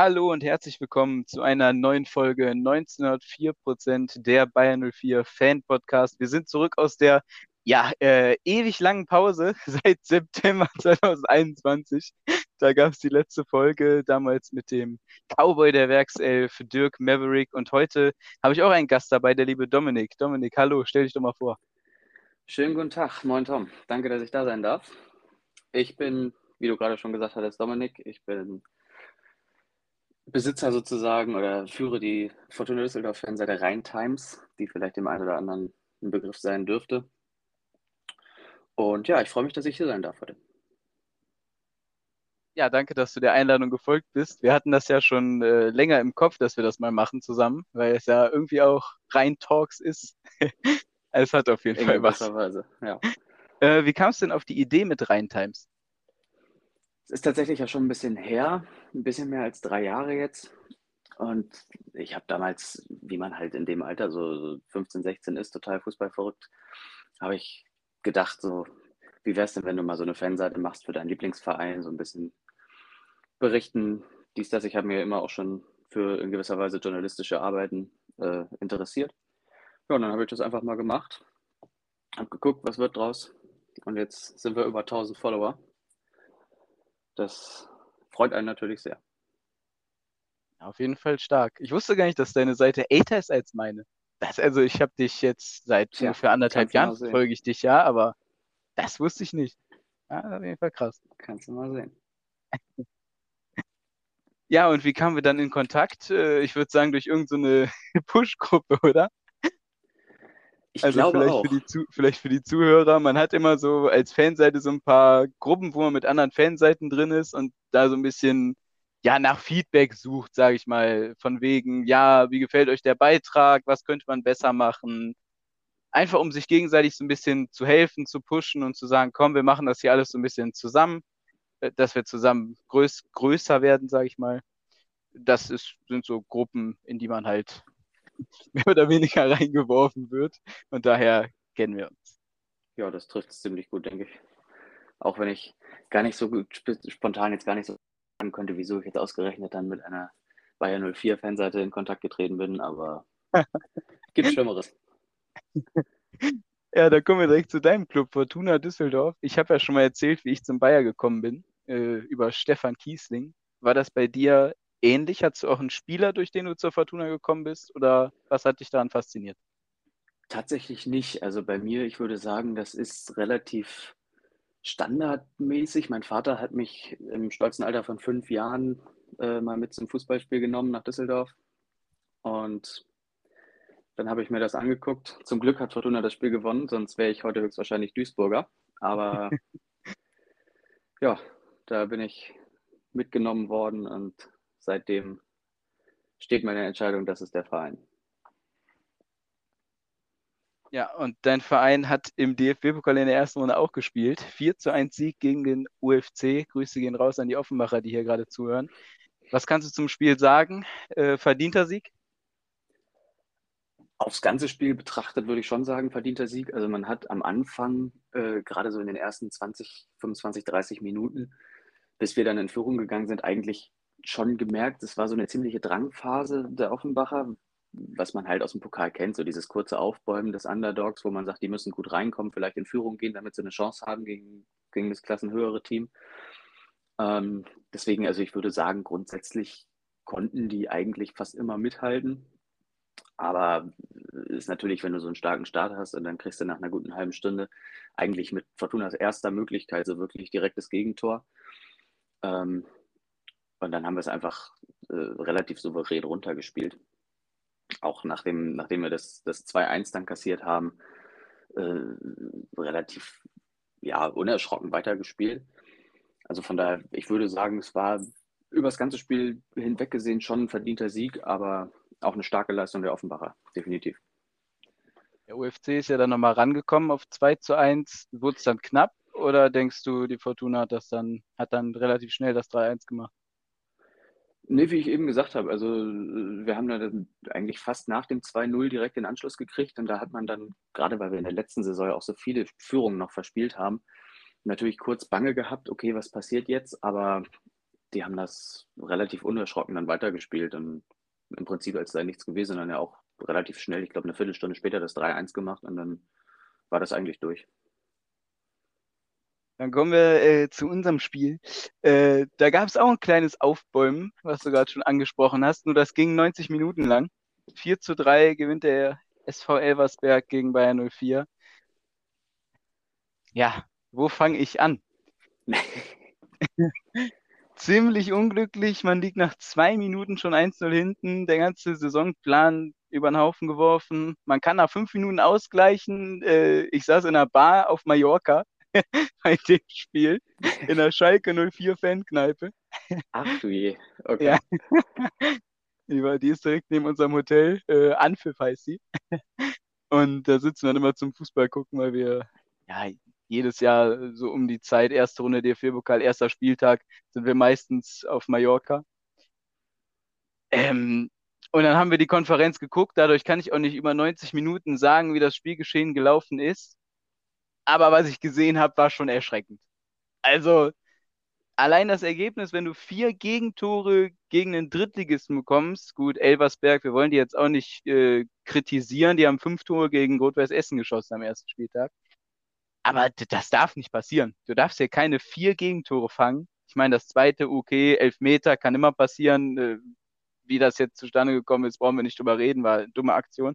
Hallo und herzlich willkommen zu einer neuen Folge 1904% der Bayern 04 Fan Podcast. Wir sind zurück aus der ja, äh, ewig langen Pause seit September 2021. Da gab es die letzte Folge damals mit dem Cowboy der Werkself, Dirk Maverick. Und heute habe ich auch einen Gast dabei, der liebe Dominik. Dominik, hallo, stell dich doch mal vor. Schönen guten Tag, moin Tom. Danke, dass ich da sein darf. Ich bin, wie du gerade schon gesagt hattest, Dominik. Ich bin Besitzer sozusagen oder führe die Fortuna Düsseldorf Fanseite Rhein Times, die vielleicht dem einen oder anderen ein Begriff sein dürfte. Und ja, ich freue mich, dass ich hier sein darf heute. Ja, danke, dass du der Einladung gefolgt bist. Wir hatten das ja schon äh, länger im Kopf, dass wir das mal machen zusammen, weil es ja irgendwie auch rein Talks ist. es hat auf jeden In Fall was. Weise, ja. Äh, wie kam es denn auf die Idee mit Rhein Times? Es ist tatsächlich ja schon ein bisschen her, ein bisschen mehr als drei Jahre jetzt. Und ich habe damals, wie man halt in dem Alter, so 15, 16 ist, total Fußball verrückt, habe ich gedacht, so, wie wäre es denn, wenn du mal so eine Fanseite machst für deinen Lieblingsverein, so ein bisschen berichten, dies, das. Ich habe mir immer auch schon für in gewisser Weise journalistische Arbeiten äh, interessiert. Ja, und dann habe ich das einfach mal gemacht, habe geguckt, was wird draus. Und jetzt sind wir über 1000 Follower. Das freut einen natürlich sehr. Auf jeden Fall stark. Ich wusste gar nicht, dass deine Seite älter ist als meine. Das, also ich habe dich jetzt seit Tja, ungefähr anderthalb Jahren folge ich dich ja, aber das wusste ich nicht. Ja, auf jeden Fall krass. Kannst du mal sehen. Ja, und wie kamen wir dann in Kontakt? Äh, ich würde sagen, durch irgendeine so Push-Gruppe, oder? Ich also glaube vielleicht, auch. Für die vielleicht für die Zuhörer, man hat immer so als Fanseite so ein paar Gruppen, wo man mit anderen Fanseiten drin ist und da so ein bisschen ja, nach Feedback sucht, sage ich mal, von wegen, ja, wie gefällt euch der Beitrag, was könnte man besser machen? Einfach um sich gegenseitig so ein bisschen zu helfen, zu pushen und zu sagen, komm, wir machen das hier alles so ein bisschen zusammen, äh, dass wir zusammen größ größer werden, sage ich mal. Das ist, sind so Gruppen, in die man halt mehr oder weniger reingeworfen wird und daher kennen wir uns. Ja, das trifft es ziemlich gut, denke ich. Auch wenn ich gar nicht so gut, spontan jetzt gar nicht so sagen könnte, wieso ich jetzt ausgerechnet dann mit einer Bayern 04 Fanseite in Kontakt getreten bin, aber gibt Schlimmeres. Ja, da kommen wir direkt zu deinem Club, Fortuna Düsseldorf. Ich habe ja schon mal erzählt, wie ich zum Bayer gekommen bin, äh, über Stefan Kiesling. War das bei dir ähnlich? Hattest du auch einen Spieler, durch den du zur Fortuna gekommen bist? Oder was hat dich daran fasziniert? Tatsächlich nicht. Also bei mir, ich würde sagen, das ist relativ standardmäßig. Mein Vater hat mich im stolzen Alter von fünf Jahren äh, mal mit zum Fußballspiel genommen nach Düsseldorf. Und dann habe ich mir das angeguckt. Zum Glück hat Fortuna das Spiel gewonnen, sonst wäre ich heute höchstwahrscheinlich Duisburger. Aber ja, da bin ich mitgenommen worden und seitdem steht meine Entscheidung, das ist der Verein. Ja, und dein Verein hat im DFB-Pokal in der ersten Runde auch gespielt. 4 zu 1 Sieg gegen den UFC. Grüße gehen raus an die Offenbacher, die hier gerade zuhören. Was kannst du zum Spiel sagen? Äh, verdienter Sieg? Aufs ganze Spiel betrachtet würde ich schon sagen, verdienter Sieg. Also man hat am Anfang, äh, gerade so in den ersten 20, 25, 30 Minuten, bis wir dann in Führung gegangen sind, eigentlich schon gemerkt, es war so eine ziemliche Drangphase der Offenbacher, was man halt aus dem Pokal kennt, so dieses kurze Aufbäumen des Underdogs, wo man sagt, die müssen gut reinkommen, vielleicht in Führung gehen, damit sie eine Chance haben gegen, gegen das klassenhöhere Team. Ähm, deswegen, also ich würde sagen, grundsätzlich konnten die eigentlich fast immer mithalten. Aber ist natürlich, wenn du so einen starken Start hast und dann kriegst du nach einer guten halben Stunde eigentlich mit Fortunas erster Möglichkeit so wirklich direktes Gegentor. Ähm, und dann haben wir es einfach äh, relativ souverän runtergespielt auch nachdem, nachdem wir das, das 2-1 dann kassiert haben, äh, relativ ja, unerschrocken weitergespielt. Also von daher, ich würde sagen, es war über das ganze Spiel hinweg gesehen schon ein verdienter Sieg, aber auch eine starke Leistung der Offenbacher, definitiv. Der UFC ist ja dann nochmal rangekommen auf 2 zu 1. Wurde es dann knapp oder denkst du, die Fortuna hat das dann, hat dann relativ schnell das 3-1 gemacht? Nee, wie ich eben gesagt habe, also äh, wir haben dann eigentlich fast nach dem 2-0 direkt den Anschluss gekriegt und da hat man dann, gerade weil wir in der letzten Saison auch so viele Führungen noch verspielt haben, natürlich kurz Bange gehabt, okay, was passiert jetzt? Aber die haben das relativ unerschrocken dann weitergespielt und im Prinzip, als sei nichts gewesen, dann ja auch relativ schnell, ich glaube eine Viertelstunde später das 3-1 gemacht und dann war das eigentlich durch. Dann kommen wir äh, zu unserem Spiel. Äh, da gab es auch ein kleines Aufbäumen, was du gerade schon angesprochen hast, nur das ging 90 Minuten lang. 4 zu 3 gewinnt der SV Elversberg gegen Bayern 04. Ja, wo fange ich an? Ziemlich unglücklich, man liegt nach zwei Minuten schon 1-0 hinten, der ganze Saisonplan über den Haufen geworfen. Man kann nach fünf Minuten ausgleichen. Äh, ich saß in einer Bar auf Mallorca bei dem Spiel in der Schalke 04 Fankneipe. Ach du je, okay. Ja. Die, war, die ist direkt neben unserem Hotel, äh, Anpfiff heißt sie. Und da sitzen wir dann immer zum Fußball gucken, weil wir ja jedes Jahr so um die Zeit, erste Runde DFB-Pokal, erster Spieltag, sind wir meistens auf Mallorca. Ähm, und dann haben wir die Konferenz geguckt, dadurch kann ich auch nicht über 90 Minuten sagen, wie das Spielgeschehen gelaufen ist. Aber was ich gesehen habe, war schon erschreckend. Also, allein das Ergebnis, wenn du vier Gegentore gegen einen Drittligisten bekommst, gut, Elversberg, wir wollen die jetzt auch nicht äh, kritisieren, die haben fünf Tore gegen Rot-Weiß Essen geschossen am ersten Spieltag. Aber das darf nicht passieren. Du darfst hier keine vier Gegentore fangen. Ich meine, das zweite, okay, elf Meter kann immer passieren. Äh, wie das jetzt zustande gekommen ist, brauchen wir nicht drüber reden, war eine dumme Aktion.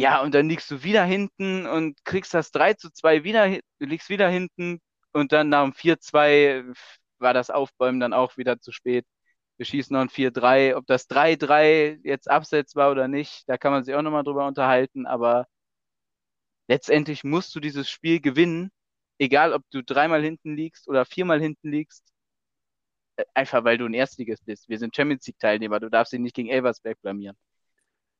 Ja, und dann liegst du wieder hinten und kriegst das 3 zu 2 wieder, liegst wieder hinten und dann nach dem 4-2 war das Aufbäumen dann auch wieder zu spät. Wir schießen noch ein 4-3. Ob das 3-3 jetzt abseits war oder nicht, da kann man sich auch nochmal drüber unterhalten, aber letztendlich musst du dieses Spiel gewinnen, egal ob du dreimal hinten liegst oder viermal hinten liegst, äh, einfach weil du ein Erstligist bist. Wir sind Champions League-Teilnehmer, du darfst dich nicht gegen Elversberg blamieren.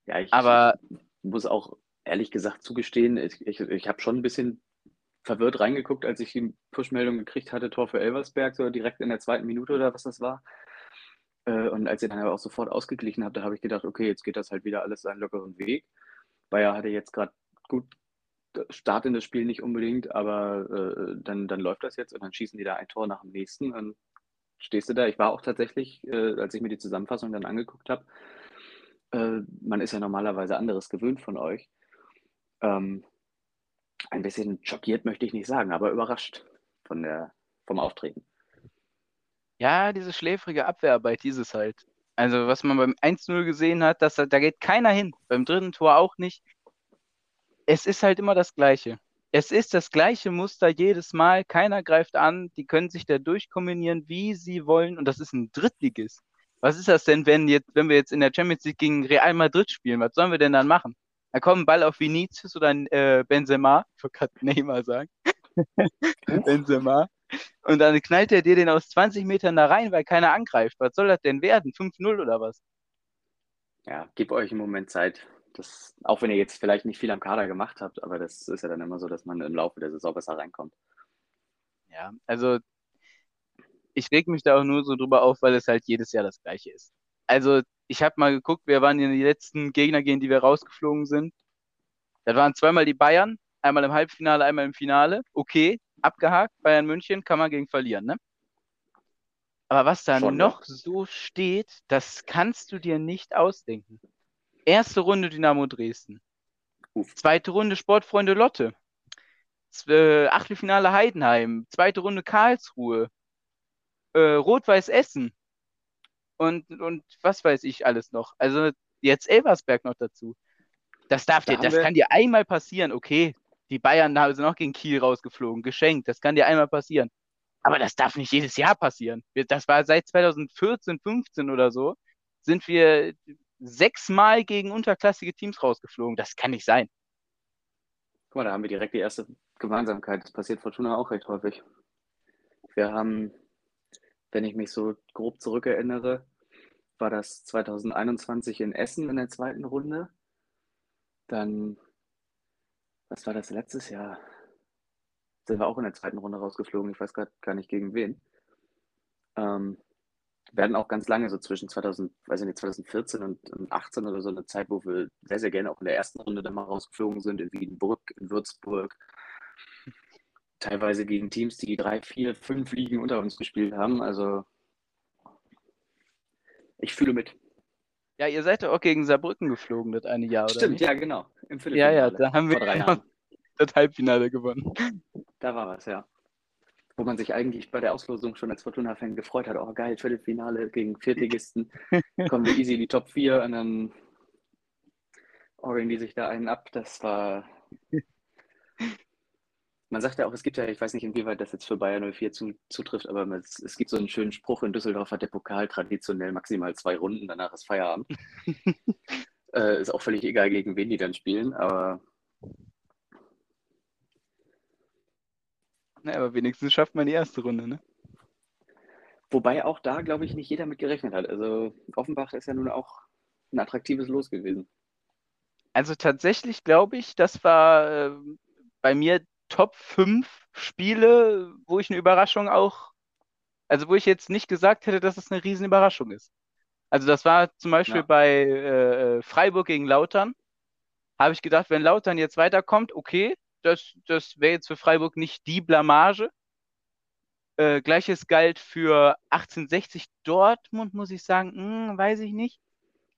Ja, ich, aber, muss auch ehrlich gesagt zugestehen, ich, ich, ich habe schon ein bisschen verwirrt reingeguckt, als ich die Push-Meldung gekriegt hatte, Tor für Elversberg, so direkt in der zweiten Minute oder was das war. Äh, und als ihr dann aber auch sofort ausgeglichen habt, da habe ich gedacht, okay, jetzt geht das halt wieder alles seinen lockeren Weg. Bayer hatte jetzt gerade gut Start in das Spiel nicht unbedingt, aber äh, dann, dann läuft das jetzt und dann schießen die da ein Tor nach dem nächsten. Dann stehst du da. Ich war auch tatsächlich, äh, als ich mir die Zusammenfassung dann angeguckt habe, äh, man ist ja normalerweise anderes gewöhnt von euch. Ähm, ein bisschen schockiert möchte ich nicht sagen, aber überrascht von der, vom Auftreten. Ja, diese schläfrige Abwehrarbeit, dieses halt. Also, was man beim 1-0 gesehen hat, dass, da geht keiner hin. Beim dritten Tor auch nicht es ist halt immer das Gleiche. Es ist das gleiche Muster jedes Mal. Keiner greift an. Die können sich da durchkombinieren, wie sie wollen. Und das ist ein Drittligist. Was ist das denn, wenn, jetzt, wenn wir jetzt in der Champions League gegen Real Madrid spielen? Was sollen wir denn dann machen? Da kommt ein Ball auf Vinicius oder äh, Benzema. Ich wollte gerade Neymar sagen. Benzema. Und dann knallt er dir den aus 20 Metern da rein, weil keiner angreift. Was soll das denn werden? 5-0 oder was? Ja, gib euch einen Moment Zeit das, auch wenn ihr jetzt vielleicht nicht viel am Kader gemacht habt, aber das ist ja dann immer so, dass man im Laufe der Saison besser reinkommt. Ja, also ich reg mich da auch nur so drüber auf, weil es halt jedes Jahr das gleiche ist. Also ich habe mal geguckt, wer waren die letzten Gegner gegen die wir rausgeflogen sind. Das waren zweimal die Bayern, einmal im Halbfinale, einmal im Finale. Okay, abgehakt, Bayern München kann man gegen verlieren, ne? Aber was da Schon, noch ja. so steht, das kannst du dir nicht ausdenken. Erste Runde Dynamo Dresden. Uff. Zweite Runde Sportfreunde Lotte. Äh, Achtelfinale Heidenheim. Zweite Runde Karlsruhe. Äh, Rot-Weiß Essen. Und, und was weiß ich alles noch. Also jetzt Elversberg noch dazu. Das darf da dir, das kann dir einmal passieren. Okay, die Bayern sind noch gegen Kiel rausgeflogen. Geschenkt. Das kann dir einmal passieren. Aber das darf nicht jedes Jahr passieren. Das war seit 2014, 15 oder so, sind wir sechsmal gegen unterklassige Teams rausgeflogen. Das kann nicht sein. Guck mal, da haben wir direkt die erste Gemeinsamkeit. Das passiert Fortuna auch recht häufig. Wir haben, wenn ich mich so grob zurückerinnere, war das 2021 in Essen in der zweiten Runde. Dann, was war das letztes Jahr? Sind wir auch in der zweiten Runde rausgeflogen. Ich weiß gerade gar nicht gegen wen. Ähm, werden auch ganz lange, so zwischen 2000, weiß ich nicht, 2014 und 2018 oder so, eine Zeit, wo wir sehr, sehr gerne auch in der ersten Runde dann mal rausgeflogen sind, in Wiedenbrück, in Würzburg. Teilweise gegen Teams, die drei, vier, fünf Ligen unter uns gespielt haben. Also ich fühle mit. Ja, ihr seid ja auch gegen Saarbrücken geflogen, das eine Jahr, oder? Stimmt, ja, genau. Im ja, ja, da haben wir das Halbfinale gewonnen. Da war was, ja. Wo man sich eigentlich bei der Auslosung schon als Fortuna-Fan gefreut hat, oh geil, Viertelfinale gegen Viertligisten, kommen wir easy in die Top 4 und dann orgeln die sich da einen ab. Das war man sagt ja auch, es gibt ja, ich weiß nicht, inwieweit das jetzt für Bayern 04 zu, zutrifft, aber es, es, gibt so einen schönen Spruch, in Düsseldorf hat der Pokal traditionell maximal zwei Runden, danach ist Feierabend. äh, ist auch völlig egal, gegen wen die dann spielen, aber. Na, aber wenigstens schafft man die erste Runde, ne? Wobei auch da, glaube ich, nicht jeder mit gerechnet hat. Also Offenbach ist ja nun auch ein attraktives Los gewesen. Also tatsächlich glaube ich, das war äh, bei mir Top 5 Spiele, wo ich eine Überraschung auch, also wo ich jetzt nicht gesagt hätte, dass es eine Riesenüberraschung ist. Also das war zum Beispiel ja. bei äh, Freiburg gegen Lautern. Habe ich gedacht, wenn Lautern jetzt weiterkommt, okay, das, das wäre jetzt für Freiburg nicht die Blamage. Äh, Gleiches galt für 1860 Dortmund, muss ich sagen, hm, weiß ich nicht.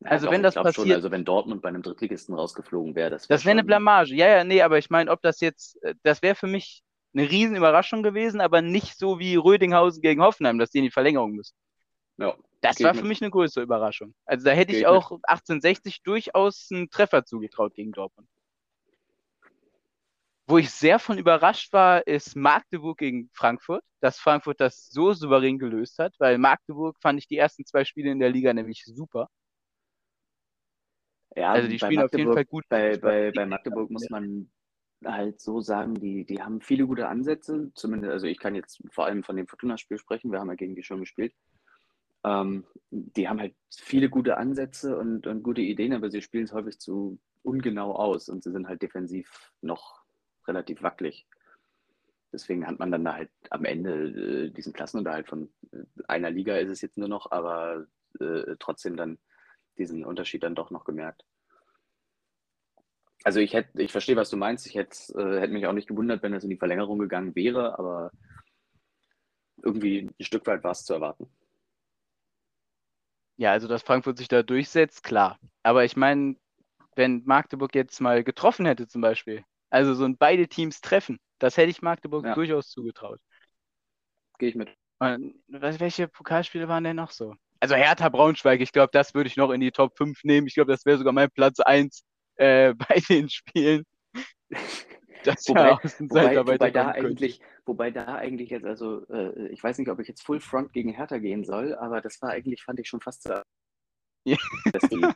Also doch, wenn das passiert, schon, also wenn Dortmund bei einem Drittligisten rausgeflogen wäre, das wäre Das wäre eine Blamage. Ja, ja, nee, aber ich meine, ob das jetzt, äh, das wäre für mich eine Riesenüberraschung gewesen, aber nicht so wie Rödinghausen gegen Hoffenheim, dass die in die Verlängerung müssen. Ja, das war für mit. mich eine größere Überraschung. Also da hätte ich auch mit. 1860 durchaus einen Treffer zugetraut gegen Dortmund. Wo ich sehr von überrascht war, ist Magdeburg gegen Frankfurt, dass Frankfurt das so souverän gelöst hat, weil Magdeburg fand ich die ersten zwei Spiele in der Liga nämlich super. Ja, also die spielen auf jeden Fall gut. Bei, bei, bei Magdeburg muss man halt so sagen, die, die haben viele gute Ansätze. Zumindest, also ich kann jetzt vor allem von dem Fortuna-Spiel sprechen, wir haben ja gegen die schon gespielt. Ähm, die haben halt viele gute Ansätze und, und gute Ideen, aber sie spielen es häufig zu ungenau aus und sie sind halt defensiv noch relativ wackelig. Deswegen hat man dann da halt am Ende äh, diesen Klassenunterhalt von äh, einer Liga ist es jetzt nur noch, aber äh, trotzdem dann diesen Unterschied dann doch noch gemerkt. Also ich hätte, ich verstehe, was du meinst. Ich hätte, äh, hätte mich auch nicht gewundert, wenn es in die Verlängerung gegangen wäre, aber irgendwie ein Stück weit war es zu erwarten. Ja, also dass Frankfurt sich da durchsetzt, klar. Aber ich meine, wenn Magdeburg jetzt mal getroffen hätte zum Beispiel, also so ein beide Teams treffen, das hätte ich Magdeburg ja. durchaus zugetraut. Gehe ich mit. Und welche Pokalspiele waren denn noch so? Also Hertha Braunschweig, ich glaube, das würde ich noch in die Top 5 nehmen. Ich glaube, das wäre sogar mein Platz 1 äh, bei den Spielen. Das wobei, wobei, wobei da eigentlich, wobei da eigentlich jetzt, also äh, ich weiß nicht, ob ich jetzt Full Front gegen Hertha gehen soll, aber das war eigentlich, fand ich schon fast so, dass die,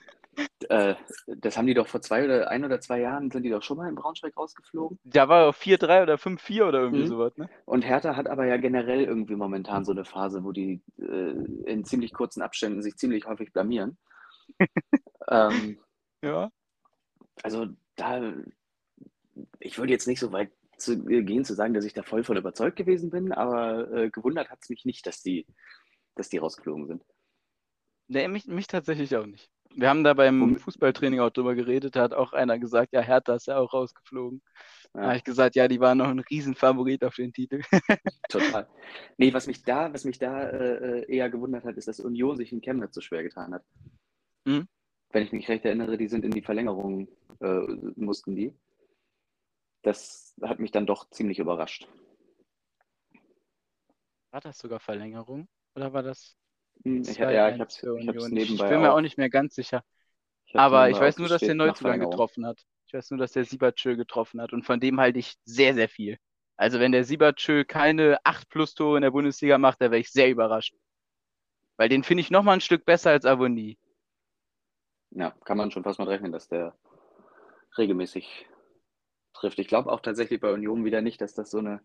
äh, das haben die doch vor zwei oder ein oder zwei Jahren, sind die doch schon mal in Braunschweig rausgeflogen. Da war 4-3 oder 5-4 oder irgendwie mhm. sowas, ne? Und Hertha hat aber ja generell irgendwie momentan so eine Phase, wo die äh, in ziemlich kurzen Abständen sich ziemlich häufig blamieren. ähm, ja. Also da, ich würde jetzt nicht so weit zu, gehen zu sagen, dass ich da voll von überzeugt gewesen bin, aber äh, gewundert hat es mich nicht, dass die, dass die rausgeflogen sind. Nee, mich, mich tatsächlich auch nicht. Wir haben da beim Fußballtraining auch drüber geredet, da hat auch einer gesagt, ja, Hertha ist ja auch rausgeflogen. Ja. Da habe ich gesagt, ja, die waren noch ein Riesenfavorit auf den Titel. Total. Nee, was mich da, was mich da äh, eher gewundert hat, ist, dass Union sich in Chemnitz so schwer getan hat. Mhm. Wenn ich mich recht erinnere, die sind in die Verlängerung, äh, mussten die. Das hat mich dann doch ziemlich überrascht. War das sogar Verlängerung? Oder war das ich, ja, ich habe es nebenbei. Ich bin mir auch nicht mehr ganz sicher. Ich Aber ich weiß nur, dass der Neuzugang getroffen hat. Ich weiß nur, dass der Siebertschö getroffen hat. Und von dem halte ich sehr, sehr viel. Also wenn der Siebertschö keine 8 plus Tore in der Bundesliga macht, da wäre ich sehr überrascht. Weil den finde ich noch mal ein Stück besser als Avonie. Ja, kann man schon fast mal rechnen, dass der regelmäßig trifft. Ich glaube auch tatsächlich bei Union wieder nicht, dass das so eine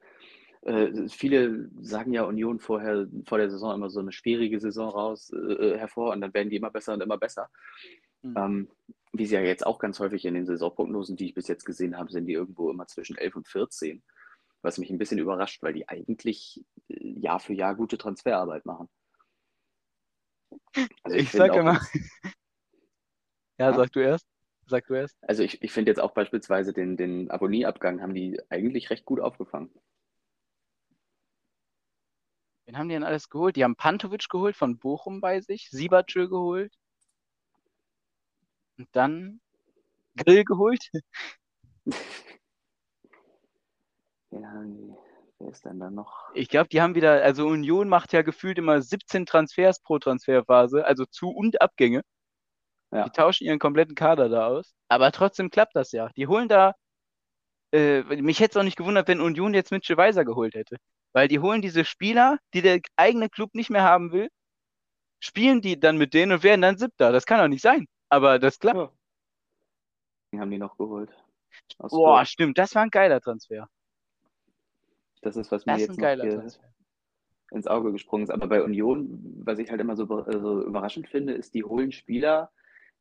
äh, viele sagen ja Union vorher vor der Saison immer so eine schwierige Saison raus äh, hervor und dann werden die immer besser und immer besser. Mhm. Ähm, wie sie ja jetzt auch ganz häufig in den Saisonprognosen, die ich bis jetzt gesehen habe, sind die irgendwo immer zwischen 11 und 14. Was mich ein bisschen überrascht, weil die eigentlich äh, Jahr für Jahr gute Transferarbeit machen. Also ich, ich sage immer. ja, ja, sag du erst. Sag du erst. Also ich, ich finde jetzt auch beispielsweise den, den Abonnieabgang haben die eigentlich recht gut aufgefangen. Wen haben die denn alles geholt? Die haben Pantovic geholt von Bochum bei sich, Siebertschö geholt. Und dann Grill geholt. Die? Wer ist denn da noch? Ich glaube, die haben wieder, also Union macht ja gefühlt immer 17 Transfers pro Transferphase, also Zu- und Abgänge. Ja. Die tauschen ihren kompletten Kader da aus. Aber trotzdem klappt das ja. Die holen da, äh, mich hätte es auch nicht gewundert, wenn Union jetzt Mitchell Weiser geholt hätte. Weil die holen diese Spieler, die der eigene Club nicht mehr haben will, spielen die dann mit denen und werden dann Siebter. Das kann doch nicht sein. Aber das klappt. Ja. Den haben die noch geholt. Aus Boah, Fürth. stimmt. Das war ein geiler Transfer. Das ist, was mir Das jetzt noch Transfer. ins Auge gesprungen ist. Aber bei Union, was ich halt immer so, über- so überraschend finde, ist, die holen Spieler,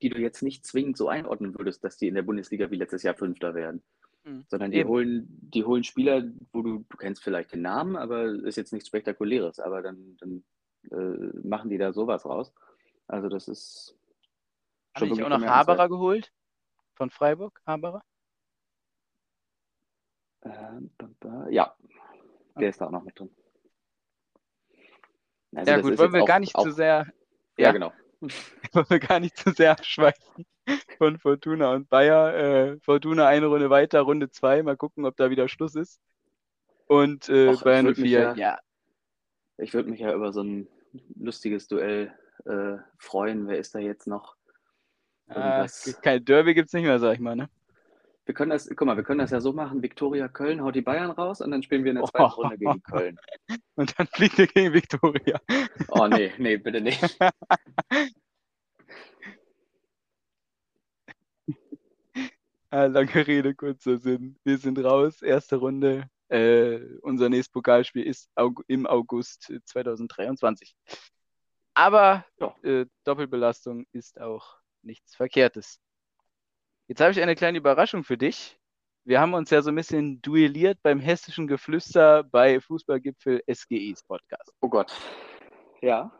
die du jetzt nicht zwingend so einordnen würdest, dass die in der Bundesliga wie letztes Jahr Fünfter werden. Hm. Sondern die Eben. holen, die holen Spieler, wo du, du kennst vielleicht den Namen, aber ist jetzt nichts Spektakuläres. Aber dann, dann äh, machen die da sowas raus. Also das ist Haben die wirklich auch noch. Haberer geholt? Von Freiburg? Haberer? Ähm, ja, der ist da auch noch mit drin. Also ja, gut, wollen wir auch, gar nicht zu sehr, Ja, ja. genau. wollen wir gar nicht zu sehr abschweifen von Fortuna und Bayer. Äh, Fortuna eine Runde weiter, Runde zwei. Mal gucken, ob da wieder Schluss ist. Und äh, Och, ich Bayern würd mich 04, ja- ja, Ich würde mich ja über so ein lustiges Duell äh, freuen. Wer ist da jetzt noch? ah, kein Derby gibt es nicht mehr, sag ich mal, ne? Wir können das, guck mal, wir können das ja so machen: Viktoria Köln haut die Bayern raus und dann spielen wir in der zweiten Oh. Runde gegen Köln. Und dann fliegt er gegen Viktoria. Oh nee, nee, bitte nicht. Ah, lange Rede, kurzer Sinn. Wir sind raus, erste Runde. Äh, unser nächstes Pokalspiel ist im August 2023. Aber Ja. äh, Doppelbelastung ist auch nichts Verkehrtes. Jetzt habe ich eine kleine Überraschung für dich. Wir haben uns ja so ein bisschen duelliert beim hessischen Geflüster bei Fußballgipfel SGEs Podcast. Oh Gott. Ja.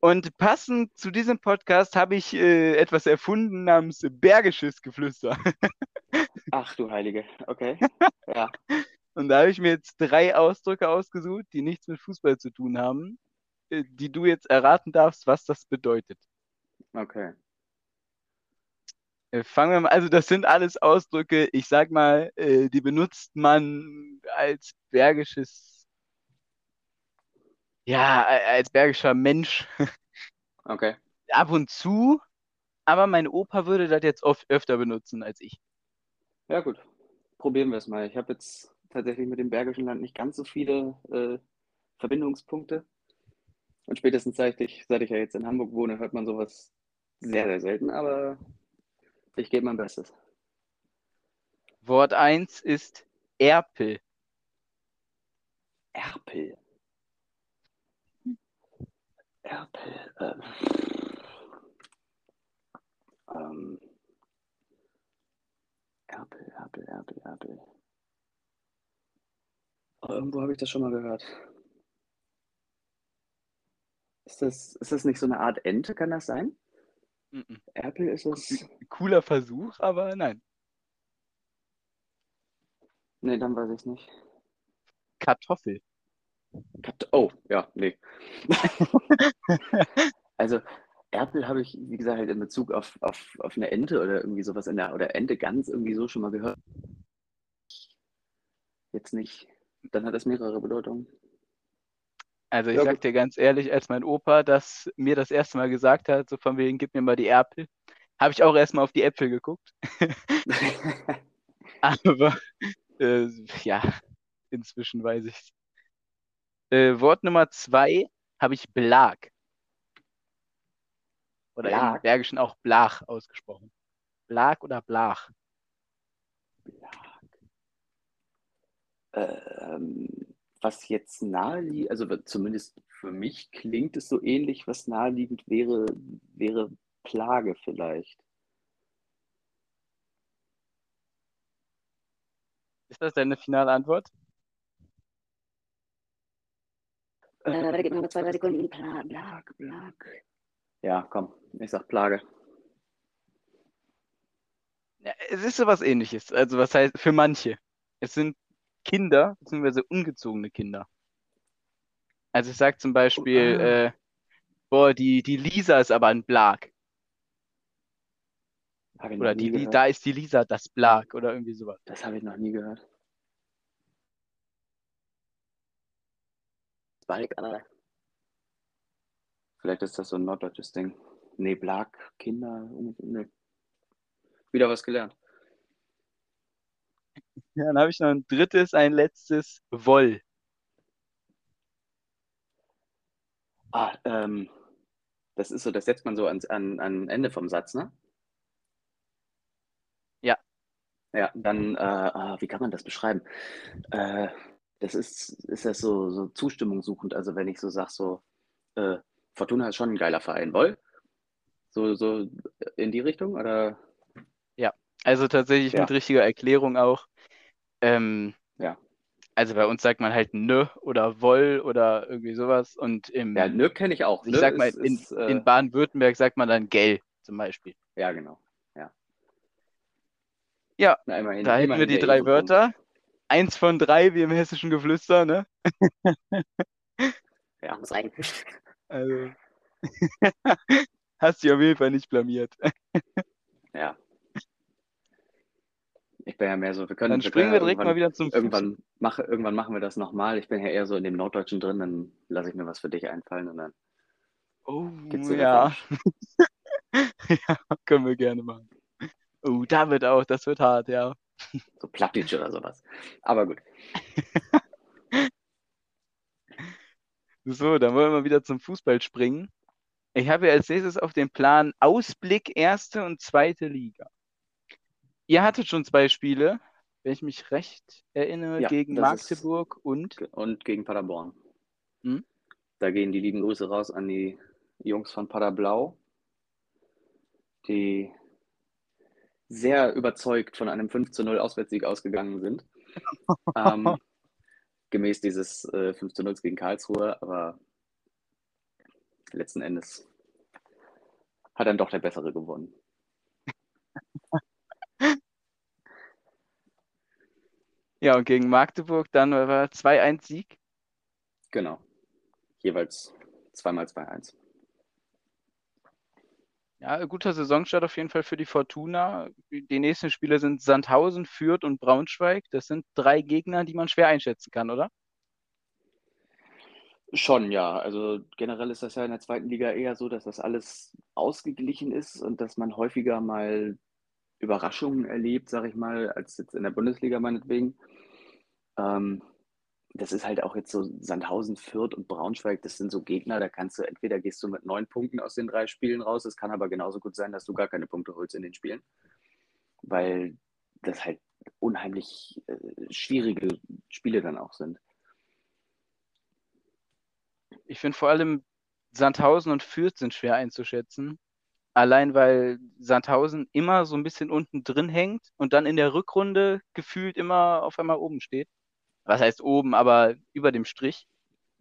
Und passend zu diesem Podcast habe ich äh, etwas erfunden namens Bergisches Geflüster. Ach du Heilige. Okay. Ja. Und da habe ich mir jetzt drei Ausdrücke ausgesucht, die nichts mit Fußball zu tun haben, äh, die du jetzt erraten darfst, was das bedeutet. Okay. Äh, Fangen wir mal, also das sind alles Ausdrücke, ich sag mal, äh, die benutzt man als bergisches, ja, als bergischer Mensch Okay. ab und zu, aber mein Opa würde das jetzt oft öfter benutzen als ich. Ja, gut. Probieren wir es mal. Ich habe jetzt tatsächlich mit dem Bergischen Land nicht ganz so viele äh, Verbindungspunkte. Und spätestens seit ich, seit ich ja jetzt in Hamburg wohne, hört man sowas sehr, sehr selten, aber ich gebe mein Bestes. Wort 1 ist Erpel. Erpel. Erpel. Äh, ähm, Erpel, Erpel, Erpel, Erpel. Oh, irgendwo habe ich das schon mal gehört. Ist das, ist das nicht so eine Art Ente, kann das sein? Mhm. Erpel ist es. Cooler Versuch, aber nein. Nee, dann weiß ich es nicht. Kartoffel. Kat- Oh, ja, nee. Also, Erpel habe ich, wie gesagt, halt in Bezug auf, auf, auf eine Ente oder irgendwie sowas in der, oder Ente ganz irgendwie so schon mal gehört. Jetzt nicht. Dann hat es mehrere Bedeutungen. Also ich Ja, sag dir ganz ehrlich, als mein Opa das mir das erste Mal gesagt hat, so von wegen, gib mir mal die Erpel, habe ich auch erstmal auf die Äpfel geguckt. Aber äh, ja, inzwischen weiß ich äh, Wort Nummer zwei habe ich Blag. Oder im Blag? Bergischen auch Blach ausgesprochen. Blag oder Blach? Ähm, was jetzt naheliegend, also zumindest für mich klingt es so ähnlich, was naheliegend wäre, wäre Plage vielleicht. Ist das deine finale Antwort? Äh, warte, gib mir noch zwei, drei Sekunden. Pla- Plag, Plag. Ja, komm, ich sag Plage. Ja, es ist sowas ähnliches. Also was heißt für manche. Es sind Kinder, beziehungsweise ungezogene Kinder. Also ich sag zum Beispiel, Ah. äh, boah, die, die Lisa ist aber ein Blag. Oder die, gehört. da ist die Lisa das Blag oder irgendwie sowas. Das habe ich noch nie gehört. Balk, aber Vielleicht ist das so ein norddeutsches Ding. Nee, Blag, Kinder, nee. Wieder was gelernt. Ja, dann habe ich noch ein drittes, ein letztes, Woll. Ah, ähm, das ist so, das setzt man so ans, an, an Ende vom Satz, ne? Ja. Ja, dann, äh, ah, wie kann man das beschreiben? Äh, das ist, ist das so, so Zustimmung suchend. Also wenn ich so sage, so, äh, Fortuna ist schon ein geiler Verein, woll? So, so in die Richtung, oder? Also tatsächlich Ja. mit richtiger Erklärung auch. Ähm, Ja. Also bei uns sagt man halt nö oder woll oder irgendwie sowas. Und im, Ja, Nö kenne ich auch. ich Nö sag mal, ist, in, ist, äh, in Baden-Württemberg sagt man dann gell zum Beispiel. ja, genau. Ja. Ja, Na, immerhin, Da hätten wir die drei Ehrenpunkt. Wörter. Eins von drei, wie im hessischen Geflüster, ne? Ja. muss reichen. Also. Hast dich auf jeden Fall nicht blamiert. Ja. Ich bin ja mehr so, wir können, Dann springen wir direkt mal wieder zum Fuß. irgendwann, mache, irgendwann machen wir das nochmal. Ich bin ja eher so in dem Norddeutschen drin, dann lasse ich mir was für dich einfallen und dann Oh, ja. Ja, können wir gerne machen. Oh, da wird auch, das wird hart, ja. So Plattdeutsch oder sowas. Aber gut. So, dann wollen wir wieder zum Fußball springen. Ich habe ja als nächstes auf dem Plan Ausblick erste und zweite Liga. Ihr hattet schon zwei Spiele, wenn ich mich recht erinnere, Ja, gegen das ist- Magdeburg und Und gegen Paderborn. Hm? Da gehen die lieben Grüße raus an die Jungs von Paderblau, die sehr überzeugt von einem 5 zu 0 Auswärtssieg ausgegangen sind. ähm, gemäß dieses äh, 5 zu 0 gegen Karlsruhe, aber letzten Endes hat dann doch der Bessere gewonnen. Ja, und gegen Magdeburg dann war 2-1 Sieg. Genau. Jeweils zweimal 2-1. Ja, guter Saisonstart auf jeden Fall für die Fortuna. Die nächsten Spiele sind Sandhausen, Fürth und Braunschweig. Das sind drei Gegner, die man schwer einschätzen kann, oder? Schon, ja. Also generell ist das ja in der zweiten Liga eher so, dass das alles ausgeglichen ist und dass man häufiger mal Überraschungen erlebt, sage ich mal, als jetzt in der Bundesliga meinetwegen. Ähm, das ist halt auch jetzt so Sandhausen, Fürth und Braunschweig, das sind so Gegner, da kannst du entweder gehst du mit neun Punkten aus den drei Spielen raus, es kann aber genauso gut sein, dass du gar keine Punkte holst in den Spielen, weil das halt unheimlich äh, schwierige Spiele dann auch sind. Ich finde vor allem Sandhausen und Fürth sind schwer einzuschätzen. Allein weil Sandhausen immer so ein bisschen unten drin hängt und dann in der Rückrunde gefühlt immer auf einmal oben steht. Was heißt oben, aber über dem Strich.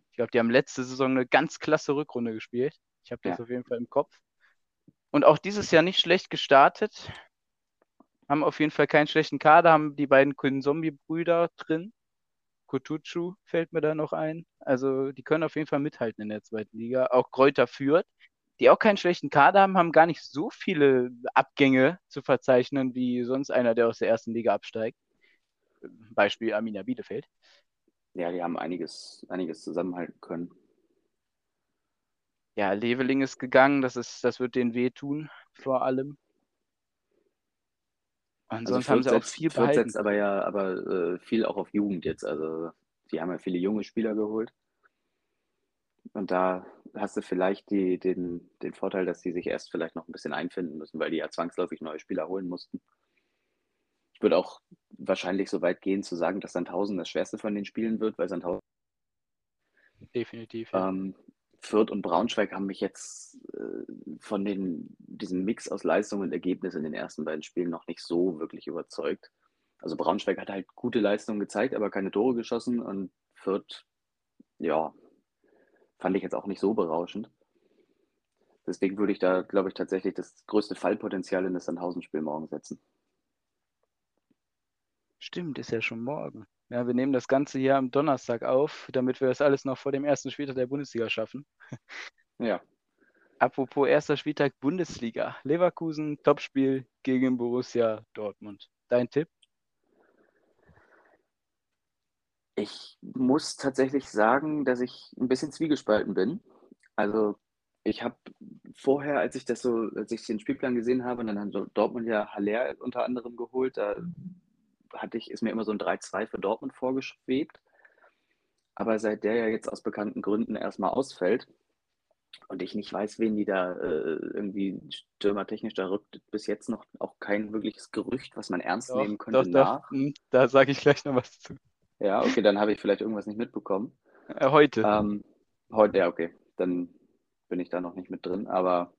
Ich glaube, die haben letzte Saison eine ganz klasse Rückrunde gespielt. Ich habe das Ja. auf jeden Fall im Kopf. Und auch dieses Jahr nicht schlecht gestartet. Haben auf jeden Fall keinen schlechten Kader, haben die beiden Zombie-Brüder drin. Kutucu fällt mir da noch ein. Also die können auf jeden Fall mithalten in der zweiten Liga. Auch Kräuter führt, die auch keinen schlechten Kader haben, haben gar nicht so viele Abgänge zu verzeichnen wie sonst einer, der aus der ersten Liga absteigt. Beispiel Arminia Bielefeld. Ja, die haben einiges, einiges zusammenhalten können. Ja, Leveling ist gegangen, das ist, das wird denen wehtun, vor allem. Und Also haben sie auch viel behalten. setzt aber ja aber äh, viel auch auf Jugend jetzt. Also die haben ja viele junge Spieler geholt. Und da hast du vielleicht die, den, den Vorteil, dass die sich erst vielleicht noch ein bisschen einfinden müssen, weil die ja zwangsläufig neue Spieler holen mussten. Ich würde auch wahrscheinlich so weit gehen zu sagen, dass Sandhausen das schwerste von den Spielen wird, weil Sandhausen Definitiv. Ja. ähm, Fürth und Braunschweig haben mich jetzt äh, von den, diesem Mix aus Leistung und Ergebnis in den ersten beiden Spielen noch nicht so wirklich überzeugt. Also Braunschweig hat halt gute Leistungen gezeigt, aber keine Tore geschossen und Fürth, ja, fand ich jetzt auch nicht so berauschend. Deswegen würde ich da, glaube ich, tatsächlich das größte Fallpotenzial in das Sandhausen-Spiel morgen setzen. Stimmt, ist ja schon morgen. Ja, wir nehmen das Ganze hier am Donnerstag auf, damit wir das alles noch vor dem ersten Spieltag der Bundesliga schaffen. Ja. Apropos erster Spieltag Bundesliga. Leverkusen, Topspiel gegen Borussia Dortmund. Dein Tipp? Ich muss tatsächlich sagen, dass ich ein bisschen zwiegespalten bin. Also ich habe vorher, als ich das so, als ich den Spielplan gesehen habe, und dann hat Dortmund ja Haller unter anderem geholt, da hatte ich, ist mir immer so ein 3-2 für Dortmund vorgeschwebt. Aber seit der ja jetzt aus bekannten Gründen erstmal ausfällt und ich nicht weiß, wen die da äh, irgendwie stürmertechnisch da rückt, bis jetzt noch auch kein wirkliches Gerücht, was man ernst doch, nehmen könnte, doch, nach. Doch. Hm, da sage ich gleich noch was zu. Ja, okay, dann habe ich vielleicht irgendwas nicht mitbekommen. Äh, heute. Ähm, heute, ja, okay. Dann bin ich da noch nicht mit drin. Aber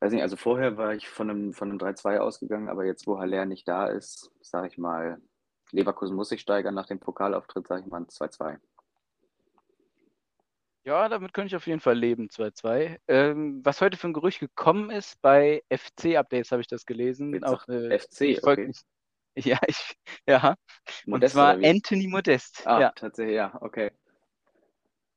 weiß nicht, also vorher war ich von einem, von einem 3-2 ausgegangen, aber jetzt, wo Haller nicht da ist, sage ich mal, Leverkusen muss sich steigern nach dem Pokalauftritt, sage ich mal ein 2-2. Ja, damit könnte ich auf jeden Fall leben, 2-2. Ähm, was heute für ein Gerücht gekommen ist, bei FC-Updates habe ich das gelesen. Auch, äh, FC, okay. Nicht. Ja, ich, ja. Modest, Und zwar Anthony Modest. Ah, ja. tatsächlich, ja, okay.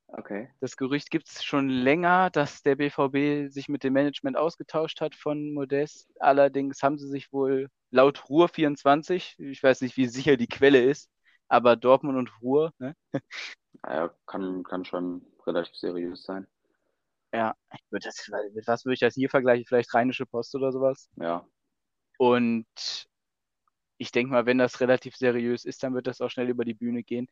Okay. Das Gerücht gibt es schon länger, dass der BVB sich mit dem Management ausgetauscht hat von Modest. Allerdings haben sie sich wohl laut Ruhr 24, ich weiß nicht, wie sicher die Quelle ist, aber Dortmund und Ruhr, ne? Naja, kann, kann schon relativ seriös sein. Ja, ich würde das, mit was würde ich das hier vergleichen? Vielleicht Rheinische Post oder sowas? Ja. Und ich denke mal, wenn das relativ seriös ist, dann wird das auch schnell über die Bühne gehen.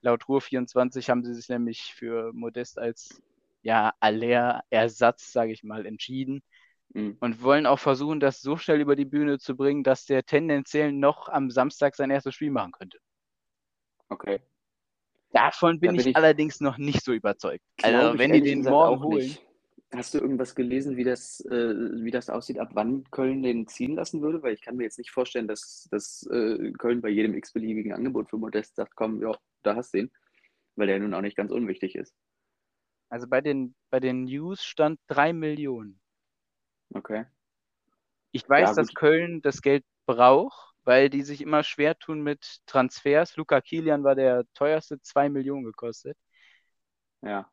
Laut Ruhr24 haben sie sich nämlich für Modest als ja, Aller-Ersatz, sage ich mal, entschieden. Mhm. Und wollen auch versuchen, das so schnell über die Bühne zu bringen, dass der tendenziell noch am Samstag sein erstes Spiel machen könnte. Okay. Davon bin, da bin ich, ich, allerdings noch nicht so überzeugt. Also, wenn die den morgen holen. Nicht. Hast du irgendwas gelesen, wie das, äh, wie das aussieht, ab wann Köln den ziehen lassen würde? Weil ich kann mir jetzt nicht vorstellen, dass, dass äh, Köln bei jedem x-beliebigen Angebot für Modest sagt, komm, ja, da hast du ihn. Weil der nun auch nicht ganz unwichtig ist. Also bei den, bei den News stand 3 Millionen. Okay. Ich weiß, ja, dass Köln das Geld braucht, weil die sich immer schwer tun mit Transfers. Luca Kilian war der teuerste, 2 Millionen gekostet. Ja.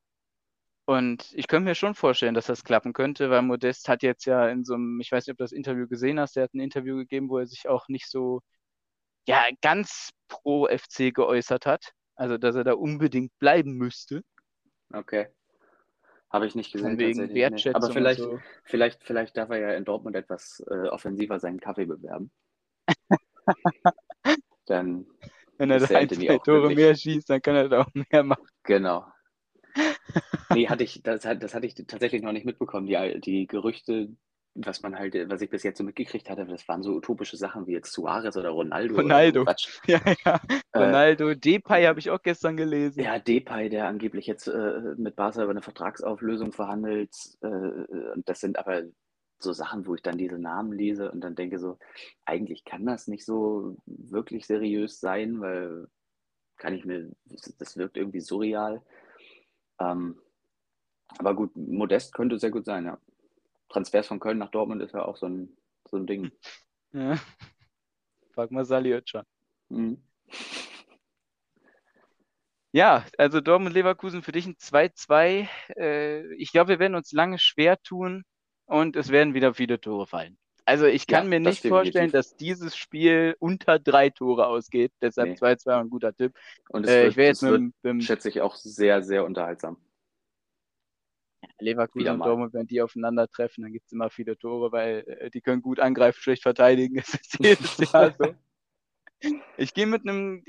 Und ich könnte mir schon vorstellen, dass das klappen könnte, weil Modest hat jetzt ja in so einem, ich weiß nicht, ob du das Interview gesehen hast, der hat ein Interview gegeben, wo er sich auch nicht so, ja, ganz pro FC geäußert hat. Also, dass er da unbedingt bleiben müsste. Okay. Habe ich nicht gesehen. Wegen Wertschätzung. Aber vielleicht, so. vielleicht, vielleicht darf er ja in Dortmund etwas äh, offensiver seinen Kaffee bewerben. dann. Wenn er da ein, zwei Tore mehr schießt, dann kann er da auch mehr machen. Genau. nee, hatte ich, das, das hatte ich tatsächlich noch nicht mitbekommen. Die, die Gerüchte, was man halt, was ich bis jetzt so mitgekriegt hatte, das waren so utopische Sachen wie jetzt Suarez oder Ronaldo. Ronaldo. Oder ja, ja. Äh, Ronaldo, Depay habe ich auch gestern gelesen. Ja, Depay, der angeblich jetzt äh, mit Barca über eine Vertragsauflösung verhandelt. Äh, und das sind aber so Sachen, wo ich dann diese Namen lese und dann denke so, eigentlich kann das nicht so wirklich seriös sein, weil kann ich mir, das wirkt irgendwie surreal. Ähm, aber gut, Modest könnte sehr gut sein, ja. Transfers von Köln nach Dortmund ist ja auch so ein, so ein Ding. Ja. Frag mal Sali Oetschan. Mhm. Ja, also Dortmund-Leverkusen für dich ein 2-2. Äh, ich glaube, wir werden uns lange schwer tun und es werden wieder viele Tore fallen. Also ich kann ja, mir nicht vorstellen, dass dieses Spiel unter drei Tore ausgeht. Deshalb 2-2 nee. ein guter Tipp. Und es äh, wird, ich jetzt mit, wird, mit, schätze ich, auch sehr, sehr unterhaltsam. Leverkusen und Dortmund, wenn die aufeinandertreffen, dann gibt es immer viele Tore, weil äh, die können gut angreifen, schlecht verteidigen. Das ist jedes Jahr so. Ich gehe mit einem,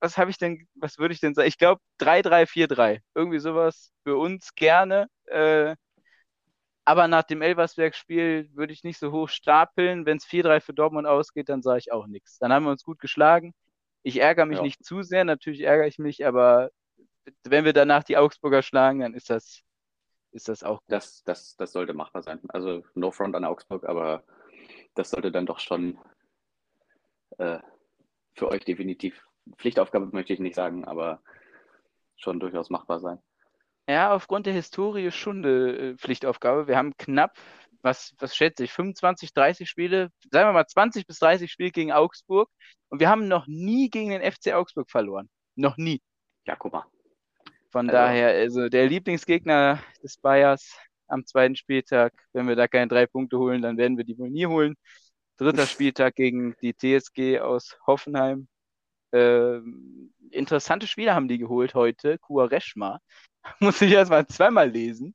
was habe ich denn, was würde ich denn sagen? Ich glaube 3-3-4-3. Irgendwie sowas für uns gerne. Äh, aber nach dem Elversberg-Spiel würde ich nicht so hoch stapeln. Wenn es 4-3 für Dortmund ausgeht, dann sage ich auch nichts. Dann haben wir uns gut geschlagen. Ich ärgere mich ja. nicht zu sehr, natürlich ärgere ich mich, aber wenn wir danach die Augsburger schlagen, dann ist das, ist das auch gut. Das, das, das sollte machbar sein. Also no front an Augsburg, aber das sollte dann doch schon äh, für euch definitiv Pflichtaufgabe, möchte ich nicht sagen, aber schon durchaus machbar sein. Ja, aufgrund der Historie schon eine äh, Pflichtaufgabe. Wir haben knapp, was, was schätze ich, 25, 30 Spiele, sagen wir mal 20 bis 30 Spiele gegen Augsburg und wir haben noch nie gegen den FC Augsburg verloren. Noch nie. Ja, guck mal. Von also, daher, also der Lieblingsgegner des Bayers am zweiten Spieltag, wenn wir da keine drei Punkte holen, dann werden wir die wohl nie holen. Dritter Spieltag gegen die TSG aus Hoffenheim. Äh, interessante Spiele haben die geholt heute. Kuareschma. Muss ich erstmal zweimal lesen.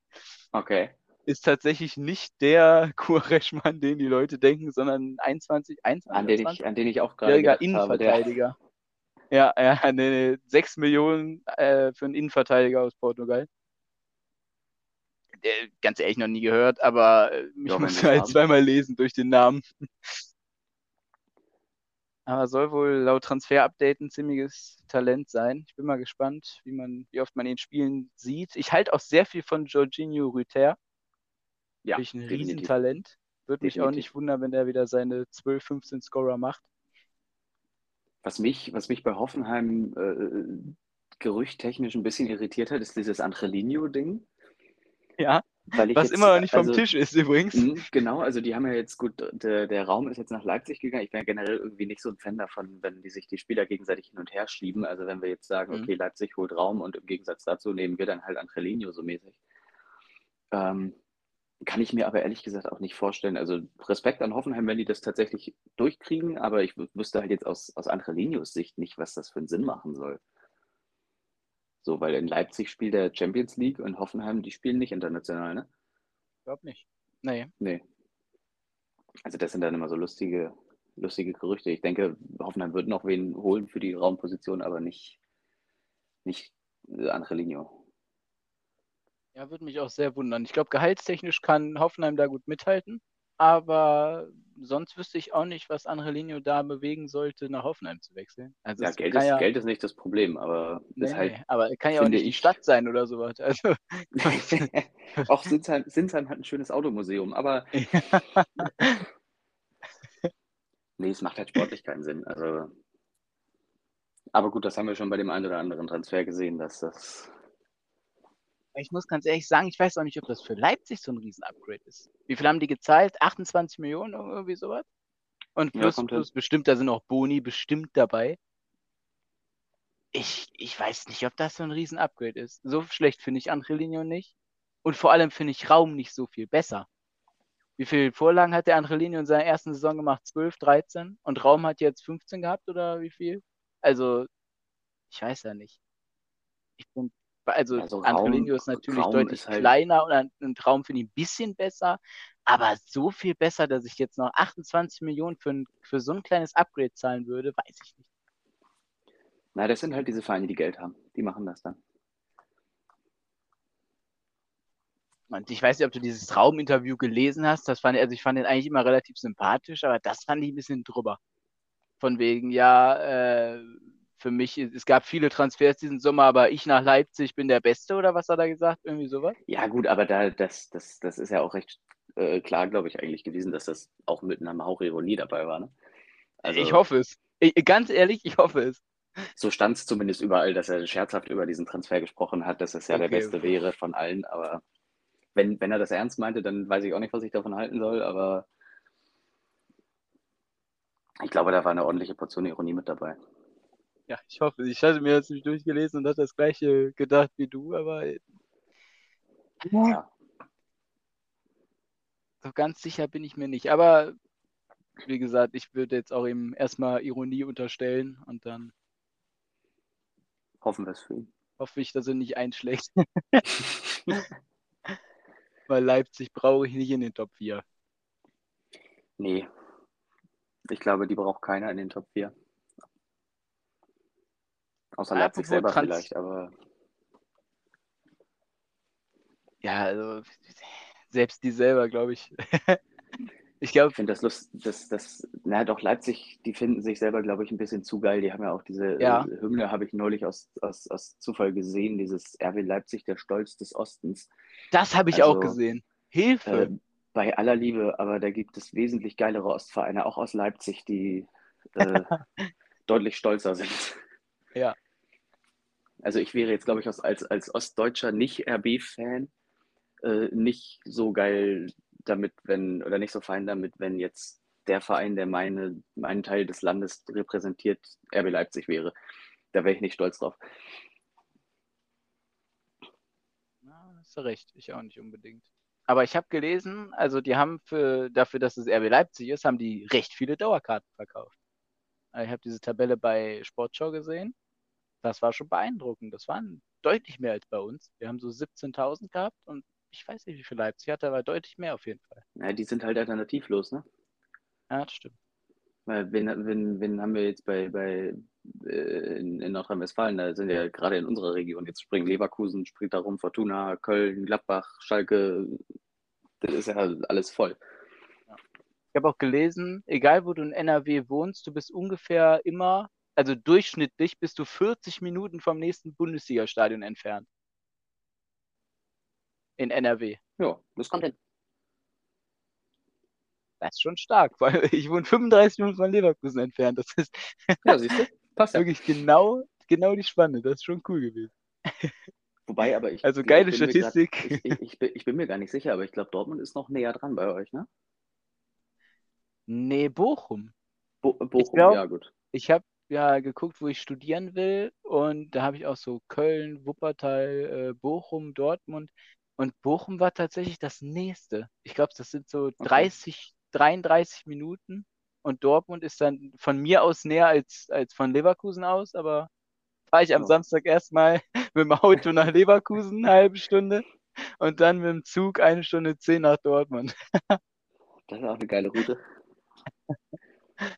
Okay. Ist tatsächlich nicht der Kuareschmann, den die Leute denken, sondern 21, 21 an, den ich, an den ich auch gerade Innenverteidiger. Habe, ja, ja, nee, 6 Millionen äh, für einen Innenverteidiger aus Portugal. Der, ganz ehrlich noch nie gehört, aber äh, ich muss halt zweimal lesen durch den Namen. aber soll wohl laut Transfer-Update ein ziemliches Talent sein. Ich bin mal gespannt, wie, man, wie oft man ihn spielen sieht. Ich halte auch sehr viel von Jorginho Rüther. Ja, ein definitiv. Riesentalent. Würde mich auch nicht wundern, wenn er wieder seine 12, 15 Scorer macht. Was mich, was mich bei Hoffenheim äh, gerüchttechnisch ein bisschen irritiert hat, ist dieses Angelino-Ding. Ja, was jetzt, immer noch nicht vom also, Tisch ist übrigens. Mh, genau, also die haben ja jetzt gut, der, der Raum ist jetzt nach Leipzig gegangen. Ich bin ja generell irgendwie nicht so ein Fan davon, wenn die sich die Spieler gegenseitig hin und her schieben. Also wenn wir jetzt sagen, mhm. okay, Leipzig holt Raum und im Gegensatz dazu nehmen wir dann halt Angelino so mäßig. Ähm, kann ich mir aber ehrlich gesagt auch nicht vorstellen. Also Respekt an Hoffenheim, wenn die das tatsächlich durchkriegen, aber ich wüsste halt jetzt aus, aus Angelinios Sicht nicht, was das für einen Sinn machen soll. So, weil in Leipzig spielt der Champions League und Hoffenheim, die spielen nicht international, ne? Ich glaube nicht. Nee. Nee. Also das sind dann immer so lustige, lustige Gerüchte. Ich denke, Hoffenheim wird noch wen holen für die Raumposition, aber nicht, nicht Angelino. Ja, würde mich auch sehr wundern. Ich glaube, gehaltstechnisch kann Hoffenheim da gut mithalten, aber sonst wüsste ich auch nicht, was Angelino da bewegen sollte, nach Hoffenheim zu wechseln. Also ja, Geld ist, ja... Geld ist nicht das Problem, aber nee, ist halt, aber kann ja auch nicht die Stadt sein oder sowas. Also... auch Sinsheim, Sinsheim hat ein schönes Automuseum, aber nee, es macht halt sportlich keinen Sinn. Also aber gut, das haben wir schon bei dem einen oder anderen Transfer gesehen, dass das ich muss ganz ehrlich sagen, ich weiß auch nicht, ob das für Leipzig so ein Riesen-Upgrade ist. Wie viel haben die gezahlt? 28 Millionen oder irgendwie sowas? Und plus, ja, plus bestimmt, da sind auch Boni bestimmt dabei. Ich, ich weiß nicht, ob das so ein Riesen-Upgrade ist. So schlecht finde ich Angelino nicht. Und vor allem finde ich Raum nicht so viel besser. Wie viele Vorlagen hat der Angelino in seiner ersten Saison gemacht? 12, 13? Und Raum hat jetzt 15 gehabt oder wie viel? Also, ich weiß ja nicht. Ich finde also, also Angelino ist natürlich Raum deutlich ist halt... kleiner und ein Traum finde ich ein bisschen besser, aber so viel besser, dass ich jetzt noch 28 Millionen für, für so ein kleines Upgrade zahlen würde, weiß ich nicht. Na, das sind halt diese Vereine, die Geld haben. Die machen das dann. Und ich weiß nicht, ob du dieses Trauminterview gelesen hast. Das fand, also ich fand den eigentlich immer relativ sympathisch, aber das fand ich ein bisschen drüber. Von wegen, ja, äh, für mich, es gab viele Transfers diesen Sommer, aber ich nach Leipzig bin der Beste oder was hat er gesagt? Irgendwie sowas? Ja, gut, aber da, das, das, das ist ja auch recht äh, klar, glaube ich, eigentlich gewesen, dass das auch mit einer Hauch Ironie dabei war. Ne? Also, ich hoffe es. Ich, ganz ehrlich, ich hoffe es. So stand es zumindest überall, dass er scherzhaft über diesen Transfer gesprochen hat, dass es ja okay, der beste wäre von allen. Aber wenn, wenn er das ernst meinte, dann weiß ich auch nicht, was ich davon halten soll. Aber ich glaube, da war eine ordentliche Portion Ironie mit dabei. Ja, ich hoffe, ich hatte mir jetzt nicht durchgelesen und hatte das gleiche gedacht wie du, aber ja. so ganz sicher bin ich mir nicht. Aber wie gesagt, ich würde jetzt auch ihm erstmal Ironie unterstellen und dann hoffen wir es für ihn. Hoffe ich, dass er nicht einschlägt. Weil Leipzig brauche ich nicht in den Top 4. Nee. Ich glaube, die braucht keiner in den Top 4. Außer Leipzig selber Trans vielleicht, aber. Ja, also selbst die selber, glaube ich. ich glaube. Ich finde das lustig, dass das, na doch, Leipzig, die finden sich selber, glaube ich, ein bisschen zu geil. Die haben ja auch diese ja. äh, Hymne, habe ich neulich aus, aus, aus Zufall gesehen, dieses RW Leipzig, der Stolz des Ostens. Das habe ich also, auch gesehen. Hilfe! Äh, bei aller Liebe, aber da gibt es wesentlich geilere Ostvereine, auch aus Leipzig, die äh, deutlich stolzer sind. Ja. Also ich wäre jetzt, glaube ich, als, als Ostdeutscher nicht RB-Fan, äh, nicht so geil damit, wenn, oder nicht so fein damit, wenn jetzt der Verein, der meine, meinen Teil des Landes repräsentiert, RB Leipzig wäre. Da wäre ich nicht stolz drauf. Na, hast du recht, ich auch nicht unbedingt. Aber ich habe gelesen, also die haben für, dafür, dass es RB Leipzig ist, haben die recht viele Dauerkarten verkauft. Ich habe diese Tabelle bei Sportschau gesehen. Das war schon beeindruckend. Das waren deutlich mehr als bei uns. Wir haben so 17.000 gehabt und ich weiß nicht, wie viel Leipzig hatte, aber deutlich mehr auf jeden Fall. Ja, die sind halt alternativlos, ne? Ja, das stimmt. Weil wen, wen, wen haben wir jetzt bei, bei äh, in, in Nordrhein-Westfalen? Da sind ja gerade in unserer Region. Jetzt springen Leverkusen, springt da rum, Fortuna, Köln, Gladbach, Schalke. Das ist ja alles voll. Ich habe auch gelesen, egal wo du in NRW wohnst, du bist ungefähr immer, also durchschnittlich bist du 40 Minuten vom nächsten Bundesliga-Stadion entfernt. In NRW. Ja, das kommt hin. Das ist schon stark, weil ich wohne 35 Minuten von Leverkusen entfernt. Das ist ja, siehst du? Passt wirklich ja. genau, genau die Spanne. Das ist schon cool gewesen. Wobei, aber ich. Also geile Statistik. Grad, ich, ich, ich, bin, ich, bin, mir gar nicht sicher, aber ich glaube, Dortmund ist noch näher dran bei euch, ne? Nee, Bochum. Bo Bochum, glaub, ja, gut. Ich habe ja geguckt, wo ich studieren will und da habe ich auch so Köln, Wuppertal, äh, Bochum, Dortmund und Bochum war tatsächlich das nächste. Ich glaube, das sind so okay. 30, 33 Minuten. Und Dortmund ist dann von mir aus näher als, als von Leverkusen aus, aber fahre ich am ja. Samstag erstmal mit dem Auto nach Leverkusen eine halbe Stunde und dann mit dem Zug eine Stunde zehn nach Dortmund. das ist auch eine geile Route.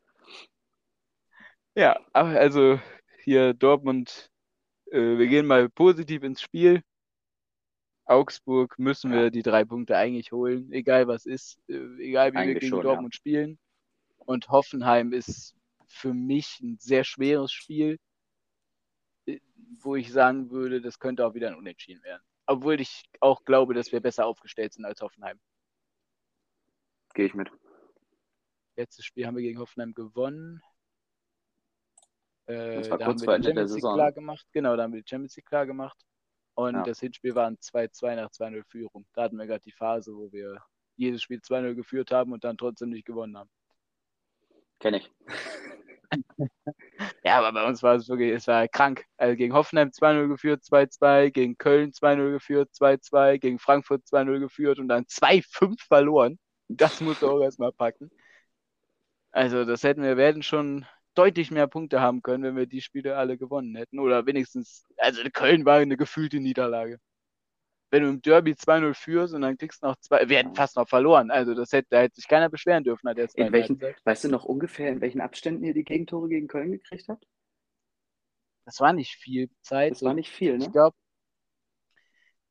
ja, also hier Dortmund, äh, wir gehen mal positiv ins Spiel. Augsburg müssen wir die drei Punkte eigentlich holen, egal was ist, äh, egal wie eigentlich wir gegen schon, Dortmund ja. spielen. Und Hoffenheim ist für mich ein sehr schweres Spiel, äh, wo ich sagen würde, das könnte auch wieder ein Unentschieden werden. Obwohl ich auch glaube, dass wir besser aufgestellt sind als Hoffenheim. Gehe ich mit. Letztes Spiel haben wir gegen Hoffenheim gewonnen. Äh, das war da kurz vor Ende der Saison. Klar gemacht. Genau, da haben wir die Champions League klar gemacht. Und ja. das Hinspiel war ein 2-2 nach 2-0 Führung. Da hatten wir gerade die Phase, wo wir jedes Spiel 2-0 geführt haben und dann trotzdem nicht gewonnen haben. Kenne ich. ja, aber bei uns war es wirklich, es war krank. Also gegen Hoffenheim 2-0 geführt, 2-2, gegen Köln 2-0 geführt, 2-2, gegen Frankfurt 2-0 geführt und dann 2-5 verloren. Das muss du auch erstmal packen. Also, das hätten wir, werden schon deutlich mehr Punkte haben können, wenn wir die Spiele alle gewonnen hätten. Oder wenigstens, also Köln war eine gefühlte Niederlage. Wenn du im Derby 2-0 führst und dann kriegst du noch zwei, wir hätten fast noch verloren. Also das hätte, da hätte sich keiner beschweren dürfen. Hat in welchen, weißt du noch ungefähr, in welchen Abständen ihr die Gegentore gegen Köln gekriegt habt? Das war nicht viel Zeit. Das war nicht viel, ne? Ich glaube,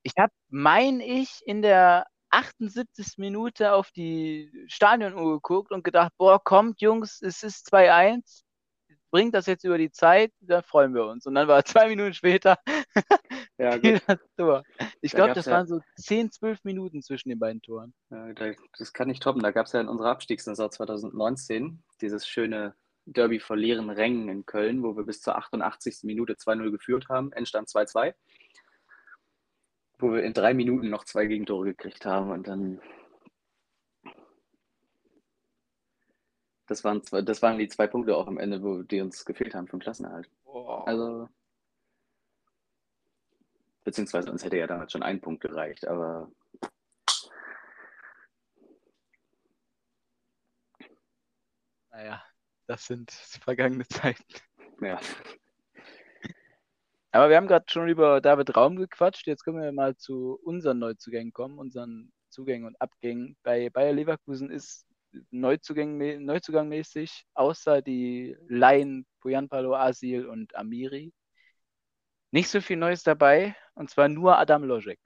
ich habe, meine ich, in der 78. Minute auf die Stadionuhr geguckt und gedacht, boah, kommt Jungs, es ist 2-1 bringt das jetzt über die Zeit, dann freuen wir uns. Und dann war zwei Minuten später ja, das Tor. Ich glaube, das ja, waren so 10, 12 Minuten zwischen den beiden Toren. Ja, das kann ich toppen. Da gab es ja in unserer Abstiegssaison 2019 dieses schöne Derby vor leeren Rängen in Köln, wo wir bis zur 88. Minute 2-0 geführt haben. Endstand 2-2. Wo wir in drei Minuten noch zwei Gegentore gekriegt haben und dann Das waren, zwei, das waren die zwei Punkte auch am Ende, wo die uns gefehlt haben vom Klassenerhalt. Oh. Also, beziehungsweise uns hätte ja damals schon ein Punkt gereicht, aber naja, das sind vergangene Zeiten. Ja. Aber wir haben gerade schon über David Raum gequatscht. Jetzt können wir mal zu unseren Neuzugängen kommen, unseren Zugängen und Abgängen. Bei Bayer Leverkusen ist Neuzugang, Neuzugangmäßig, außer die Laien Puyanpalo, Asil und Amiri. Nicht so viel Neues dabei, und zwar nur Adam Lojek.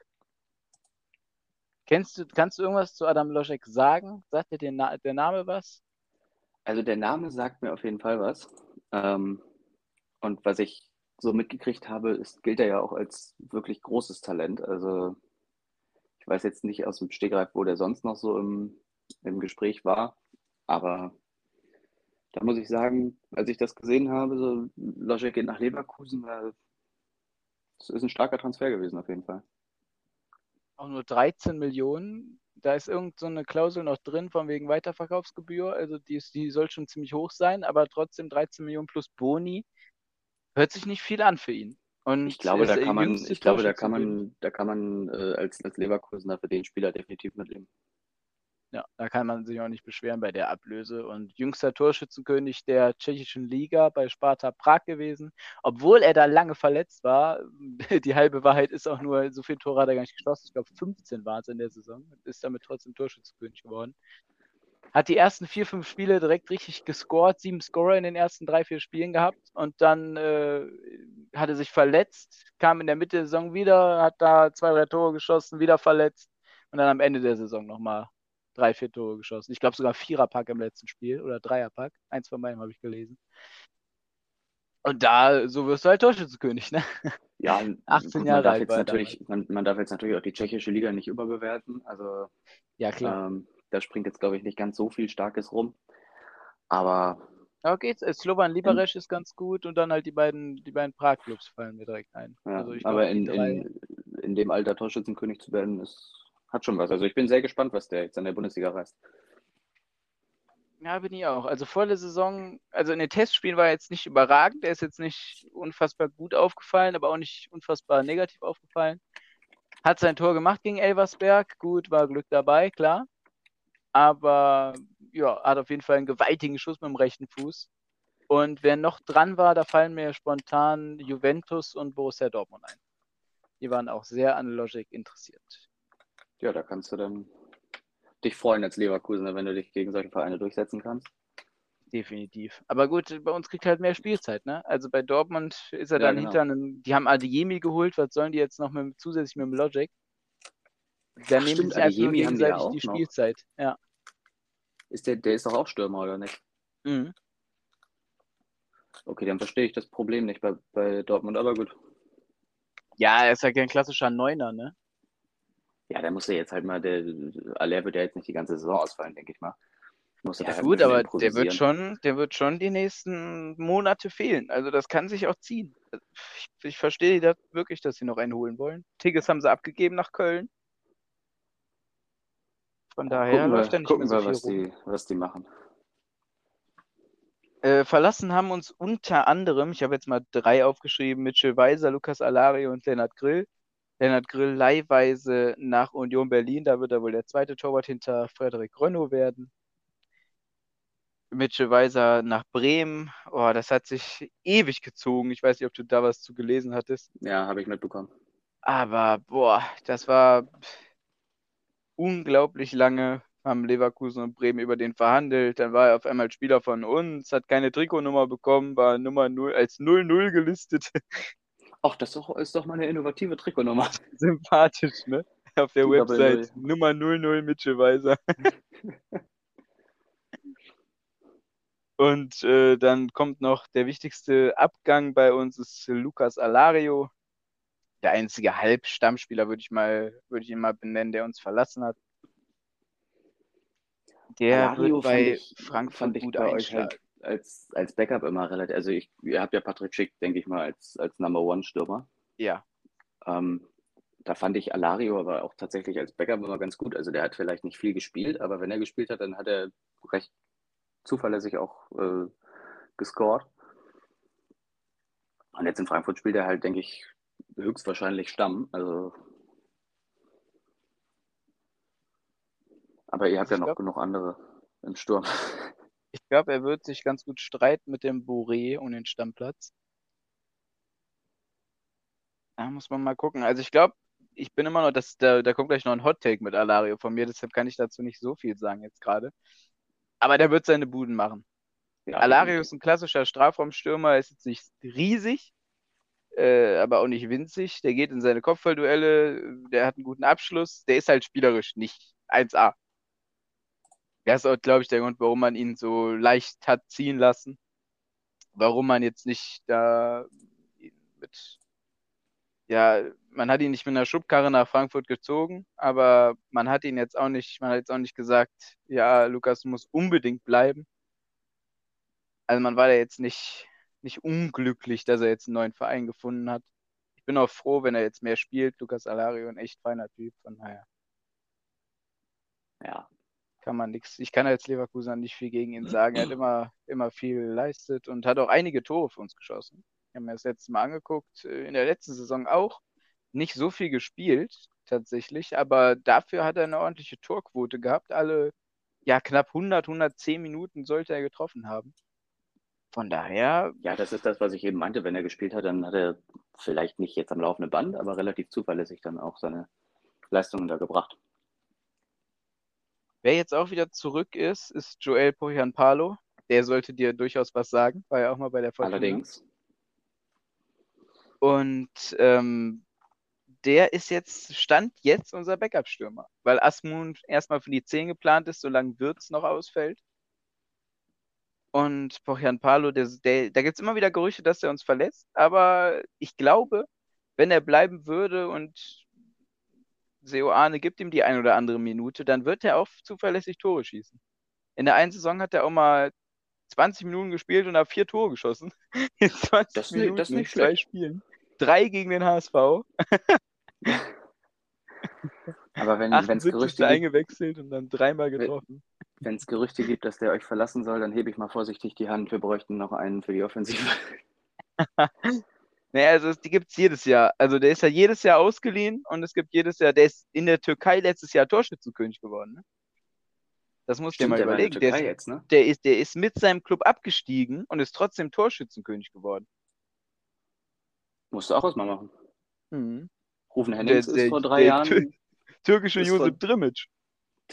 Kennst du, kannst du irgendwas zu Adam Lojek sagen? Sagt dir der, der Name was? Also der Name sagt mir auf jeden Fall was. Ähm, und was ich so mitgekriegt habe, ist, gilt er ja auch als wirklich großes Talent. Also ich weiß jetzt nicht aus dem Stegreif, wo der sonst noch so im im Gespräch war. Aber da muss ich sagen, als ich das gesehen habe, so Logic geht nach Leverkusen, das ist ein starker Transfer gewesen auf jeden Fall. Auch nur 13 Millionen Da ist irgend so Klausel noch drin von wegen Weiterverkaufsgebühr. Also die, ist, die soll schon ziemlich hoch sein, aber trotzdem 13 Millionen plus Boni. Hört sich nicht viel an für ihn. Und ich glaube, da kann man, ich glaube, da kann man, da kann man äh, als, als Leverkusener für den Spieler definitiv mitleben. Ja, da kann man sich auch nicht beschweren bei der Ablöse. Und jüngster Torschützenkönig der tschechischen Liga bei Sparta Prag gewesen. Obwohl er da lange verletzt war, die halbe Wahrheit ist auch nur, so viel Tore hat er gar nicht geschossen. Ich glaube, 15 waren es in der Saison. Ist damit trotzdem Torschützenkönig geworden. Hat die ersten vier, fünf Spiele direkt richtig gescored, sieben Scorer in den ersten drei, vier Spielen gehabt und dann äh, hat er sich verletzt, kam in der Mitte der Saison wieder, hat da zwei, drei Tore geschossen, wieder verletzt und dann am Ende der Saison nochmal drei, vier Tore geschossen. Ich glaube sogar Viererpack im letzten Spiel oder Dreierpack. Eins von beiden habe ich gelesen. Und da, so wirst du halt Torschützenkönig, ne? Ja, 18 gut, Jahre man alt. Natürlich, man, man, darf jetzt natürlich auch die tschechische Liga nicht überbewerten. Also, ja, klar. Ähm, da springt jetzt, glaube ich, nicht ganz so viel Starkes rum. Aber. Äh, Slovan Liberec ist ganz gut und dann halt die beiden, die beiden Prag-Clubs fallen mir direkt ein. Ja, also aber in, in, in dem Alter Torschützenkönig zu werden, ist hat schon was. Also ich bin sehr gespannt, was der jetzt an der Bundesliga reißt. Ja, bin ich auch. Also vor der Saison, also in den Testspielen war er jetzt nicht überragend. Er ist jetzt nicht unfassbar gut aufgefallen, aber auch nicht unfassbar negativ aufgefallen. Hat sein Tor gemacht gegen Elversberg. Gut, war Glück dabei, klar. Aber ja, hat auf jeden Fall einen gewaltigen Schuss mit dem rechten Fuß. Und wer noch dran war, da fallen mir spontan Juventus und Borussia Dortmund ein. Die waren auch sehr an Logic interessiert. Ja, da kannst du dann dich freuen als Leverkusener, wenn du dich gegen solche Vereine durchsetzen kannst. Definitiv. Aber gut, bei uns kriegt halt mehr Spielzeit, ne? Also bei Dortmund ist er ja, dann genau. hinter einem, die haben Adeyemi geholt, was sollen die jetzt noch mit, zusätzlich mit dem Logic? Dann nehmen sie nur gegenseitig die Spielzeit, noch. ja. Ist der, der ist doch auch Stürmer, oder nicht? Mhm. Okay, dann verstehe ich das Problem nicht bei, bei Dortmund, aber gut. Ja, er ist ja kein klassischer Neuner, ne? Ja, der muss ja jetzt halt mal, der Aller wird ja jetzt nicht die ganze Saison ausfallen, denke ich mal. Muss ja, halt gut, aber der wird schon, der wird schon die nächsten Monate fehlen. Also das kann sich auch ziehen. Ich, ich verstehe das wirklich, dass sie noch einen holen wollen. Tigges haben sie abgegeben nach Köln. Von daher gucken läuft wir, nicht gucken mehr so wir, was die, was die machen. Äh, verlassen haben uns unter anderem, ich habe jetzt mal drei aufgeschrieben, Mitchell Weiser, Lukas Alario und Lennart Grill. Lennart Grill leihweise nach Union Berlin. Da wird er wohl der zweite Torwart hinter Frederik Rönno werden. Mitchell Weiser nach Bremen. Oh, das hat sich ewig gezogen. Ich weiß nicht, ob du da was zu gelesen hattest. Ja, habe ich mitbekommen. Aber, boah, das war unglaublich lange. Haben Leverkusen und Bremen über den verhandelt. Dann war er auf einmal Spieler von uns, hat keine Trikotnummer bekommen, war Nummer 0 als 0-0 gelistet. Ach, das ist doch, mal eine innovative Trikotnummer. Sympathisch, ne? Auf der Die Website Nummer 00 Mitchell Weiser. Und äh, dann kommt noch der wichtigste Abgang bei uns ist Lukas Alario. Der einzige Halbstammspieler, würde ich mal, würde ich ihn mal benennen, der uns verlassen hat. Der Alario wird bei ich, Frankfurt gut einschlagen. Halt als, als Backup immer relativ. Also ich, ihr habt ja Patrick Schick, denke ich mal, als, als Number One-Stürmer. Ja. Ähm, da fand ich Alario aber auch tatsächlich als Backup immer ganz gut. Also der hat vielleicht nicht viel gespielt, aber wenn er gespielt hat, dann hat er recht zuverlässig auch äh, gescored. Und jetzt in Frankfurt spielt er halt, denke ich, höchstwahrscheinlich Stamm. Also aber ihr habt ich ja noch glaub... genug andere im Sturm. Ich glaube, er wird sich ganz gut streiten mit dem Bourré um den Stammplatz. Da muss man mal gucken. Also ich glaube, ich bin immer noch, das, da, da kommt gleich noch ein Hot Take mit Alario von mir, deshalb kann ich dazu nicht so viel sagen jetzt gerade. Aber der wird seine Buden machen. Ja, Alario ist ein klassischer Strafraumstürmer, ist jetzt nicht riesig, äh, aber auch nicht winzig. Der geht in seine Kopfballduelle, der hat einen guten Abschluss, der ist halt spielerisch nicht 1A. Das ist auch, glaube ich, der Grund, warum man ihn so leicht hat ziehen lassen. Warum man jetzt nicht da mit, ja, man hat ihn nicht mit einer Schubkarre nach Frankfurt gezogen, aber man hat ihn jetzt auch nicht, man hat jetzt auch nicht gesagt, ja, Lukas muss unbedingt bleiben. Also man war da jetzt nicht, nicht unglücklich, dass er jetzt einen neuen Verein gefunden hat. Ich bin auch froh, wenn er jetzt mehr spielt. Lukas Alario, ein echt feiner Typ, von daher. Ja. Kann man nichts. Ich kann als Leverkusener nicht viel gegen ihn sagen. Er hat immer, immer viel geleistet und hat auch einige Tore für uns geschossen. Ich habe mir das letzte Mal angeguckt. Äh, in der letzten Saison auch. Nicht so viel gespielt, tatsächlich, aber dafür hat er eine ordentliche Torquote gehabt. Alle, ja, knapp 100, 110 Minuten sollte er getroffen haben. Von daher. Ja, das ist das, was ich eben meinte. Wenn er gespielt hat, dann hat er vielleicht nicht jetzt am laufenden Band, aber relativ zuverlässig dann auch seine Leistungen da gebracht. Wer jetzt auch wieder zurück ist, ist Joel Poyanpalo. Der sollte dir durchaus was sagen, war ja auch mal bei der Fortuna. Allerdings. Und ähm, der ist jetzt, stand jetzt unser Backup-Stürmer, weil Asmund erstmal für die 10 geplant ist, solange Wirtz noch ausfällt. Und Pochian Palo, der, der, da gibt es immer wieder Gerüchte, dass er uns verlässt, aber ich glaube, wenn er bleiben würde und Seoane gibt ihm die ein oder andere Minute, dann wird er auch zuverlässig Tore schießen. In der einen Saison hat er auch mal 20 Minuten gespielt und hat vier Tore geschossen. In 20 das Minuten das nicht zwei Spielen. Drei gegen den HSV. Aber wenn es Gerüchte gibt, eingewechselt und dann dreimal getroffen. Wenn es Gerüchte gibt, dass der euch verlassen soll, dann hebe ich mal vorsichtig die Hand. Wir bräuchten noch einen für die Offensive. naja, also die gibt es jedes Jahr. Also der ist ja jedes Jahr ausgeliehen und es gibt jedes Jahr, der ist in der Türkei letztes Jahr Torschützenkönig geworden. Ne? Das muss Stimmt, dir mal der überlegen. Der, der, ist, jetzt, ne? der, ist, der ist mit seinem Club abgestiegen und ist trotzdem Torschützenkönig geworden. Musst du auch was mal machen. Mhm. Rufen Hennings ist vor drei Jahren. Türkische Josip Drimic.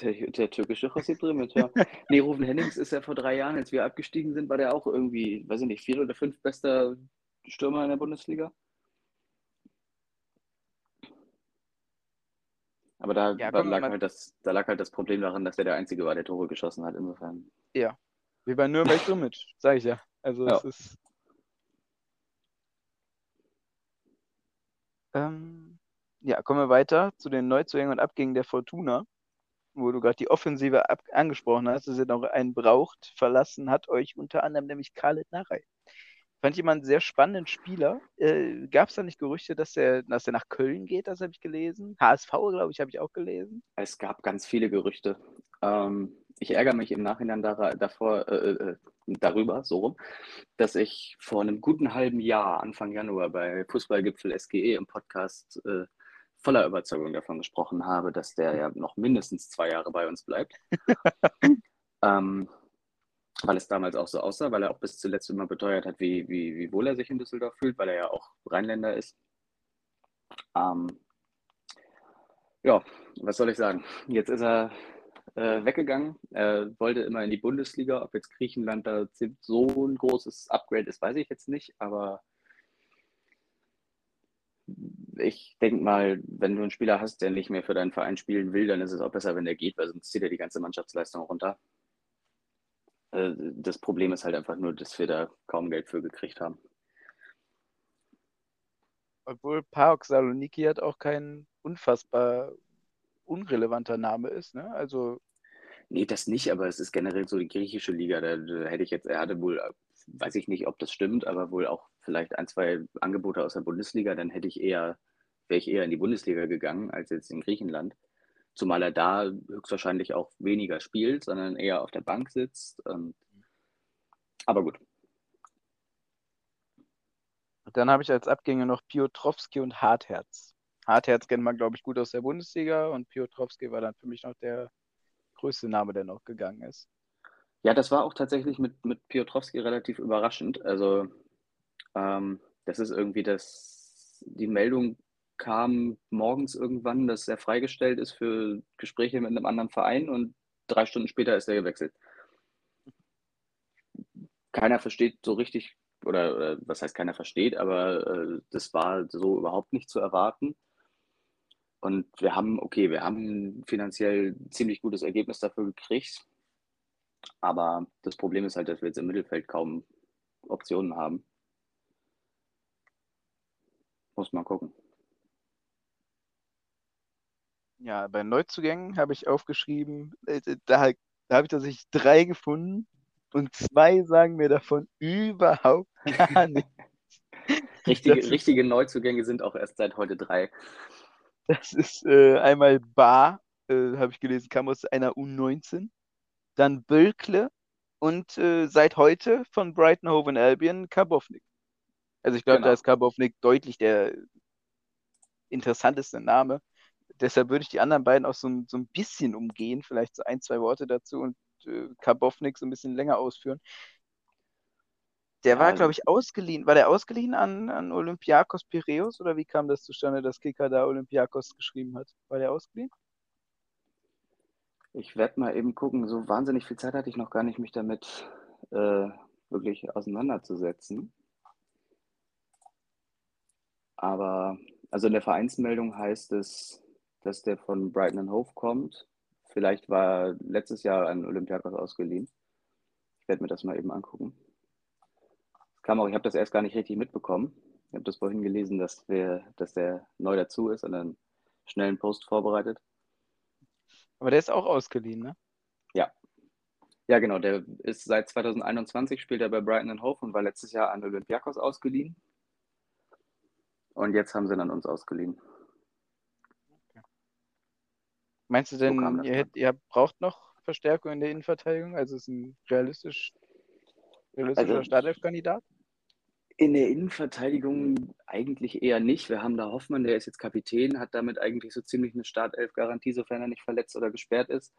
Der, der, türkische Josip Drimic, ja. nee, Rufen Hennings ist ja vor drei Jahren, als wir abgestiegen sind, war der auch irgendwie, weiß ich nicht, vier oder fünf bester Stürmer in der Bundesliga. Aber da, ja, komm, lag halt das, da lag halt das Problem daran, dass der der Einzige war, der Tore geschossen hat, insofern. Ja, wie bei Nürnberg Drimic, sag ich ja. Also ja. es ist. Ähm, ja, kommen wir weiter zu den Neuzugängen und Abgängen der Fortuna, wo du gerade die Offensive angesprochen hast, dass ihr noch einen braucht. Verlassen hat euch unter anderem nämlich Khaled Narei. Fand ich einen sehr spannenden Spieler. Äh, Gab es da nicht Gerüchte, dass er dass nach Köln geht? Das habe ich gelesen. HSV, glaube ich, habe ich auch gelesen. Es gab ganz viele Gerüchte. Ähm, ich ärgere mich im Nachhinein dar davor, äh, äh, darüber, so rum, dass ich vor einem guten halben Jahr, Anfang Januar, bei Fußballgipfel SGE im Podcast äh, voller Überzeugung davon gesprochen habe, dass der ja noch mindestens zwei Jahre bei uns bleibt. ähm, weil es damals auch so aussah, weil er auch bis zuletzt immer beteuert hat, wie, wie, wie wohl er sich in Düsseldorf fühlt, weil er ja auch Rheinländer ist. Ähm, ja, was soll ich sagen? Jetzt ist er äh, weggegangen. Er wollte immer in die Bundesliga. Ob jetzt Griechenland da so ein großes Upgrade ist, weiß ich jetzt nicht. Aber ich denke mal, wenn du einen Spieler hast, der nicht mehr für deinen Verein spielen will, dann ist es auch besser, wenn der geht, weil sonst zieht er die ganze Mannschaftsleistung runter. Äh, das Problem ist halt einfach nur, dass wir da kaum Geld für gekriegt haben. Obwohl Park Saloniki hat auch kein unfassbar unrelevanter Name ist, ne? Also. Nee, das nicht, aber es ist generell so die griechische Liga. Da, da hätte ich jetzt, er hatte wohl, weiß ich nicht, ob das stimmt, aber wohl auch vielleicht ein, zwei Angebote aus der Bundesliga, dann hätte ich eher, wäre ich eher in die Bundesliga gegangen als jetzt in Griechenland. Zumal er da höchstwahrscheinlich auch weniger spielt, sondern eher auf der Bank sitzt. Und... Aber gut. Dann habe ich als Abgänge noch Piotrowski und Hartherz. Hartherz kennt man, glaube ich, gut aus der Bundesliga und Piotrowski war dann für mich noch der größte Name, der noch gegangen ist. Ja, das war auch tatsächlich mit, mit Piotrowski relativ überraschend. Also, ähm, das ist irgendwie das, die Meldung kam morgens irgendwann, dass er freigestellt ist für Gespräche mit einem anderen Verein und drei Stunden später ist er gewechselt. Keiner versteht so richtig, oder, oder was heißt keiner versteht, aber äh, das war so überhaupt nicht zu erwarten. Und wir haben, okay, wir haben finanziell ziemlich gutes Ergebnis dafür gekriegt. Aber das Problem ist halt, dass wir jetzt im Mittelfeld kaum Optionen haben. Muss man gucken. Ja, bei Neuzugängen habe ich aufgeschrieben, äh, da, da habe ich tatsächlich drei gefunden und zwei sagen mir davon überhaupt gar nichts. richtige, richtige Neuzugänge sind auch erst seit heute drei. Das ist äh, einmal Bar äh, habe ich gelesen, kam aus einer U19. Dann Bölkle und äh, seit heute von Brighton Hove Albion Karbovnik. Also ich glaube, genau. da ist Karbovnik deutlich der interessanteste Name. Deshalb würde ich die anderen beiden auch so, so ein bisschen umgehen, vielleicht so ein, zwei Worte dazu und äh, Karbovnik so ein bisschen länger ausführen. Der war, glaube ich, ausgeliehen. War der ausgeliehen an, an Olympiakos Piraeus oder wie kam das zustande, dass Kicker da Olympiakos geschrieben hat? War der ausgeliehen? Ich werde mal eben gucken. So wahnsinnig viel Zeit hatte ich noch gar nicht, mich damit äh, wirklich auseinanderzusetzen. Aber also in der Vereinsmeldung heißt es, dass der von Brighton Hove kommt. Vielleicht war letztes Jahr an Olympiakos ausgeliehen. Ich werde mir das mal eben angucken kam auch, ich habe das erst gar nicht richtig mitbekommen. Ich habe das vorhin gelesen, dass, wir, dass der neu dazu ist und einen schnellen Post vorbereitet. Aber der ist auch ausgeliehen, ne? Ja. Ja, genau. Der ist seit 2021 spielt er bei Brighton Hove und war letztes Jahr an Olympiakos ausgeliehen. Und jetzt haben sie dann uns ausgeliehen. Okay. Meinst du denn, so ihr, hätt, ihr braucht noch Verstärkung in der Innenverteidigung? Also ist ein realistisch, realistischer also, Startelf-Kandidat? In der Innenverteidigung eigentlich eher nicht. Wir haben da Hoffmann, der ist jetzt Kapitän, hat damit eigentlich so ziemlich eine Startelf-Garantie, sofern er nicht verletzt oder gesperrt ist.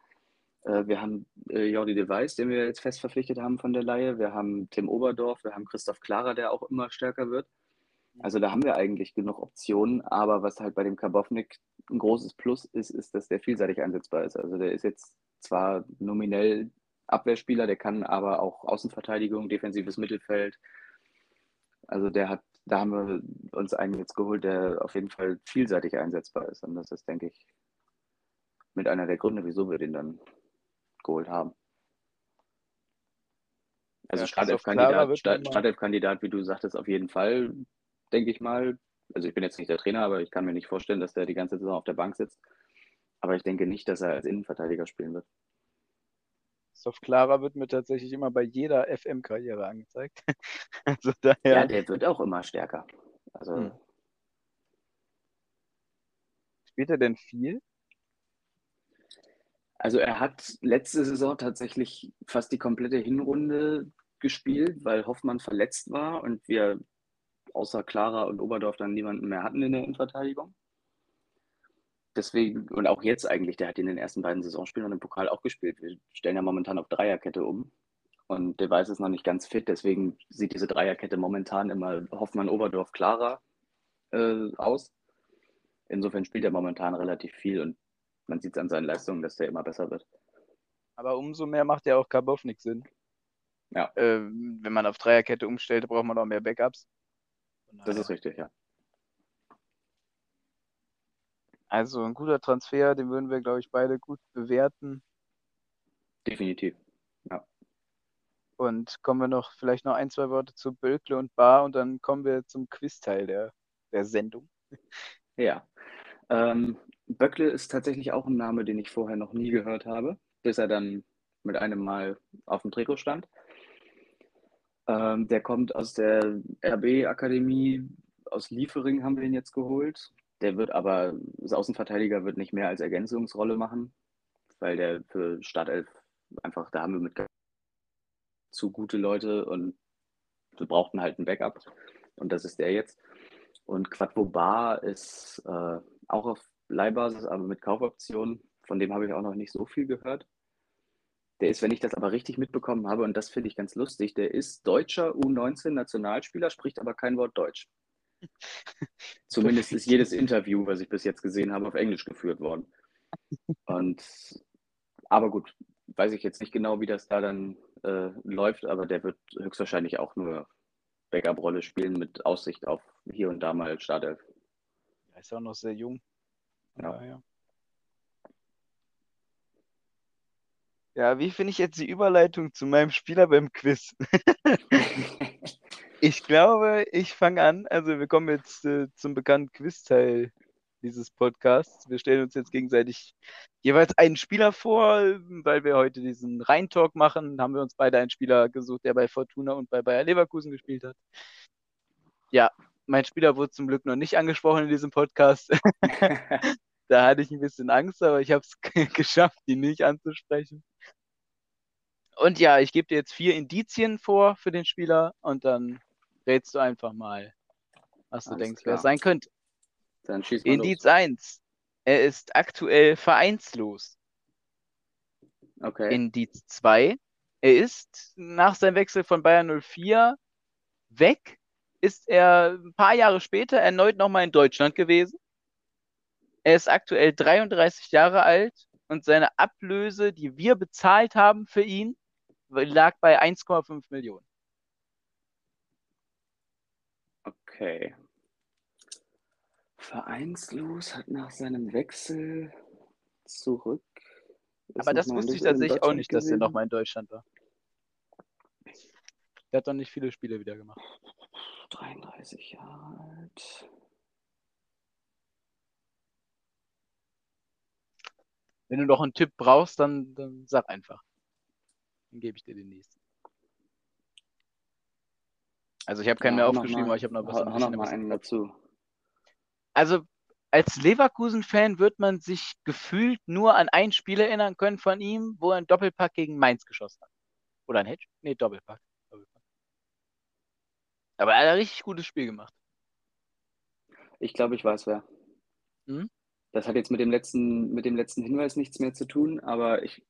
Äh, wir haben äh, Jordi de Weiß, den wir jetzt fest verpflichtet haben von der Laie. Wir haben Tim Oberdorf, wir haben Christoph Klara, der auch immer stärker wird. Also da haben wir eigentlich genug Optionen, aber was halt bei dem Karbovnik ein großes Plus ist, ist, dass der vielseitig einsetzbar ist. Also der ist jetzt zwar nominell Abwehrspieler, der kann aber auch Außenverteidigung, defensives Mittelfeld, also der hat, da haben wir uns einen jetzt geholt, der auf jeden Fall vielseitig einsetzbar ist. Und das ist, denke ich, mit einer der Gründe, wieso wir den dann geholt haben. Also ja, Startelf-Kandidat, Startelf-Kandidat, wie du sagtest, auf jeden Fall, denke ich mal. Also ich bin jetzt nicht der Trainer, aber ich kann mir nicht vorstellen, dass der die ganze Saison auf der Bank sitzt. Aber ich denke nicht, dass er als Innenverteidiger spielen wird. Christoph Clara wird mir tatsächlich immer bei jeder FM-Karriere angezeigt. also daher... Ja, der wird auch immer stärker. Also... Hm. Spielt er denn viel? Also er hat letzte Saison tatsächlich fast die komplette Hinrunde gespielt, weil Hoffmann verletzt war und wir außer Clara und Oberdorf dann niemanden mehr hatten in der Innenverteidigung deswegen, und auch jetzt eigentlich, der hat in den ersten beiden Saisonspielen und im Pokal auch gespielt. Wir stellen ja momentan auf Dreierkette um. Und der Weiß ist noch nicht ganz fit, deswegen sieht diese Dreierkette momentan immer Hoffmann, Oberdorf, Clara äh, aus. Insofern spielt er momentan relativ viel und man sieht es an seinen Leistungen, dass der immer besser wird. Aber umso mehr macht ja auch Karbovnik Sinn. Ja. Äh, wenn man auf Dreierkette umstellt, braucht man auch mehr Backups. Das ist richtig, ja. Also ein guter Transfer, den würden wir, glaube ich, beide gut bewerten. Definitiv, ja. Und kommen wir noch vielleicht noch ein, zwei Worte zu Bölkle und Bar und dann kommen wir zum Quizteil der, der Sendung. Ja. Ähm, Böckle ist tatsächlich auch ein Name, den ich vorher noch nie gehört habe, bis er dann mit einem Mal auf dem Trikot stand. Ähm, der kommt aus der RB-Akademie, aus Liefering haben wir ihn jetzt geholt. Der wird aber, das Außenverteidiger wird nicht mehr als Ergänzungsrolle machen, weil der für Startelf einfach, da haben wir mit zu gute Leute und wir brauchten halt ein Backup. Und das ist der jetzt. Und Quadvo Bar ist äh, auch auf Leihbasis, aber mit Kaufoption. Von dem habe ich auch noch nicht so viel gehört. Der ist, wenn ich das aber richtig mitbekommen habe, und das finde ich ganz lustig, der ist deutscher U19-Nationalspieler, spricht aber kein Wort Deutsch. Zumindest ist jedes Interview, was ich bis jetzt gesehen habe, auf Englisch geführt worden. Und aber gut, weiß ich jetzt nicht genau, wie das da dann äh, läuft, aber der wird höchstwahrscheinlich auch nur Backup-Rolle spielen mit Aussicht auf hier und da mal Startelf. Er ist auch noch sehr jung. Ja. ja. Ja, wie finde ich jetzt die Überleitung zu meinem Spieler beim Quiz? Ich glaube, ich fange an. Also wir kommen jetzt äh, zum bekannten Quizteil dieses Podcasts. Wir stellen uns jetzt gegenseitig jeweils einen Spieler vor, weil wir heute diesen Rhein-Talk machen. Haben wir uns beide einen Spieler gesucht, der bei Fortuna und bei Bayer Leverkusen gespielt hat. Ja, mein Spieler wurde zum Glück noch nicht angesprochen in diesem Podcast. Da hatte ich ein bisschen Angst, aber ich habe es geschafft, ihn nicht anzusprechen. Und ja, ich gebe dir jetzt vier Indizien vor für den Spieler und dann rätst du einfach mal, was du Alles denkst, wer es klar. sein könnte. Dann schieß mal Indiz 1. Er ist aktuell vereinslos. los. Okay. Indiz 2. Er ist nach seinem Wechsel von Bayern 04 weg, ist er ein paar Jahre später erneut nochmal in Deutschland gewesen. Er ist aktuell 33 Jahre alt und seine Ablöse, die wir bezahlt haben für ihn, lag bei 1,5 Millionen. Okay. Vereinslos hat nach seinem Wechsel zurück. Aber das wusste ich tatsächlich auch nicht, dass er nochmal in Deutschland war. Der hat doch nicht viele Spiele wieder gemacht. 33 Jahre alt. Wenn du noch einen Tipp brauchst, dann, dann sag einfach. Dann gebe ich dir den nächsten. Also ich habe keinen mehr hau noch aufgeschrieben, mal- aber ich habe noch was hau, noch bisschen mal einen dazu. Also als Leverkusen-Fan wird man sich gefühlt nur an ein Spiel erinnern können von ihm, wo er einen Doppelpack gegen Mainz geschossen hat. Oder ein Hedge? Nee, Doppelpack. Doppelpack. Aber er hat ein richtig gutes Spiel gemacht. Ich glaube, ich weiß wer. Hm? Das hat jetzt mit dem letzten, mit dem letzten Hinweis nichts mehr zu tun, aber ich,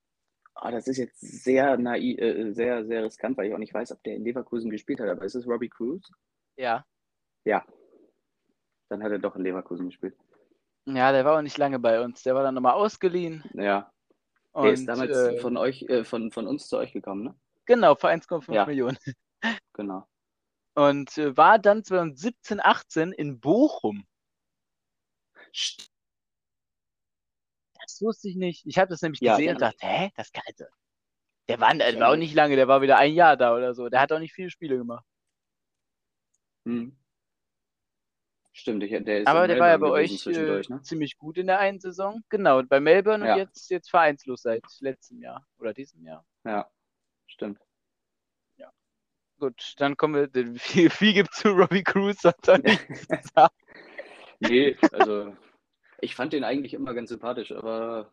ah, das ist jetzt sehr naiv, äh, sehr, sehr riskant, weil ich auch nicht weiß, ob der in Leverkusen gespielt hat. Aber ist es Robbie Cruz? Ja. Ja. Dann hat er doch in Leverkusen gespielt. Ja, der war auch nicht lange bei uns. Der war dann nochmal ausgeliehen. Ja. Und, Der ist damals äh, von euch, äh, von, von uns zu euch gekommen, ne? genau, für 1,5 Ja. Millionen. Genau. Und äh, war dann 2017, 18 in Bochum. St- Das wusste ich nicht. Ich habe das nämlich Ja, gesehen ja. und dachte, hä, das also. Der war, der Ja, war auch nee. nicht lange, der war wieder ein Jahr da oder so. Der hat auch nicht viele Spiele gemacht. Hm. Stimmt, ich, der ist Aber der war ja bei Melbourne euch zwischendurch, äh, ne? ziemlich gut in der einen Saison. Genau, bei Melbourne Ja. und jetzt, jetzt vereinslos seit letztem Jahr oder diesem Jahr. Ja, stimmt. Gut, dann kommen wir. Viel, viel gibt zu Robbie Cruz. Hat er nicht. Nee, also ich fand den eigentlich immer ganz sympathisch, aber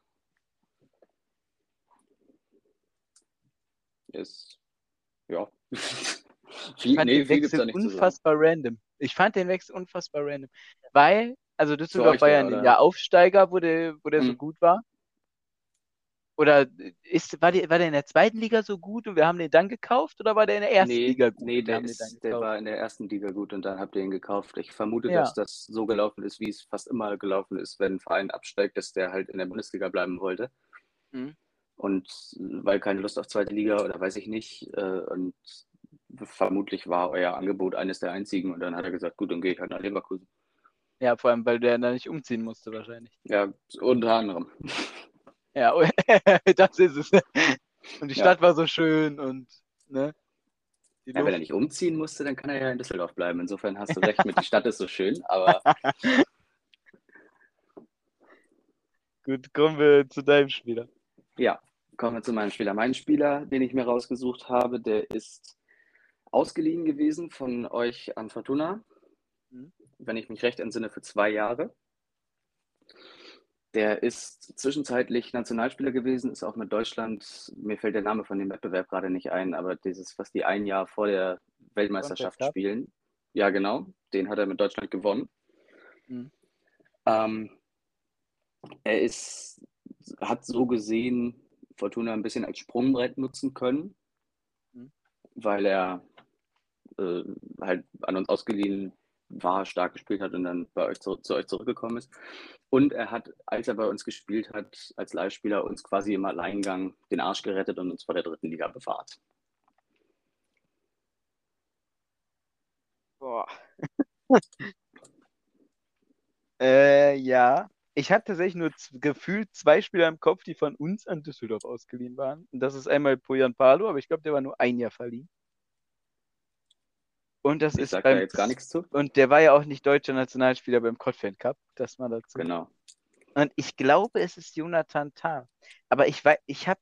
ist ja. viel, Ich fand nee, den Wechsel zu sagen. unfassbar random. Ich fand den Wechsel unfassbar random. Weil, also Düsseldorf war ja der, ein? Jahr Aufsteiger, wo der, wo der so Mhm. gut war. Oder ist, war, der, war der in der zweiten Liga so gut und wir haben den dann gekauft oder war der in der ersten Nee, Liga gut? nee, der, ist, der war in der ersten Liga gut und dann habt ihr ihn gekauft. Ich vermute, Ja. dass das so gelaufen ist, wie es fast immer gelaufen ist, wenn ein Verein absteigt, dass der halt in der Bundesliga bleiben wollte. Mhm. Und weil keine Lust auf zweite Liga oder weiß ich nicht. Äh, und vermutlich war euer Angebot eines der einzigen und dann hat er gesagt, gut, dann gehe ich halt nach Leverkusen. Ja, vor allem, weil der da nicht umziehen musste wahrscheinlich. Ja, unter anderem. Ja, das ist es. Und die Ja. Stadt war so schön und ne? Ja, wenn er nicht umziehen musste, dann kann er ja in Düsseldorf bleiben. Insofern hast du recht mit, die Stadt ist so schön, aber Gut, kommen wir zu deinem Spieler. ja, kommen wir zu meinem Spieler. Mein Spieler, den ich mir rausgesucht habe, der ist ausgeliehen gewesen von euch an Fortuna, Mhm. wenn ich mich recht entsinne, für zwei Jahre. Der ist zwischenzeitlich Nationalspieler gewesen, ist auch mit Deutschland, mir fällt der Name von dem Wettbewerb gerade nicht ein, aber dieses, was die ein Jahr vor der Weltmeisterschaft spielen. Ja, genau, den hat er mit Deutschland gewonnen. Mhm. Ähm, er ist, hat so gesehen Fortuna ein bisschen als Sprungbrett nutzen können, Mhm. weil er äh, halt an uns ausgeliehen war, stark gespielt hat und dann bei euch zu, zu euch zurückgekommen ist. Und er hat, als er bei uns gespielt hat, als Leihspieler uns quasi im Alleingang den Arsch gerettet und uns vor der dritten Liga bewahrt. Boah. äh, ja. Ich hatte tatsächlich nur gefühlt zwei Spieler im Kopf, die von uns an Düsseldorf ausgeliehen waren. Und das ist einmal Poyan Palo, aber ich glaube, der war nur ein Jahr verliehen. Und das Ich ist sage da beim jetzt gar nichts zu. Und der war ja auch nicht deutscher Nationalspieler beim Kotfan Cup, das mal dazu. Genau. Und ich glaube, es ist Jonathan Tah. Aber ich weiß, ich habe,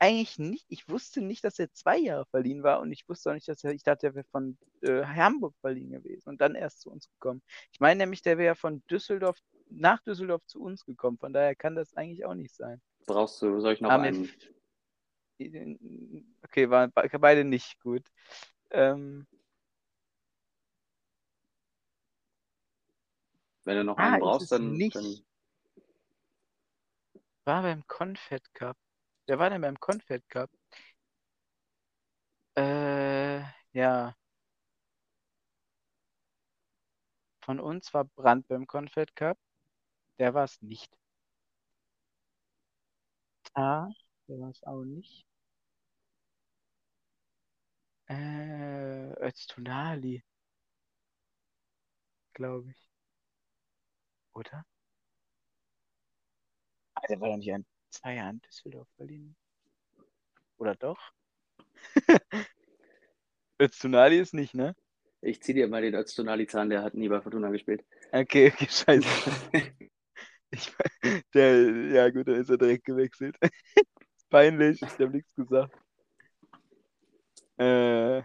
eigentlich nicht, ich wusste nicht, dass er zwei Jahre verliehen war und ich wusste auch nicht, dass er, ich dachte, er wäre von äh, Hamburg verliehen gewesen und dann erst zu uns gekommen. Ich meine nämlich, der wäre von Düsseldorf nach Düsseldorf zu uns gekommen, von daher kann das eigentlich auch nicht sein. Brauchst du, soll ich noch einen? Okay, waren beide nicht gut. Ähm, Wenn du noch ah, einen brauchst, dann, nicht. dann. War beim Confed Cup. Wer war denn beim Confed Cup? Äh, ja. Von uns war Brand beim Confed Cup. Der war es nicht. Ah, der war es auch nicht. Äh, Öztunali. Glaube ich. Oder? Der war doch nicht ein zwei Jahren Düsseldorf, Berlin. Oder doch? Öztunali ist nicht, ne? Ich zieh dir mal den Öztunali-Zahn, der hat nie bei Fortuna gespielt. Okay, okay, scheiße. ich, der, ja gut, dann ist er direkt gewechselt. Peinlich, ich habe nichts gesagt. Äh,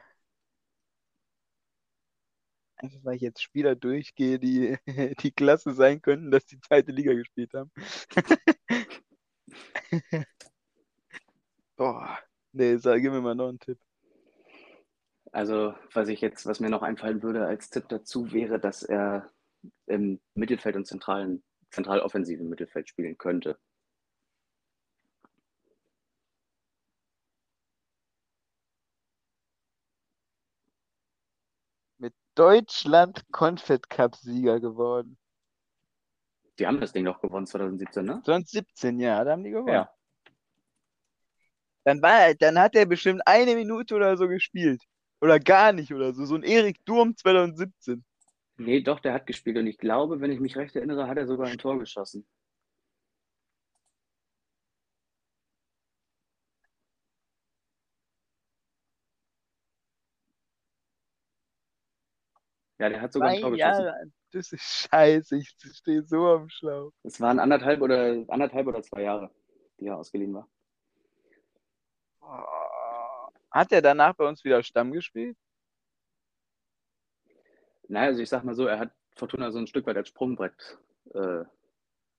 einfach weil ich jetzt Spieler durchgehe, die die Klasse sein könnten, dass die zweite Liga gespielt haben. Boah, nee, sag, gib mir mal noch einen Tipp. Also, was ich jetzt, was mir noch einfallen würde als Tipp dazu, wäre, dass er im Mittelfeld und zentralen, zentral offensiven Mittelfeld spielen könnte. Mit Deutschland Confed Cup Sieger geworden. Die haben das Ding doch gewonnen 2017, ne? 2017, ja, da haben die gewonnen. Ja. Dann, war, dann hat er bestimmt eine Minute oder so gespielt. Oder gar nicht oder so. So ein Erik Durm 2017. Nee, doch, der hat gespielt. Und ich glaube, wenn ich mich recht erinnere, hat er sogar ein Tor geschossen. Ja, der hat sogar ein Tor geschossen. Jahre, das ist scheiße, ich stehe so am Schlauch. Es waren anderthalb oder anderthalb oder zwei Jahre, die er ausgeliehen war. Hat er danach bei uns wieder Stamm gespielt? Naja, also ich sag mal so, er hat Fortuna so ein Stück weit als Sprungbrett äh,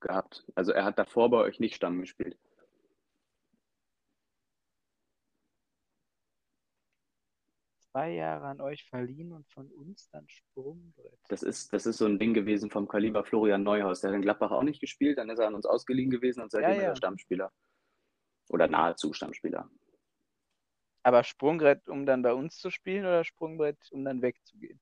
gehabt. Also er hat davor bei euch nicht Stamm gespielt. Zwei Jahre an euch verliehen und von uns dann Sprungbrett. Das ist, das ist so ein Ding gewesen vom Kaliber Florian Neuhaus. Der hat in Gladbach auch nicht gespielt, dann ist er an uns ausgeliehen gewesen und seitdem ja, ja. ist er Stammspieler. Oder nahezu Stammspieler. Aber Sprungbrett, um dann bei uns zu spielen oder Sprungbrett, um dann wegzugehen?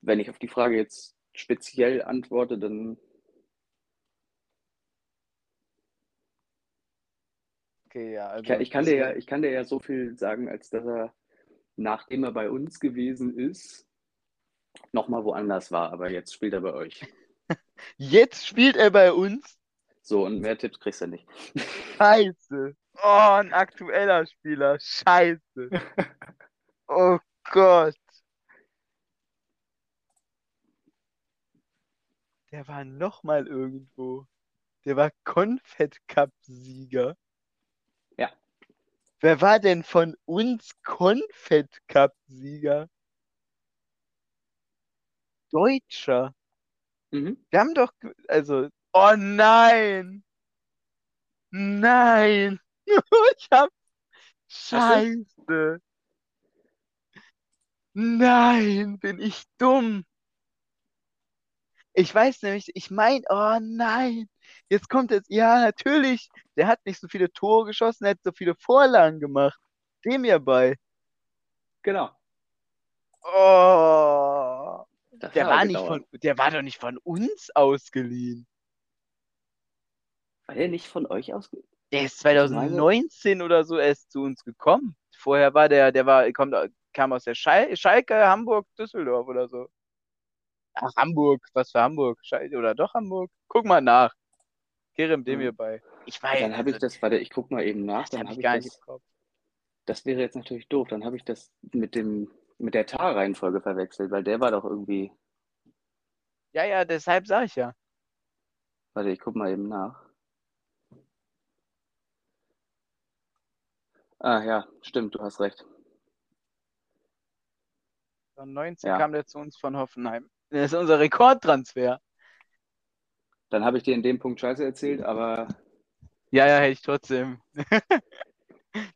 Wenn ich auf die Frage jetzt speziell antworte, dann. Okay, ja. Also ich, kann, ich, kann dir ja, ich kann dir ja so viel sagen, als dass er, nachdem er bei uns gewesen ist, nochmal woanders war, aber jetzt spielt er bei euch. jetzt spielt er bei uns? So, und mehr Tipps kriegst du nicht. Scheiße. Oh, ein aktueller Spieler. Scheiße. Oh Gott. Der war nochmal irgendwo. Der war Confed Cup Sieger. Wer war denn von uns Confed Cup Sieger? Deutscher. Mhm. Wir haben doch, also Oh nein! Nein! ich hab. Scheiße! Nein, bin ich dumm. Ich weiß nämlich, ich mein, oh nein, jetzt kommt es, ja, natürlich, der hat nicht so viele Tore geschossen, er hat so viele Vorlagen gemacht. Dem ja bei. Genau. Oh. der war, nicht von, der war doch nicht von uns ausgeliehen. War der nicht von euch aus? Der ist 2019 oder so erst zu uns gekommen. Vorher war der, der war, kommt, kam aus der Schal Schalke, Hamburg, Düsseldorf oder so. Ach, Hamburg, was für Hamburg? Schalke oder doch Hamburg? Guck mal nach. Kerem dem hier bei. Ich weiß. Dann habe ich das, warte, ich guck mal eben nach. Dann habe ich gar das, nicht im Das wäre jetzt natürlich doof. Dann habe ich das mit dem mit der Tar-Reihenfolge verwechselt, weil der war doch irgendwie. Ja, ja, deshalb sage ich ja. Warte, ich guck mal eben nach. Ah ja, stimmt, du hast recht. 2019 ja. kam der zu uns von Hoffenheim. Das ist unser Rekordtransfer. Dann habe ich dir in dem Punkt Scheiße erzählt, aber. Ja, ja, hätte ich trotzdem.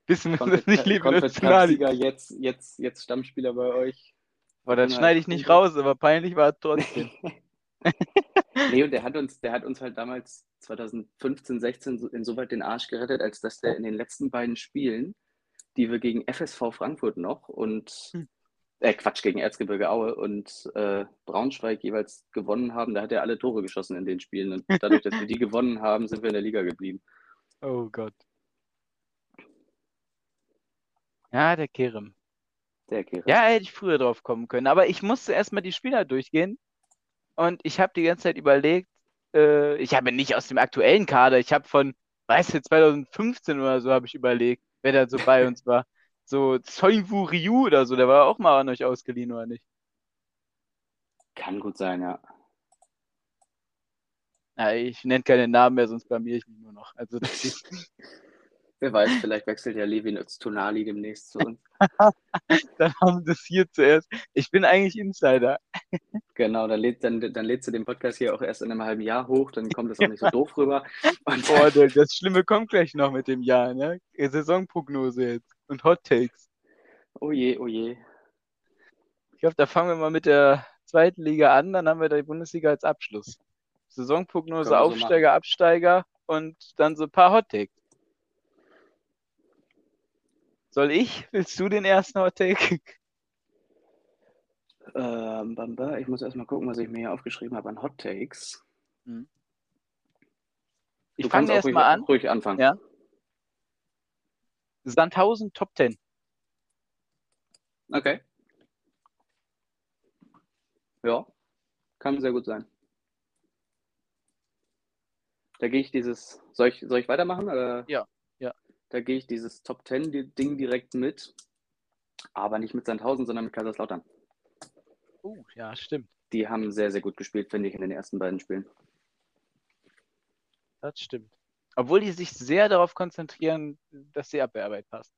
Wir das nicht, liebe Nationalliga, jetzt, jetzt, jetzt Stammspieler bei euch. Boah, das schneide ich nicht raus, aber peinlich war es trotzdem. nee, und der hat uns, der hat uns halt damals 2015, 16 insoweit den Arsch gerettet, als dass der in den letzten beiden Spielen, die wir gegen FSV Frankfurt noch und hm äh, Quatsch, gegen Erzgebirge Aue und äh, Braunschweig jeweils gewonnen haben. Da hat er alle Tore geschossen in den Spielen. Und dadurch, dass wir die gewonnen haben, sind wir in der Liga geblieben. Oh Gott. Ja, der Kerem. Der Kerem. Ja, hätte ich früher drauf kommen können. Aber ich musste erstmal die Spieler durchgehen. Und ich habe die ganze Zeit überlegt, äh, ich habe nicht aus dem aktuellen Kader, ich habe von, weißt du, 2015 oder so, habe ich überlegt, wer da so bei uns war. So Soiwu Ryu oder so, der war auch mal an euch ausgeliehen, oder nicht? Kann gut sein, ja. Ja, ich nenne keine Namen mehr, sonst blamier ich mich nur noch. Also. Wer weiß, vielleicht wechselt ja Levin Tonali demnächst zu uns. dann haben wir das hier zuerst. Ich bin eigentlich Insider. Genau, dann, lädt, dann, dann lädst du den Podcast hier auch erst in einem halben Jahr hoch, dann kommt das auch nicht so doof rüber. Und Boah, das Schlimme kommt gleich noch mit dem Jahr, ne? Saisonprognose jetzt und Hot Takes. Oh je, oh je. Ich glaube, da fangen wir mal mit der zweiten Liga an, dann haben wir die Bundesliga als Abschluss. Saisonprognose, Aufsteiger, so Absteiger und dann so ein paar Hot Takes. Soll ich? Willst du den ersten Hot Take? Ähm, ich muss erstmal gucken, was ich mir hier aufgeschrieben habe an Hot Takes. Hm. Ich fange erstmal an. Ruhig anfangen. Ja. Sandhausen Top 10. Okay. Ja, kann sehr gut sein. Da gehe ich dieses. Soll ich, soll ich weitermachen? Oder? Ja, ja. Da gehe ich dieses Top 10 Ding direkt mit. Aber nicht mit Sandhausen, sondern mit Kaiserslautern. Oh, ja, stimmt. Die haben sehr, sehr gut gespielt, finde ich, in den ersten beiden Spielen. Das stimmt. Obwohl die sich sehr darauf konzentrieren, dass die Abwehrarbeit passt.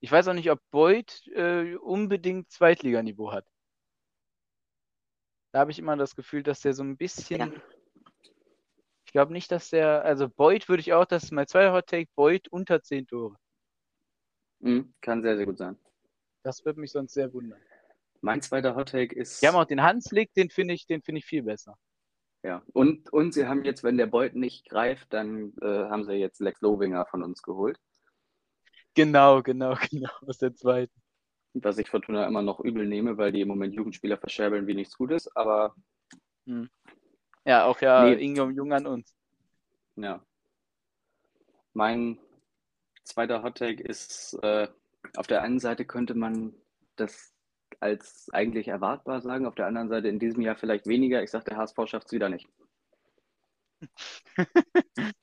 Ich weiß auch nicht, ob Boyd äh, unbedingt Zweitliganiveau hat. Da habe ich immer das Gefühl, dass der so ein bisschen. Ja. Ich glaube nicht, dass der. Also Boyd würde ich auch, das ist mein zweiter Hot Take, Boyd unter 10 Tore. Mhm, kann sehr, sehr gut sein. Das würde mich sonst sehr wundern. Mein zweiter Hot Take ist. Die haben auch den Hanslik, den finde ich, den ich viel besser. Ja, und, und sie haben jetzt, wenn der Beut nicht greift, dann äh, haben sie jetzt Lex Lovinger von uns geholt. Genau, genau, genau, aus der zweiten. Was ich Fortuna immer noch übel nehme, weil die im Moment Jugendspieler verscherbeln wie nichts Gutes, aber. Hm. Ja, auch ja nee. Inge Jung an uns. Ja. Mein zweiter Hottag ist, äh, auf der einen Seite könnte man das als eigentlich erwartbar sagen. Auf der anderen Seite in diesem Jahr vielleicht weniger. Ich sage, der HSV schafft es wieder nicht.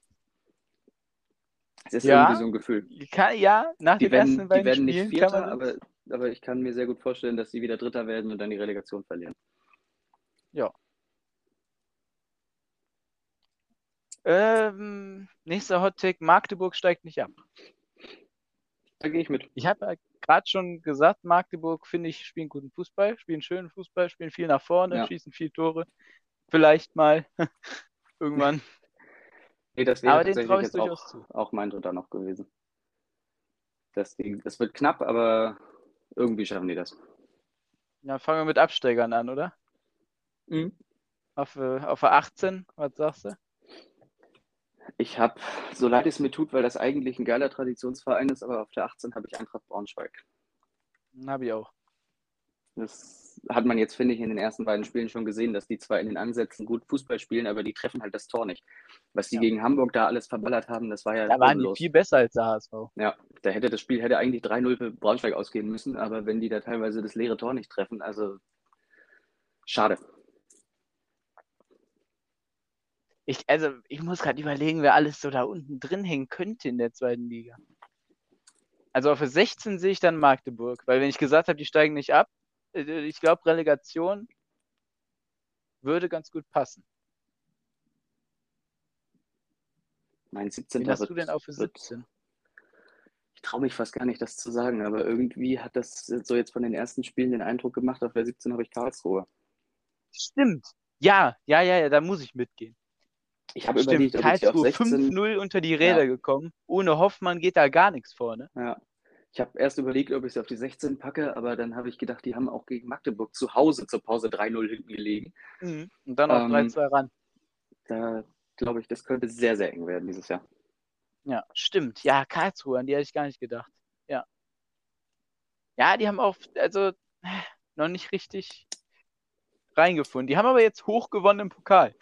Es ist ja, irgendwie so ein Gefühl. Kann, ja, nach die den werden, ersten beiden Die werden Spielen nicht Vierter, aber, aber ich kann mir sehr gut vorstellen, dass sie wieder Dritter werden und dann die Relegation verlieren. Ja. Ähm, nächster Hot Take: Magdeburg steigt nicht ab. Da gehe ich mit. Ich habe gerade schon gesagt, Magdeburg, finde ich, spielen guten Fußball, spielen schönen Fußball, spielen viel nach vorne, ja. schießen viel Tore. Vielleicht mal irgendwann. Nee, das wäre aber tatsächlich jetzt auch, zu. auch mein Dritter noch gewesen. Das, das wird knapp, aber irgendwie schaffen die das. Ja, fangen wir mit Absteigern an, oder? Mhm. Auf, äh, auf 18, was sagst du? Ich habe, so leid es mir tut, weil das eigentlich ein geiler Traditionsverein ist, aber auf der 18 habe ich Eintracht Braunschweig. Habe ich auch. Das hat man jetzt, finde ich, in den ersten beiden Spielen schon gesehen, dass die zwar in den Ansätzen gut Fußball spielen, aber die treffen halt das Tor nicht. Was die ja. gegen Hamburg da alles verballert haben, das war ja. Da waren die viel besser als der HSV. Ja, da hätte das Spiel hätte eigentlich 3-0 für Braunschweig ausgehen müssen, aber wenn die da teilweise das leere Tor nicht treffen, also schade. Ich, also, ich muss gerade überlegen, wer alles so da unten drin hängen könnte in der zweiten Liga. Also auf der 16 sehe ich dann Magdeburg, weil wenn ich gesagt habe, die steigen nicht ab, äh, ich glaube, Relegation würde ganz gut passen. Mein 17. Wen hast du denn auch für 17? ich traue mich fast gar nicht, das zu sagen, aber irgendwie hat das so jetzt von den ersten Spielen den Eindruck gemacht, auf der 17 habe ich Karlsruhe. Stimmt. Ja, ja, ja, ja, da muss ich mitgehen. Ich habe überlegt, ob ich auf 16... 5-0 unter die Räder ja. gekommen. Ohne Hoffmann geht da gar nichts vorne. Ja. Ich habe erst überlegt, ob ich sie auf die 16 packe, aber dann habe ich gedacht, die haben auch gegen Magdeburg zu Hause zur Pause 3-0 hinten gelegen. Mhm. Und dann auf ähm, 3-2 ran. Da glaube ich, das könnte sehr, sehr eng werden dieses Jahr. Ja, stimmt. Ja, Karlsruhe, an die hätte ich gar nicht gedacht. Ja. Ja, die haben auch, also, noch nicht richtig reingefunden. Die haben aber jetzt hoch gewonnen im Pokal.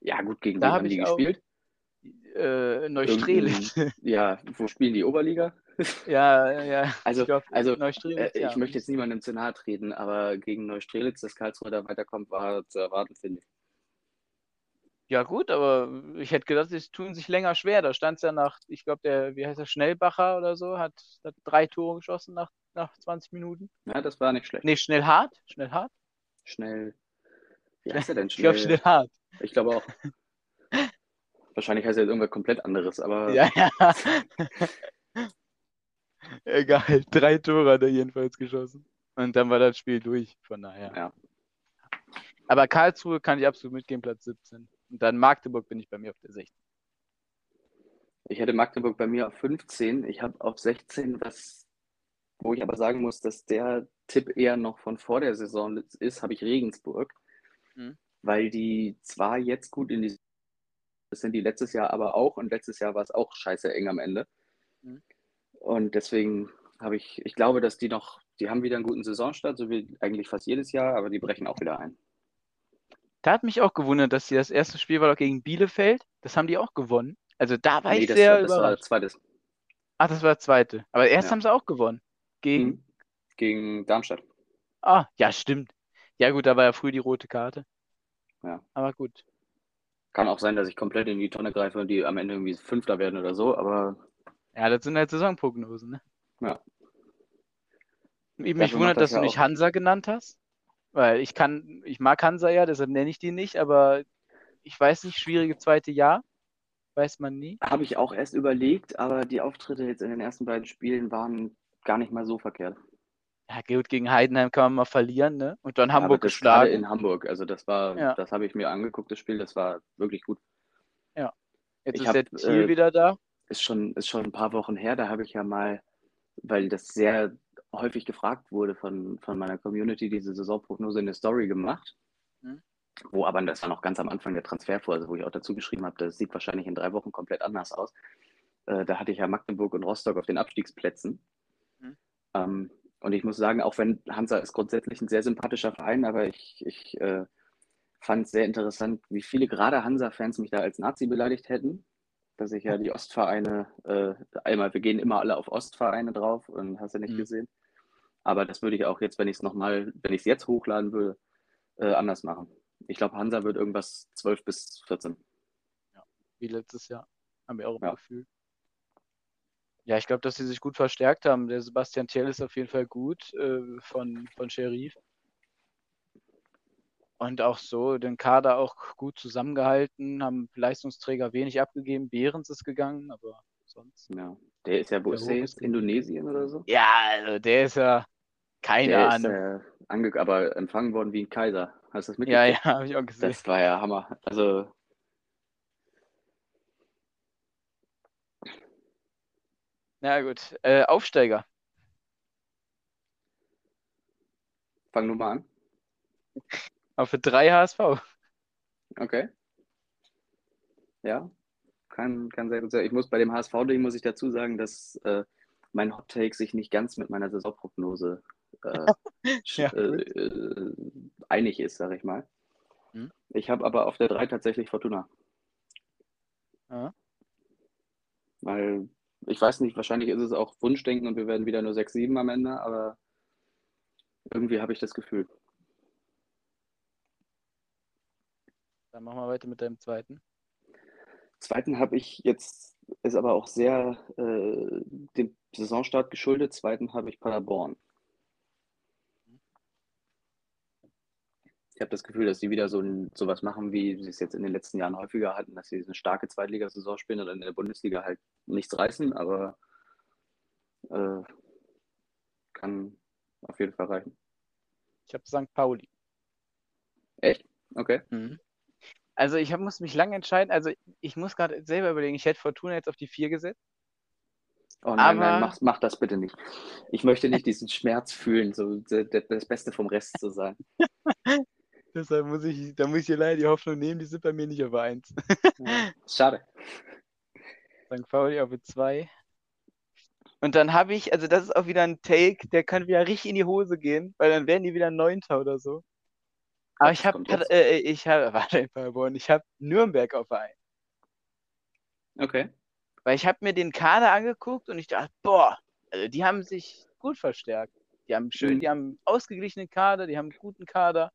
Ja, gut, gegen da wen haben die gespielt? Äh, Neustrelitz. Ja, wo spielen die Oberliga? Ja, ja. Also, ich, glaub, also äh, ich ja. möchte jetzt niemandem zu nahe treten, aber gegen Neustrelitz, dass Karlsruhe da weiterkommt, war zu erwarten, finde ich. Ja, gut, aber ich hätte gedacht, sie tun sich länger schwer. Da stand es ja nach, ich glaube, der, wie heißt der, Schnellbacher oder so, hat, hat drei Tore geschossen nach, nach 20 Minuten. Ja, das war nicht schlecht. Nee, schnell hart. Schnell hart. Schnell. Wie heißt er denn? Schnell, ich glaube, schnell hart. Ich glaube auch. Wahrscheinlich heißt er jetzt irgendwas komplett anderes, aber. Ja, ja. Egal, drei Tore hat er jedenfalls geschossen. Und dann war das Spiel durch, von daher. Ja. Aber Karlsruhe kann ich absolut mitgehen, Platz 17. Und dann Magdeburg bin ich bei mir auf der 16. Ich hätte Magdeburg bei mir auf 15. Ich habe auf 16 was, wo ich aber sagen muss, dass der Tipp eher noch von vor der Saison ist, habe ich Regensburg. Mhm. Weil die zwar jetzt gut in die das sind die letztes Jahr aber auch und letztes Jahr war es auch scheiße eng am Ende. Mhm. Und deswegen habe ich, ich glaube, dass die noch, die haben wieder einen guten Saisonstart, so wie eigentlich fast jedes Jahr, aber die brechen auch wieder ein. Da hat mich auch gewundert, dass sie das erste Spiel war doch gegen Bielefeld. Das haben die auch gewonnen. Also da war nee, ich das sehr war, das überrascht. War zweites. Ach, das war das zweite. Aber erst ja. haben sie auch gewonnen. Gegen? Mhm. Gegen Darmstadt. Ah, ja, stimmt. Ja, gut, da war ja früh die rote Karte. Ja. Aber gut. Kann auch sein, dass ich komplett in die Tonne greife und die am Ende irgendwie Fünfter werden oder so, aber. Ja, das sind halt Saisonprognosen, ne? Ja. Mich wundert, dass du nicht Hansa genannt hast. Weil ich kann, ich mag Hansa ja, deshalb nenne ich die nicht, aber ich weiß nicht, schwierige zweite Jahr. Weiß man nie. Habe ich auch erst überlegt, aber die Auftritte jetzt in den ersten beiden Spielen waren gar nicht mal so verkehrt. Ja, gut, gegen Heidenheim kann man mal verlieren, ne? Und dann Hamburg das geschlagen. in Hamburg, also das war, ja. das habe ich mir angeguckt, das Spiel, das war wirklich gut. Ja. Jetzt ich ist hab, der Ziel äh, wieder da. Ist schon, ist schon ein paar Wochen her, da habe ich ja mal, weil das sehr häufig gefragt wurde von, von meiner Community, diese Saisonprognose in der Story gemacht. Mhm. Wo aber, das war noch ganz am Anfang der Transferphase, wo ich auch dazu geschrieben habe, das sieht wahrscheinlich in drei Wochen komplett anders aus. Äh, da hatte ich ja Magdeburg und Rostock auf den Abstiegsplätzen. Mhm. Ähm, und ich muss sagen, auch wenn Hansa ist grundsätzlich ein sehr sympathischer Verein, aber ich, ich äh, fand es sehr interessant, wie viele gerade Hansa-Fans mich da als Nazi beleidigt hätten dass ich ja die Ostvereine, äh, einmal, wir gehen immer alle auf Ostvereine drauf und hast du nicht mhm. gesehen. Aber das würde ich auch jetzt, wenn ich es nochmal, wenn ich es jetzt hochladen würde, äh, anders machen. Ich glaube, Hansa wird irgendwas 12 bis 14. Ja, wie letztes Jahr. Haben wir auch im ja. Gefühl. Ja, ich glaube, dass sie sich gut verstärkt haben. Der Sebastian Thiel ist auf jeden Fall gut äh, von, von Sheriff. Und auch so den Kader auch gut zusammengehalten, haben Leistungsträger wenig abgegeben. Behrens ist gegangen, aber sonst. Ja, der ist ja, wo ist der jetzt? Indonesien oder so? Ja, also der ist ja keine der Ahnung. Ist, äh, ange aber empfangen worden wie ein Kaiser. Hast du das mitgekriegt? Ja, ja, habe ich auch gesehen. Das war ja Hammer. Also. Na gut, äh, Aufsteiger. Fang nur mal an. Für drei HSV. Okay. Ja, kann, kann sehr gut sein. Ich muss bei dem HSV-Ding muss ich dazu sagen, dass äh, mein Hot Take sich nicht ganz mit meiner Saisonprognose äh, ja, äh, äh, einig ist, sage ich mal. Hm? Ich habe aber auf der 3 tatsächlich Fortuna. Ja. Weil, ich weiß nicht, wahrscheinlich ist es auch Wunschdenken und wir werden wieder nur 6, 7 am Ende, aber irgendwie habe ich das Gefühl. Dann machen wir weiter mit deinem zweiten. Zweiten habe ich jetzt, ist aber auch sehr äh, dem Saisonstart geschuldet. Zweiten habe ich Paderborn. Ich habe das Gefühl, dass die wieder so ein, sowas machen, wie sie es jetzt in den letzten Jahren häufiger hatten, dass sie eine starke Zweitligasaison spielen oder in der Bundesliga halt nichts reißen, aber äh, kann auf jeden Fall reichen. Ich habe St. Pauli. Echt? Okay. Mhm. Also ich hab, muss mich lange entscheiden. Also ich muss gerade selber überlegen, ich hätte Fortuna jetzt auf die 4 gesetzt. Oh nein, aber... nein, mach, mach, das bitte nicht. Ich möchte nicht diesen Schmerz fühlen, so das Beste vom Rest zu sein. Deshalb muss ich, da muss ich hier leider die Hoffnung nehmen, die sind bei mir nicht auf 1. Ja, schade. St. Pauli auf 2. Und dann habe ich, also das ist auch wieder ein Take, der kann wieder richtig in die Hose gehen, weil dann werden die wieder Neunter oder so. Aber ich habe, äh, ich habe, warte, Paderborn, ich habe Nürnberg auf ein. Okay. Weil ich habe mir den Kader angeguckt und ich dachte, boah, also die haben sich gut verstärkt. Die haben schön, mhm. die haben ausgeglichenen Kader, die haben einen guten Kader.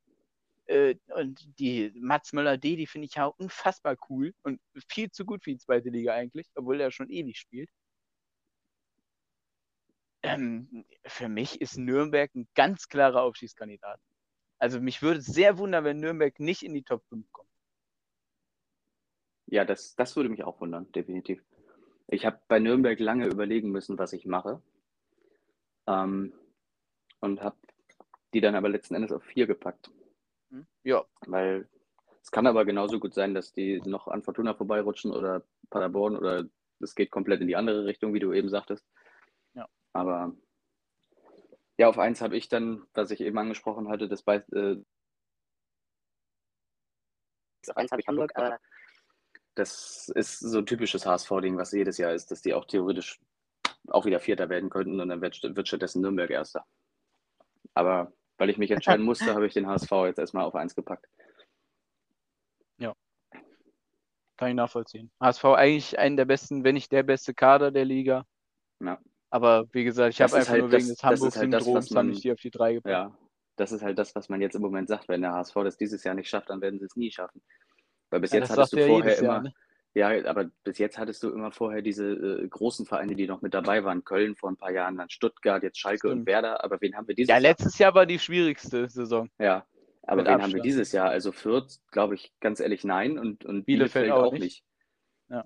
Äh, und die Mats Möller-D, die finde ich ja unfassbar cool und viel zu gut für die zweite Liga eigentlich, obwohl er schon ewig spielt. Ähm, für mich ist Nürnberg ein ganz klarer Aufstiegskandidat. Also mich würde sehr wundern, wenn Nürnberg nicht in die Top 5 kommt. Ja, das, das würde mich auch wundern, definitiv. Ich habe bei Nürnberg lange überlegen müssen, was ich mache. Ähm, und habe die dann aber letzten Endes auf vier gepackt. Hm? Ja. Weil es kann aber genauso gut sein, dass die noch an Fortuna vorbeirutschen oder Paderborn oder es geht komplett in die andere Richtung, wie du eben sagtest. Ja. Aber ja, auf eins habe ich dann, was ich eben angesprochen hatte, das bei. Äh, auf eins habe ich Hamburg, aber das ist so ein typisches HSV-Ding, was jedes Jahr ist, dass die auch theoretisch auch wieder Vierter werden könnten und dann wird, wird stattdessen Nürnberg Erster. Aber weil ich mich entscheiden musste, habe ich den HSV jetzt erstmal auf eins gepackt. Ja. Kann ich nachvollziehen. HSV eigentlich einen der besten, wenn nicht der beste Kader der Liga. Ja. Aber wie gesagt, ich habe einfach halt nur wegen des Hamburg-Syndroms halt habe ich die auf die drei gepackt. Ja, das ist halt das, was man jetzt im Moment sagt. Wenn der HSV das dieses Jahr nicht schafft, dann werden sie es nie schaffen. Weil bis ja, jetzt hattest du vorher immer. Jahr, ne? Ja, aber bis jetzt hattest du immer vorher diese äh, großen Vereine, die noch mit dabei waren. Köln vor ein paar Jahren, dann Stuttgart, jetzt Schalke Stimmt. und Werder. Aber wen haben wir dieses Jahr? Ja, letztes Jahr war die schwierigste Saison. Ja, aber mit wen Abstand. haben wir dieses Jahr? Also Fürth, glaube ich, ganz ehrlich, nein. Und, und Bielefeld, Bielefeld auch, auch nicht. nicht. Ja.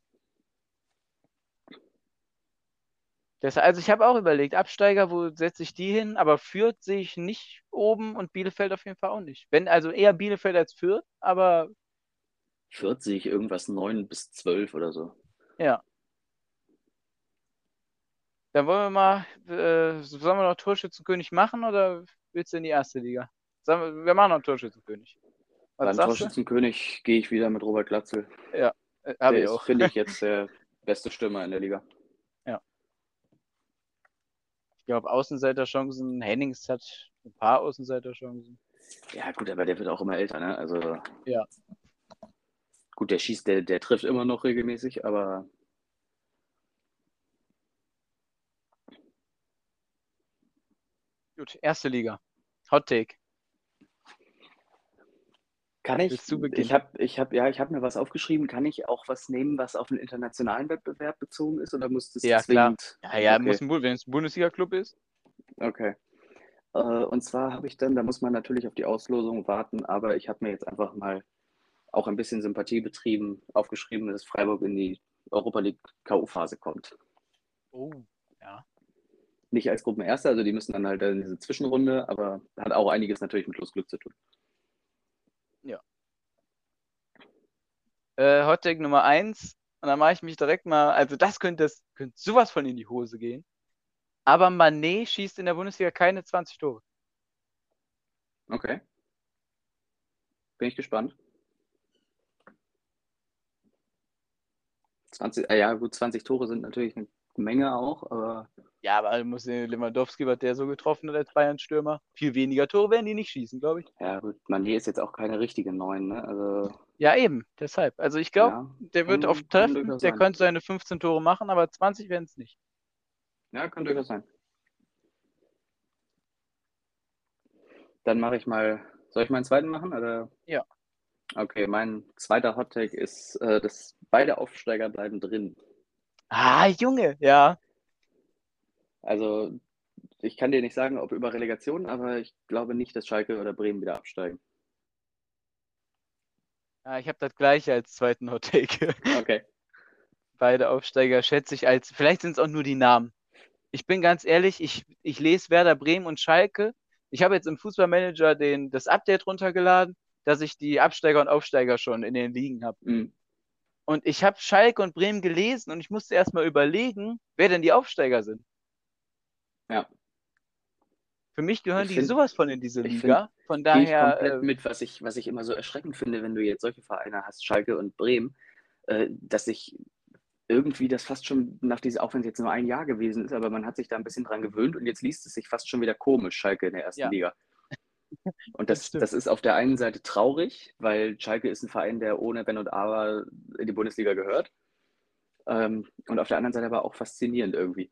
Das, also ich habe auch überlegt, Absteiger, wo setze ich die hin? Aber Fürth sehe ich nicht oben und Bielefeld auf jeden Fall auch nicht. Wenn, also eher Bielefeld als Fürth, aber. Fürth sehe ich irgendwas 9 bis 12 oder so. Ja. Dann wollen wir mal, äh, sollen wir noch Torschützenkönig machen oder willst du in die erste Liga? Wir, wir machen noch Torschützenkönig. Was Beim Torschützenkönig gehe ich wieder mit Robert Glatzel. Ja, äh, habe ich auch. finde ich, jetzt der beste Stürmer in der Liga glaube, Außenseiterchancen. Hennings hat ein paar Außenseiterchancen. Ja, gut, aber der wird auch immer älter, ne? Also. Ja. Gut, der schießt, der, der trifft immer noch regelmäßig, aber. Gut, erste Liga. Hot Take. Kann ich? Ich habe ich hab, ja, hab mir was aufgeschrieben. Kann ich auch was nehmen, was auf einen internationalen Wettbewerb bezogen ist? Oder muss das ja, zwingend? Klar. Ja, ja, okay. muss ein, wenn es ein Bundesliga-Club ist. Okay. Äh, und zwar habe ich dann, da muss man natürlich auf die Auslosung warten, aber ich habe mir jetzt einfach mal auch ein bisschen Sympathie betrieben, aufgeschrieben, dass Freiburg in die Europa League K.O.-Phase kommt. Oh, ja. Nicht als Gruppenerster, also die müssen dann halt in diese Zwischenrunde, aber hat auch einiges natürlich mit Losglück zu tun. äh, Hottag Nummer 1 und dann mache ich mich direkt mal, also das könnte, das könnte sowas von in die Hose gehen. Aber Manet schießt in der Bundesliga keine 20 Tore. Okay. Bin ich gespannt. 20, äh, ja, gut, 20 Tore sind natürlich eine Menge auch, aber. Ja, aber muss Lewandowski, was der so getroffen hat als Bayern-Stürmer. Viel weniger Tore werden die nicht schießen, glaube ich. Ja, gut, Manet ist jetzt auch keine richtige Neun, ne? Also. Ja, eben, deshalb. Also ich glaube, ja, der wird kann, oft treffen, der sein. könnte seine 15 Tore machen, aber 20 werden es nicht. Ja, kann durchaus sein. Dann mache ich mal, soll ich meinen zweiten machen? Oder? Ja. Okay, mein zweiter Hottake ist, äh, dass beide Aufsteiger bleiben drin. Ah, Junge, ja. Also, ich kann dir nicht sagen, ob über Relegation, aber ich glaube nicht, dass Schalke oder Bremen wieder absteigen. Ja, ich habe das gleiche als zweiten Hot Take. Okay. Beide Aufsteiger schätze ich als, vielleicht sind es auch nur die Namen. Ich bin ganz ehrlich, ich, ich lese Werder Bremen und Schalke. Ich habe jetzt im Fußballmanager den, das Update runtergeladen, dass ich die Absteiger und Aufsteiger schon in den Ligen habe. Mhm. Und ich habe Schalke und Bremen gelesen und ich musste erstmal überlegen, wer denn die Aufsteiger sind. Ja. Für mich gehören Ich die find- sowas von in diese ich Liga. Von Gehe ich daher, komplett äh, mit, was ich, was ich immer so erschreckend finde, wenn du jetzt solche Vereine hast, Schalke und Bremen, äh, dass sich irgendwie das fast schon nach dieser, auch wenn es jetzt nur ein Jahr gewesen ist, aber man hat sich da ein bisschen dran gewöhnt und jetzt liest es sich fast schon wieder komisch, Schalke in der ersten Ja. Liga. Und Das das, das ist auf der einen Seite traurig, weil Schalke ist ein Verein, der ohne Wenn und Aber in die Bundesliga gehört. Ähm, und auf der anderen Seite aber auch faszinierend irgendwie.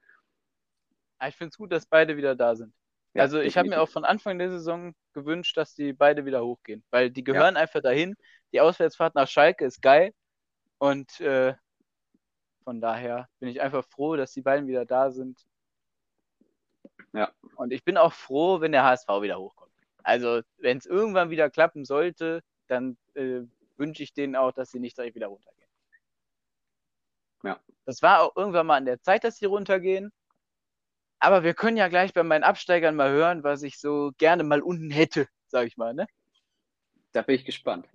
ich finde es gut, dass beide wieder da sind. Ja, also ich habe mir auch von Anfang der Saison gewünscht, dass die beide wieder hochgehen, weil die gehören einfach dahin. Die Auswärtsfahrt nach Schalke ist geil und äh, von daher bin ich einfach froh, dass die beiden wieder da sind. Ja. Und ich bin auch froh, wenn der HSV wieder hochkommt. Also wenn es irgendwann wieder klappen sollte, dann äh, wünsche ich denen auch, dass sie nicht direkt wieder runtergehen. Ja. Das war auch irgendwann mal an der Zeit, dass sie runtergehen. Aber wir können ja gleich bei meinen Absteigern mal hören, was ich so gerne mal unten hätte, sag ich mal, ne? Da bin ich gespannt.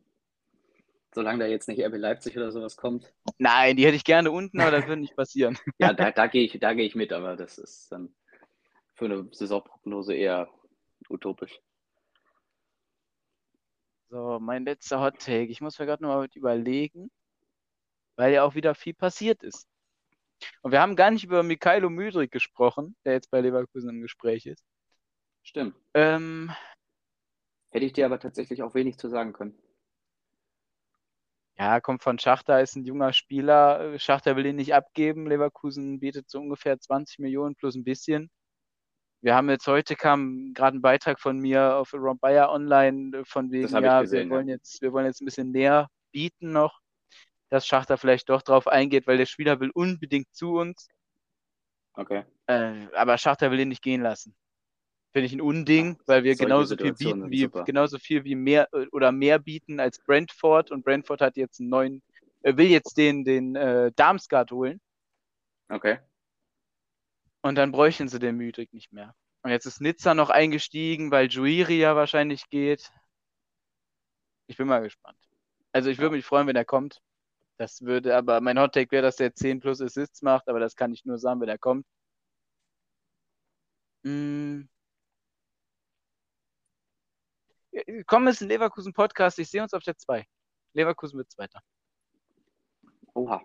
Solange da jetzt nicht RB Leipzig oder sowas kommt. Nein, die hätte ich gerne unten, aber das wird nicht passieren. Ja, da, da gehe ich, da gehe ich mit, aber das ist dann für eine Saisonprognose eher utopisch. So, mein letzter Hot Take. Ich muss mir gerade noch mal überlegen, weil ja auch wieder viel passiert ist. Und wir haben gar nicht über Mikhailo Müdrik gesprochen, der jetzt bei Leverkusen im Gespräch ist. Stimmt. Ähm, Hätte ich dir aber tatsächlich auch wenig zu sagen können. ja, kommt von Schachter, ist ein junger Spieler. Schachter will ihn nicht abgeben. Leverkusen bietet so ungefähr 20 Millionen plus ein bisschen. Wir haben jetzt heute kam gerade ein Beitrag von mir auf Around Bayer Online äh, von wegen, ja, gesehen, wir wollen ja. jetzt, wir wollen jetzt ein bisschen näher bieten noch, dass Schachter vielleicht doch drauf eingeht, weil der Spieler will unbedingt zu uns. Okay. Äh, aber Schachter will ihn nicht gehen lassen. Finde ich ein Unding, weil wir genauso viel bieten, wie super. genauso viel wie mehr äh, oder mehr bieten als Brentford und Brentford hat jetzt einen neuen, äh, will jetzt den, den äh, Darmstadt holen Okay. Und dann bräuchten sie den Müdrik nicht mehr. Und jetzt ist Nizza noch eingestiegen, weil Juiri ja wahrscheinlich geht. Ich bin mal gespannt. Also ich würde mich freuen, wenn er kommt. Das würde, aber mein Hot Take wäre, dass er 10 plus Assists macht, aber das kann ich nur sagen, wenn er kommt. Mm. Komm, ist ein Leverkusen-Podcast. Ich sehe uns auf der 2. Leverkusen wird Zweiter. Oha.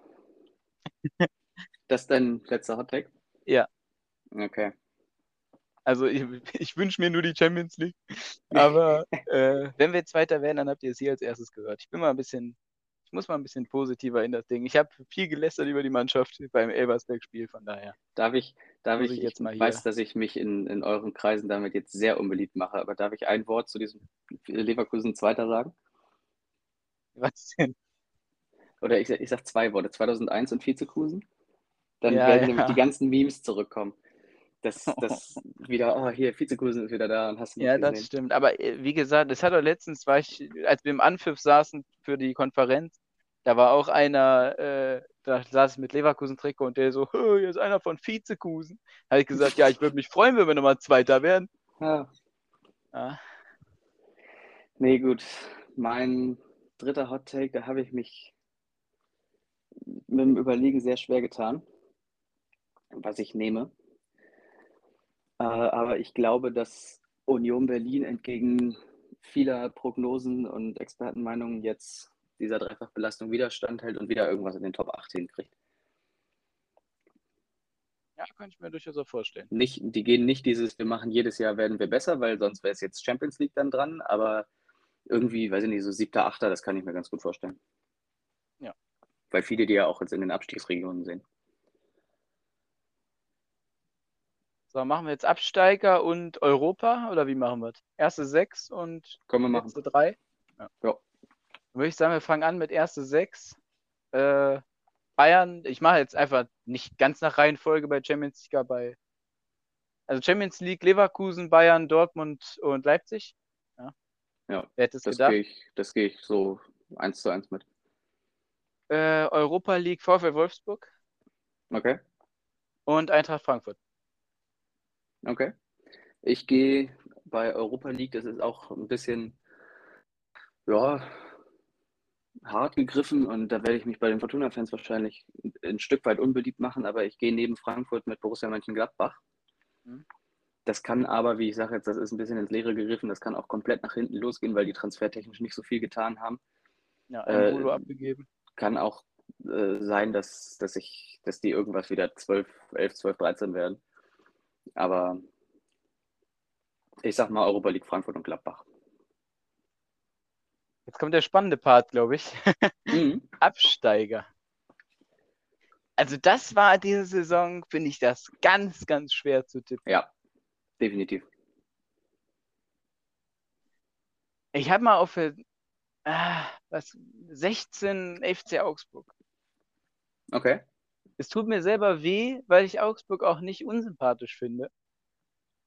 Das ist dein letzter Hottag? Ja. Okay. Also ich, ich wünsche mir nur die Champions League. Aber äh, wenn wir Zweiter werden, dann habt ihr es hier als erstes gehört. Ich bin mal ein bisschen, ich muss mal ein bisschen positiver in das Ding. Ich habe viel gelästert über die Mannschaft beim Elversberg-Spiel, von daher. Darf ich, darf ich, ich jetzt ich mal hier- weiß, dass ich mich in, in euren Kreisen damit jetzt sehr unbeliebt mache, aber darf ich ein Wort zu diesem Leverkusen Zweiter sagen? Was denn? Oder ich, ich sag zwei Worte, 2001 und Vizekusen. Dann Ja, werden ja. nämlich die ganzen Memes zurückkommen. Das, das wieder, oh, hier, Vizekusen ist wieder da und hast du Ja, das stimmt. Aber äh, wie gesagt, das hat doch letztens, war ich, als wir im Anpfiff saßen für die Konferenz, da war auch einer, äh, da saß ich mit Leverkusen-Trikot und der so, "Hö, hier ist einer von Vizekusen. Habe ich gesagt, ja, ich würde mich freuen, wenn wir nochmal Zweiter werden. Ja. Ja. Nee, gut. Mein dritter Hot Take, da habe ich mich mit dem Überlegen sehr schwer getan, was ich nehme. Äh, aber ich glaube, dass Union Berlin entgegen vieler Prognosen und Expertenmeinungen jetzt dieser Dreifachbelastung wieder standhält und wieder irgendwas in den Top 8 hinkriegt. ja, kann ich mir durchaus auch vorstellen. Nicht, die gehen nicht dieses, wir machen jedes Jahr werden wir besser, weil sonst wäre es jetzt Champions League dann dran, aber irgendwie, weiß ich nicht, so siebter, achter, das kann ich mir ganz gut vorstellen. Ja. Weil viele die ja auch jetzt in den Abstiegsregionen sehen. So, machen wir jetzt Absteiger und Europa oder wie machen wir es? Erste sechs und Können wir machen. letzte drei? Ja. Dann würde ich sagen, wir fangen an mit erste sechs. Äh, Bayern, ich mache jetzt einfach nicht ganz nach Reihenfolge bei Champions League, bei also Champions League, Leverkusen, Bayern, Dortmund und Leipzig. Ja. Ja, Wer hätte es Das gedacht? gehe ich, das gehe ich so 1 zu 1 mit. Äh, Europa League VfL Wolfsburg. Okay. Und Eintracht Frankfurt. Okay. Ich gehe bei Europa League, das ist auch ein bisschen, ja, hart gegriffen und da werde ich mich bei den Fortuna-Fans wahrscheinlich ein Stück weit unbeliebt machen, aber ich gehe neben Frankfurt mit Borussia Mönchengladbach. Mhm. Das kann aber, wie ich sage jetzt, das ist ein bisschen ins Leere gegriffen, das kann auch komplett nach hinten losgehen, weil die transfertechnisch nicht so viel getan haben. Ja, ein äh, abgegeben. Kann auch äh, sein, dass, dass, ich, dass die irgendwas wieder 12, 11, 12, 13 werden. Aber ich sag mal Europa League Frankfurt und Gladbach. Jetzt kommt der spannende Part, glaube ich. Mhm. Absteiger. Also das war diese Saison, finde ich das ganz, ganz schwer zu tippen. Ja, definitiv. Ich habe mal auf äh, was 16 FC Augsburg. Okay. Es tut mir selber weh, weil ich Augsburg auch nicht unsympathisch finde.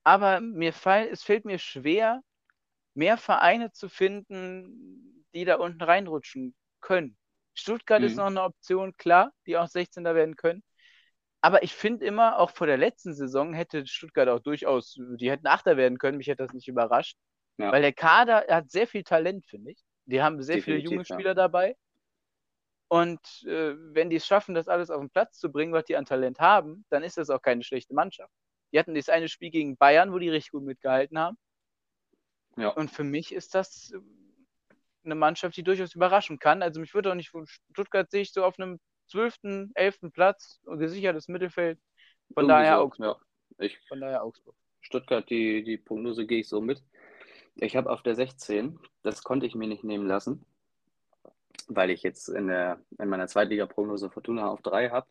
Aber mir fall, es fällt mir schwer, mehr Vereine zu finden, die da unten reinrutschen können. Stuttgart mhm. ist noch eine Option, klar, die auch 16er werden können. Aber ich finde immer, auch vor der letzten Saison hätte Stuttgart auch durchaus, die hätten Achter werden können, mich hätte das nicht überrascht. Ja. Weil der Kader hat sehr viel Talent, finde ich. Die haben sehr Definitiv, viele junge Spieler ja. dabei. Und äh, wenn die es schaffen, das alles auf den Platz zu bringen, was die an Talent haben, dann ist das auch keine schlechte Mannschaft. Die hatten das eine Spiel gegen Bayern, wo die richtig gut mitgehalten haben. Ja. Und für mich ist das äh, eine Mannschaft, die durchaus überraschen kann. Also mich würde auch nicht von Stuttgart sehe ich so auf einem 12., 11. Platz und gesichertes Mittelfeld. Von Irgendwie daher so, Augsburg. Ja. Ich, von daher Augsburg. Stuttgart, die, die Prognose gehe ich so mit. Ich habe auf der 16, das konnte ich mir nicht nehmen lassen, weil ich jetzt in, der, in meiner Zweitliga-Prognose Fortuna auf 3 habe.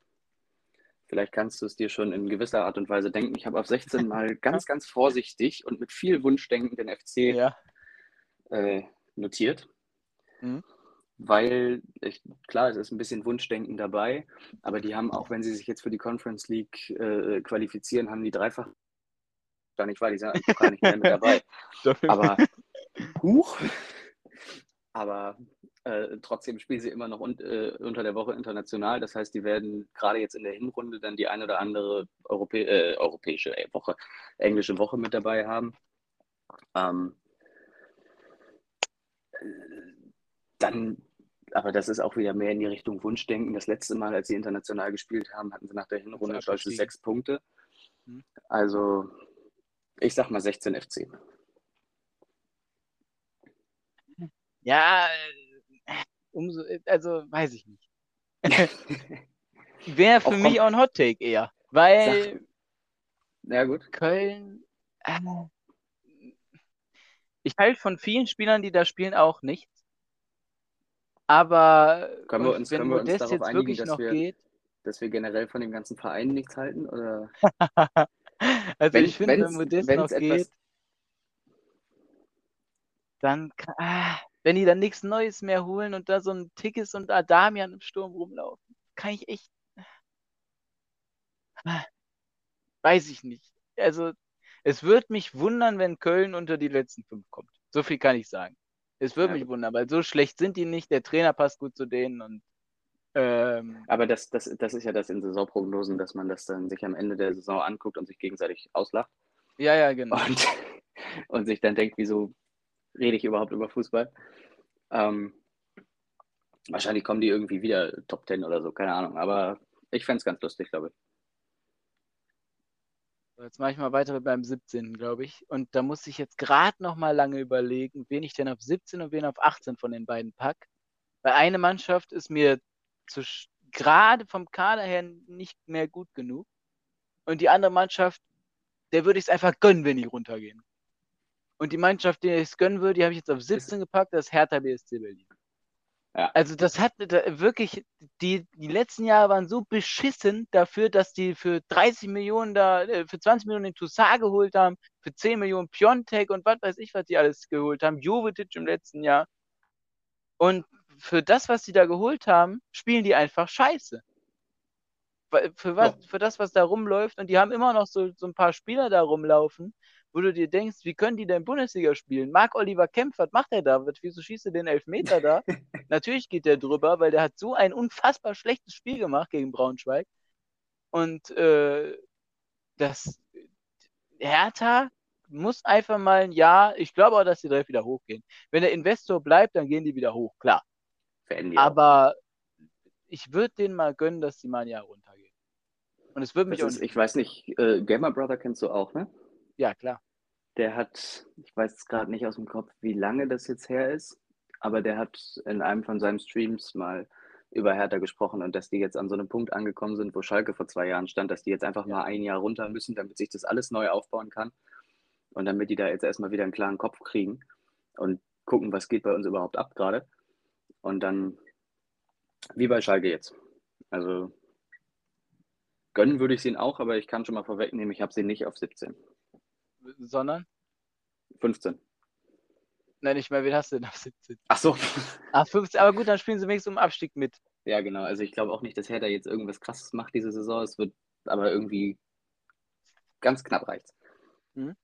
Vielleicht kannst du es dir schon in gewisser Art und Weise denken. Ich habe auf 16 mal ganz, ganz vorsichtig und mit viel Wunschdenken den FC ja. äh, notiert. Mhm. Weil, ich, klar, es ist ein bisschen Wunschdenken dabei, aber die haben auch, wenn sie sich jetzt für die Conference League äh, qualifizieren, haben die dreifach gar nicht wahr, die sind gar nicht mehr mit dabei. aber Huch. Aber äh, trotzdem spielen sie immer noch un äh, unter der Woche international. Das heißt, die werden gerade jetzt in der Hinrunde dann die ein oder andere Europä äh, europäische Woche, englische Woche mit dabei haben. Ähm, dann, aber das ist auch wieder mehr in die Richtung Wunschdenken. Das letzte Mal, als sie international gespielt haben, hatten sie nach der Hinrunde zum Beispiel sechs Punkte. Hm. Also, ich sag mal 16 FC. Ja, umso, also weiß ich nicht. Wäre für mich auch ein Hot Take eher. Weil. Ja, gut. Köln. Äh, ich halte von vielen Spielern, die da spielen, auch nichts. Aber können wir uns, wenn können wir uns darauf einigen, dass wir, geht, dass wir generell von dem ganzen Verein nichts halten? Oder? also wenn, ich finde, wenn Modest noch etwas... geht, dann ah, wenn die dann nichts Neues mehr holen und da so ein Tickets und Adamian im Sturm rumlaufen, kann ich echt. Weiß ich nicht. Also, es würde mich wundern, wenn Köln unter die letzten fünf kommt. So viel kann ich sagen. Es würde ja. mich wundern, weil so schlecht sind die nicht. Der Trainer passt gut zu denen und. Ähm, Aber das, das, das ist ja das in Saisonprognosen, dass man das dann sich am Ende der Saison anguckt und sich gegenseitig auslacht. Ja, ja, genau. Und, und sich dann denkt, wieso rede ich überhaupt über Fußball? Ähm, wahrscheinlich kommen die irgendwie wieder Top 10 oder so, keine Ahnung. Aber ich fände es ganz lustig, glaube ich. Jetzt mache ich mal weiter beim 17. glaube ich. Und da muss ich jetzt gerade noch mal lange überlegen, wen ich denn auf 17 und wen auf 18 von den beiden pack. Weil eine Mannschaft ist mir gerade vom Kader her nicht mehr gut genug. Und die andere Mannschaft, der würde ich es einfach gönnen, wenn die runtergehen. Und die Mannschaft, die ich es gönnen würde, die habe ich jetzt auf 17 gepackt, das ist Hertha BSC Berlin. Ja. Also das hat wirklich, die, die letzten Jahre waren so beschissen dafür, dass die für 30 Millionen da, äh, für 20 Millionen den Toussaint geholt haben, für 10 Millionen Piontek und was weiß ich, was die alles geholt haben, Jovetic im letzten Jahr. Und für das, was die da geholt haben, spielen die einfach scheiße. für, was, ja. für das, was da rumläuft. Und die haben immer noch so, so ein paar Spieler da rumlaufen, wo du dir denkst, wie können die denn Bundesliga spielen? Marc Oliver Kempf, was macht der da? Wieso schießt er den Elfmeter da? Natürlich geht der drüber, weil der hat so ein unfassbar schlechtes Spiel gemacht gegen Braunschweig. Und äh, das Hertha muss einfach mal ein Jahr, ich glaube auch, dass die direkt wieder hochgehen. Wenn der Investor bleibt, dann gehen die wieder hoch, klar. Aber ich würde denen mal gönnen, dass die mal ein Jahr runtergehen. Und es würde mich. Ist, ich weiß nicht, äh, Gamer Brother kennst du auch, ne? Ja, klar. Der hat, ich weiß es gerade nicht aus dem Kopf, wie lange das jetzt her ist, aber der hat in einem von seinen Streams mal über Hertha gesprochen und dass die jetzt an so einem Punkt angekommen sind, wo Schalke vor zwei Jahren stand, dass die jetzt einfach ja. mal ein Jahr runter müssen, damit sich das alles neu aufbauen kann und damit die da jetzt erstmal wieder einen klaren Kopf kriegen und gucken, was geht bei uns überhaupt ab gerade. Und dann, wie bei Schalke jetzt. Also gönnen würde ich sie auch, aber ich kann schon mal vorwegnehmen, ich habe sie nicht auf 17. Sondern? 15. Nein, nicht mehr, wen hast du denn auf 17? Ach so. Ach, 15, aber gut, dann spielen sie wenigstens um Abstieg mit. Ja, genau. Also ich glaube auch nicht, dass Hertha jetzt irgendwas krasses macht diese Saison. Es wird aber irgendwie ganz knapp reicht. Mhm.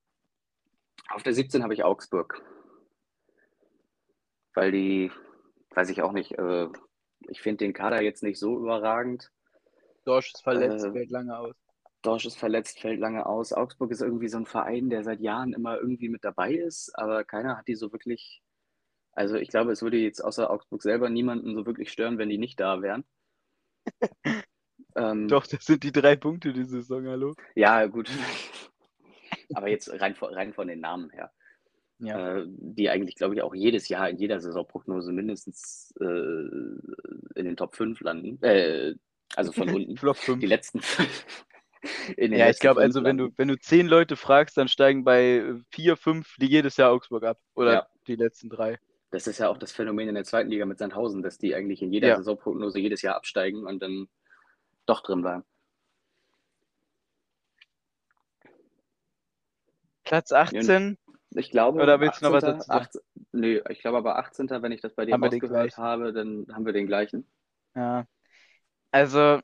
Auf der 17 habe ich Augsburg. Weil die, weiß ich auch nicht, äh, ich finde den Kader jetzt nicht so überragend. Dorsch ist verletzt, äh, fällt lange aus. Dorsch ist verletzt, fällt lange aus. Augsburg ist irgendwie so ein Verein, der seit Jahren immer irgendwie mit dabei ist, aber keiner hat die so wirklich. Also ich glaube, es würde jetzt außer Augsburg selber niemanden so wirklich stören, wenn die nicht da wären. ähm, Doch, das sind die drei Punkte diese Saison, hallo? Ja, gut. aber jetzt rein, rein von den Namen her. Ja. Äh, die eigentlich, glaube ich, auch jedes Jahr in jeder Saisonprognose mindestens äh, in den Top 5 landen. Äh, also von unten. Flop 5. Die letzten ja, ich glaube, also wenn du, wenn du zehn Leute fragst, dann steigen bei vier, fünf die jedes Jahr Augsburg ab. Oder ja. die letzten drei. Das ist ja auch das Phänomen in der zweiten Liga mit Sandhausen, dass die eigentlich in jeder ja. Saisonprognose jedes Jahr absteigen und dann doch drin bleiben. Platz 18. Ich glaube, Oder willst 18, du noch was dazu 18, Nö, ich glaube aber 18. Wenn ich das bei dir haben rausgehört habe, dann haben wir den gleichen. Ja. Also,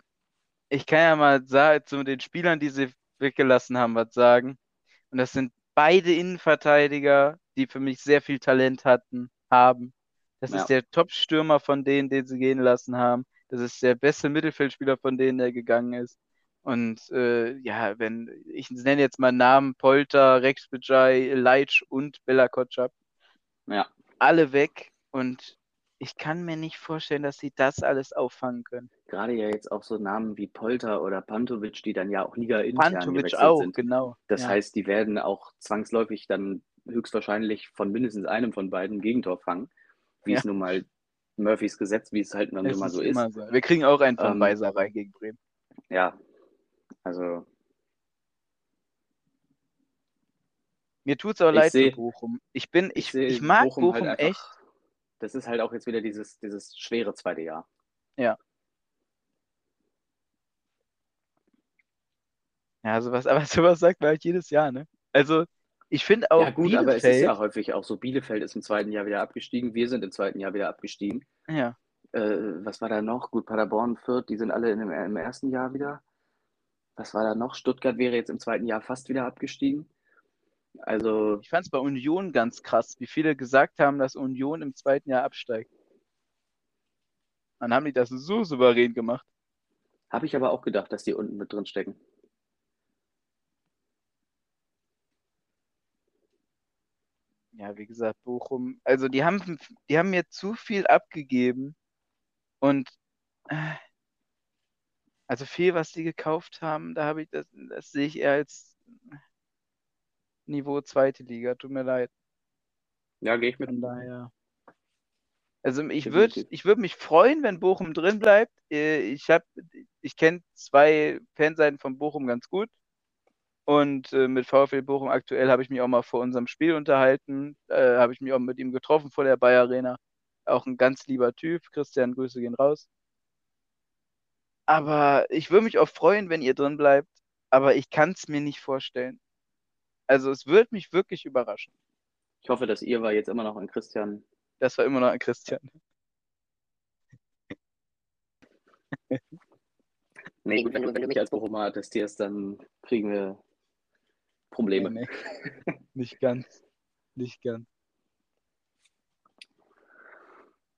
ich kann ja mal sagen, zu den Spielern, die sie weggelassen haben, was sagen. Und das sind beide Innenverteidiger, die für mich sehr viel Talent hatten, haben. Das ja. ist der Top-Stürmer von denen, den sie gehen lassen haben. Das ist der beste Mittelfeldspieler von denen, der gegangen ist. Und äh, ja, wenn ich nenne jetzt mal Namen Polter, Rex Bejai, Leitsch und Bella Kotschap. Ja. Alle weg und ich kann mir nicht vorstellen, dass sie das alles auffangen können. Gerade ja jetzt auch so Namen wie Polter oder Pantovic, die dann ja auch Liga intern Pantovic auch, sind. genau. Das ja. heißt, die werden auch zwangsläufig dann höchstwahrscheinlich von mindestens einem von beiden Gegentor fangen, wie ja. es nun mal Murphys Gesetz, wie es halt dann immer so ist. So. Wir kriegen auch einen von ähm, rein gegen Bremen. Ja, also. Mir tut es aber leid seh, für Bochum. Ich bin, ich, ich, ich mag Bochum, Bochum halt echt. Das ist halt auch jetzt wieder dieses, dieses schwere zweite Jahr. Ja. Ja, sowas, aber sowas sagt man halt jedes Jahr, ne? Also, ich finde auch. Ja, gut, Bielefeld, aber es ist ja häufig auch so. Bielefeld ist im zweiten Jahr wieder abgestiegen. Wir sind im zweiten Jahr wieder abgestiegen. Ja. Äh, was war da noch? Gut, Paderborn, Fürth, die sind alle in dem, im ersten Jahr wieder was war da noch? Stuttgart wäre jetzt im zweiten Jahr fast wieder abgestiegen. Also. Ich fand es bei Union ganz krass, wie viele gesagt haben, dass Union im zweiten Jahr absteigt. Dann haben die das so souverän gemacht. Habe ich aber auch gedacht, dass die unten mit drin stecken. Ja, wie gesagt, Bochum, also die haben, die haben mir zu viel abgegeben und äh, also viel, was die gekauft haben, da habe ich das, das sehe ich eher als Niveau zweite Liga. Tut mir leid. Ja, gehe ich mit. Von daher. Also ich würde ich würd mich freuen, wenn Bochum drin bleibt. Äh, ich habe, ich kenne zwei Fanseiten von Bochum ganz gut. Und äh, mit VfL Bochum aktuell habe ich mich auch mal vor unserem Spiel unterhalten. Äh, habe ich mich auch mit ihm getroffen vor der Bayer Arena. Auch ein ganz lieber Typ. Christian, Grüße gehen raus. Aber ich würde mich auch freuen, wenn ihr drin bleibt. Aber ich kann es mir nicht vorstellen. Also es würde mich wirklich überraschen. Ich hoffe, dass ihr war jetzt immer noch an Christian. Das war immer noch an Christian. Nee, gut, wenn du, wenn du mich als Bochumer attestierst, dann kriegen wir Probleme. Nee, nee. Nicht ganz. Nicht ganz.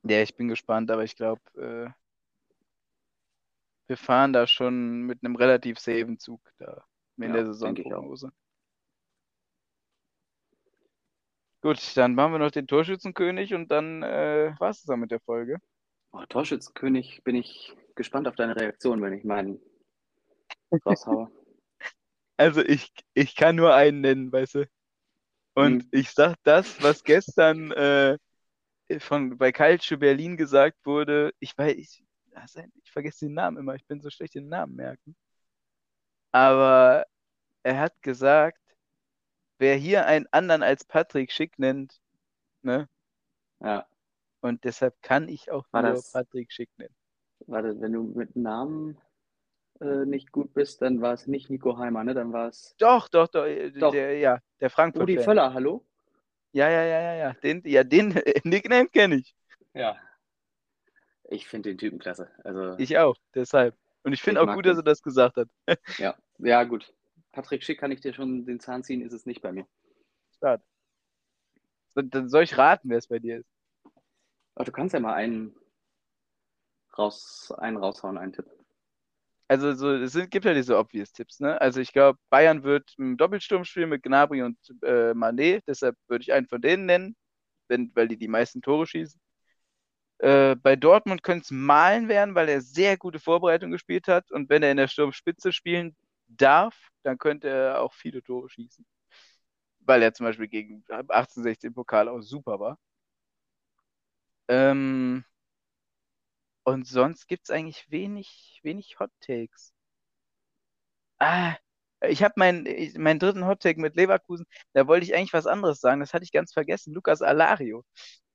Ja, ich bin gespannt, aber ich glaube, äh, wir fahren da schon mit einem relativ safen Zug da in Ja, der. Saisonprognose. Gut, dann machen wir noch den Torschützenkönig und dann äh, war es dann mit der Folge. Oh, Torschützenkönig, bin ich gespannt auf deine Reaktion, wenn ich meinen raushaue. Also ich, ich kann nur einen nennen, weißt du. Und Mhm. ich sag das, was gestern äh, von bei Calcio Berlin gesagt wurde. Ich weiß, ich, ich vergesse den Namen immer. Ich bin so schlecht den Namen merken. Aber er hat gesagt, wer hier einen anderen als Patrick Schick nennt, ne? Ja, Und deshalb kann ich auch War nur das- Patrick Schick nennen. warte, wenn du mit Namen äh, nicht gut bist, dann war es nicht Nico Heimer, ne? Dann war es Doch, doch, doch, äh, Doch. der, ja, der Frankfurt. Rudi Völler, hallo? Ja, ja, ja, ja, ja. Den, ja, den Nickname kenne ich. Ja. Ich finde den Typen klasse. Also, Ich auch, deshalb. Und ich finde auch gut, dass den. er das gesagt hat. ja. ja, gut. Patrick Schick kann ich dir schon den Zahn ziehen, ist es nicht bei mir. Start. So, Dann soll ich raten, wer es bei dir ist. Aber du kannst ja mal einen, raus, einen raushauen, einen Tipp. Also so, es sind, gibt ja diese obvious Tipps, ne? Also ich glaube, Bayern wird im Doppelsturm spielen mit Gnabry und äh, Mané, deshalb würde ich einen von denen nennen, wenn, weil die die meisten Tore schießen. Äh, bei Dortmund könnte es Malen werden, weil er sehr gute Vorbereitung gespielt hat und wenn er in der Sturmspitze spielen darf, dann könnte er auch viele Tore schießen. Weil er zum Beispiel gegen 1816 Pokal auch super war. Ähm, und sonst gibt es eigentlich wenig, wenig Hot Takes. Ah, ich habe meinen ich- meinen dritten Hot Take mit Leverkusen, da wollte ich eigentlich was anderes sagen, das hatte ich ganz vergessen. Lukas Alario.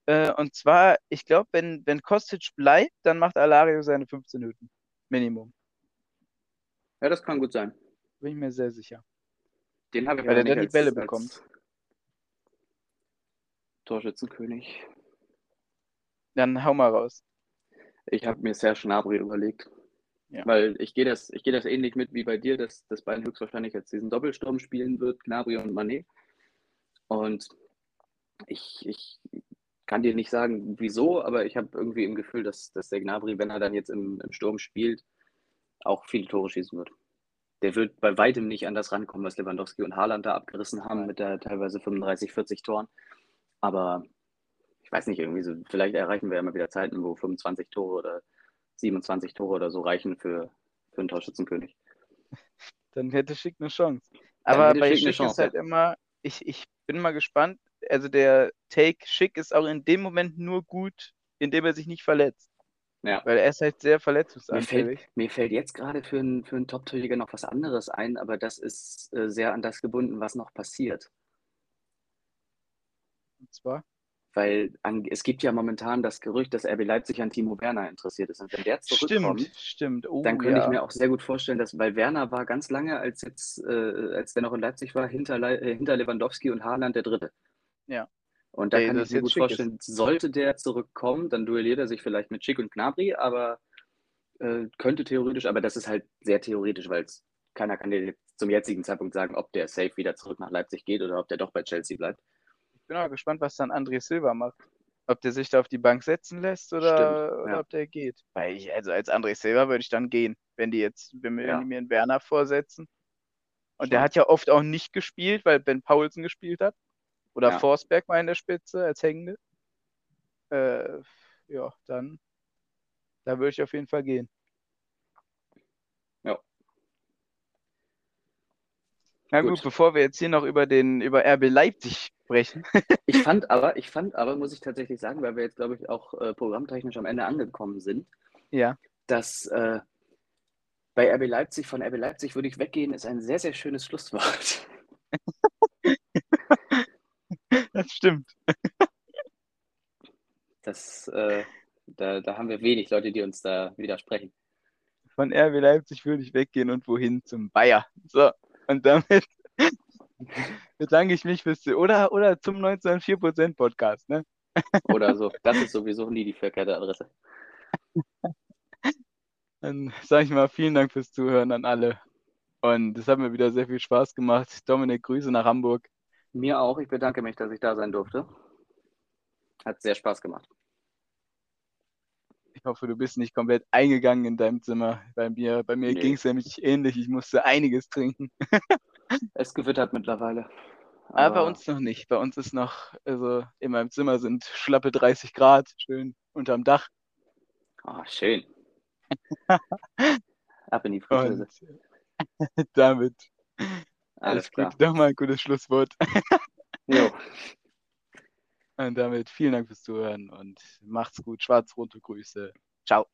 Äh, und zwar, ich glaube, wenn, wenn Kostic bleibt, dann macht Alario seine 15 Hütten. Minimum. Ja, das kann gut sein. Bin ich mir sehr sicher. Den habe ich Weil der dann die Bälle bekommt. Torschützenkönig. Dann hau mal raus. Ich habe mir Serge Gnabry überlegt. Ja. Weil ich gehe das, ich gehe das ähnlich mit wie bei dir, dass das Bayern höchstwahrscheinlich jetzt diesen Doppelsturm spielen wird, Gnabry und Mané. Und ich, ich kann dir nicht sagen, wieso, aber ich habe irgendwie im Gefühl, dass, dass der Gnabry, wenn er dann jetzt im, im Sturm spielt, auch viele Tore schießen wird. Der wird bei weitem nicht an das rankommen, was Lewandowski und Haaland da abgerissen haben mit der teilweise 35, 40 Toren. Aber ich weiß nicht, irgendwie so, vielleicht erreichen wir ja mal wieder Zeiten, wo 25 Tore oder 27 Tore oder so reichen für, für einen Torschützenkönig. Dann hätte Schick eine Chance. Aber bei Schick Schick ist Chance, halt immer, ich, ich bin mal gespannt. Also der Take Schick ist auch in dem Moment nur gut, indem er sich nicht verletzt. Ja. Weil er ist halt sehr Mir verletzungsanfällig. fällt, mir fällt jetzt gerade für einen, für einen Top-Torjäger noch was anderes ein, aber das ist äh, sehr an das gebunden, was noch passiert. Und zwar, Weil an, es gibt ja momentan das Gerücht, dass RB Leipzig an Timo Werner interessiert ist. Und wenn der zurückkommt, stimmt, stimmt. Oh, dann könnte ja. ich mir auch sehr gut vorstellen, dass, weil Werner war ganz lange, als jetzt, äh, als der noch in Leipzig war, hinter, äh, hinter Lewandowski und Haaland der Dritte. Ja. Und da Der kann das ich mir jetzt gut schick ist. vorstellen, sollte der zurückkommen, dann duelliert er sich vielleicht mit Schick und Gnabry, aber äh, könnte theoretisch, aber das ist halt sehr theoretisch, weil es keiner kann dir jetzt zum jetzigen Zeitpunkt sagen, ob der safe wieder zurück nach Leipzig geht oder ob der doch bei Chelsea bleibt. Ich bin auch gespannt, was dann André Silva macht. Ob der sich da auf die Bank setzen lässt oder, Stimmt, oder ja. ob der geht. Weil ich, also als André Silva würde ich dann gehen, wenn die jetzt, wenn, wir- Ja. wenn die mir einen Werner vorsetzen. Und der Schon. hat ja oft auch nicht gespielt, weil Ben Paulsen gespielt hat. Oder Ja. Forsberg mal in der Spitze als Hängende. Äh, ja, dann da würde ich auf jeden Fall gehen. Ja. Na gut, Gut. bevor wir jetzt hier noch über den über RB Leipzig sprechen. Ich fand aber, ich fand aber, muss ich tatsächlich sagen, weil wir jetzt, glaube ich, auch äh, programmtechnisch am Ende angekommen sind, Ja. dass äh, bei RB Leipzig, von RB Leipzig würde ich weggehen, ist ein sehr, sehr schönes Schlusswort. Das stimmt. Das, äh, da, da haben wir wenig Leute, die uns da widersprechen. Von RB Leipzig würde ich weggehen und wohin? Zum Bayer. So, und damit bedanke ich mich fürs oder oder zum 1904% Podcast, ne? Oder so. Das ist sowieso nie die verkehrte Adresse. Dann sage ich mal vielen Dank fürs Zuhören an alle. Und es hat mir wieder sehr viel Spaß gemacht. Dominik, Grüße nach Hamburg. Mir auch. Ich bedanke mich, dass ich da sein durfte. Hat sehr Spaß gemacht. Ich hoffe, du bist nicht komplett eingegangen in deinem Zimmer. Bei mir, bei mir nee. ging es nämlich ähnlich. Ich musste einiges trinken. es gewittert mittlerweile. Aber, Aber bei uns noch nicht. Bei uns ist noch, also in meinem Zimmer sind schlappe 30 Grad, schön unterm Dach. Oh, schön. Ab in die Fritteuse. damit. Alles klar. Gut. Nochmal ein gutes Schlusswort. jo. Und damit vielen Dank fürs Zuhören und macht's gut. Schwarz-rote Grüße. Ciao.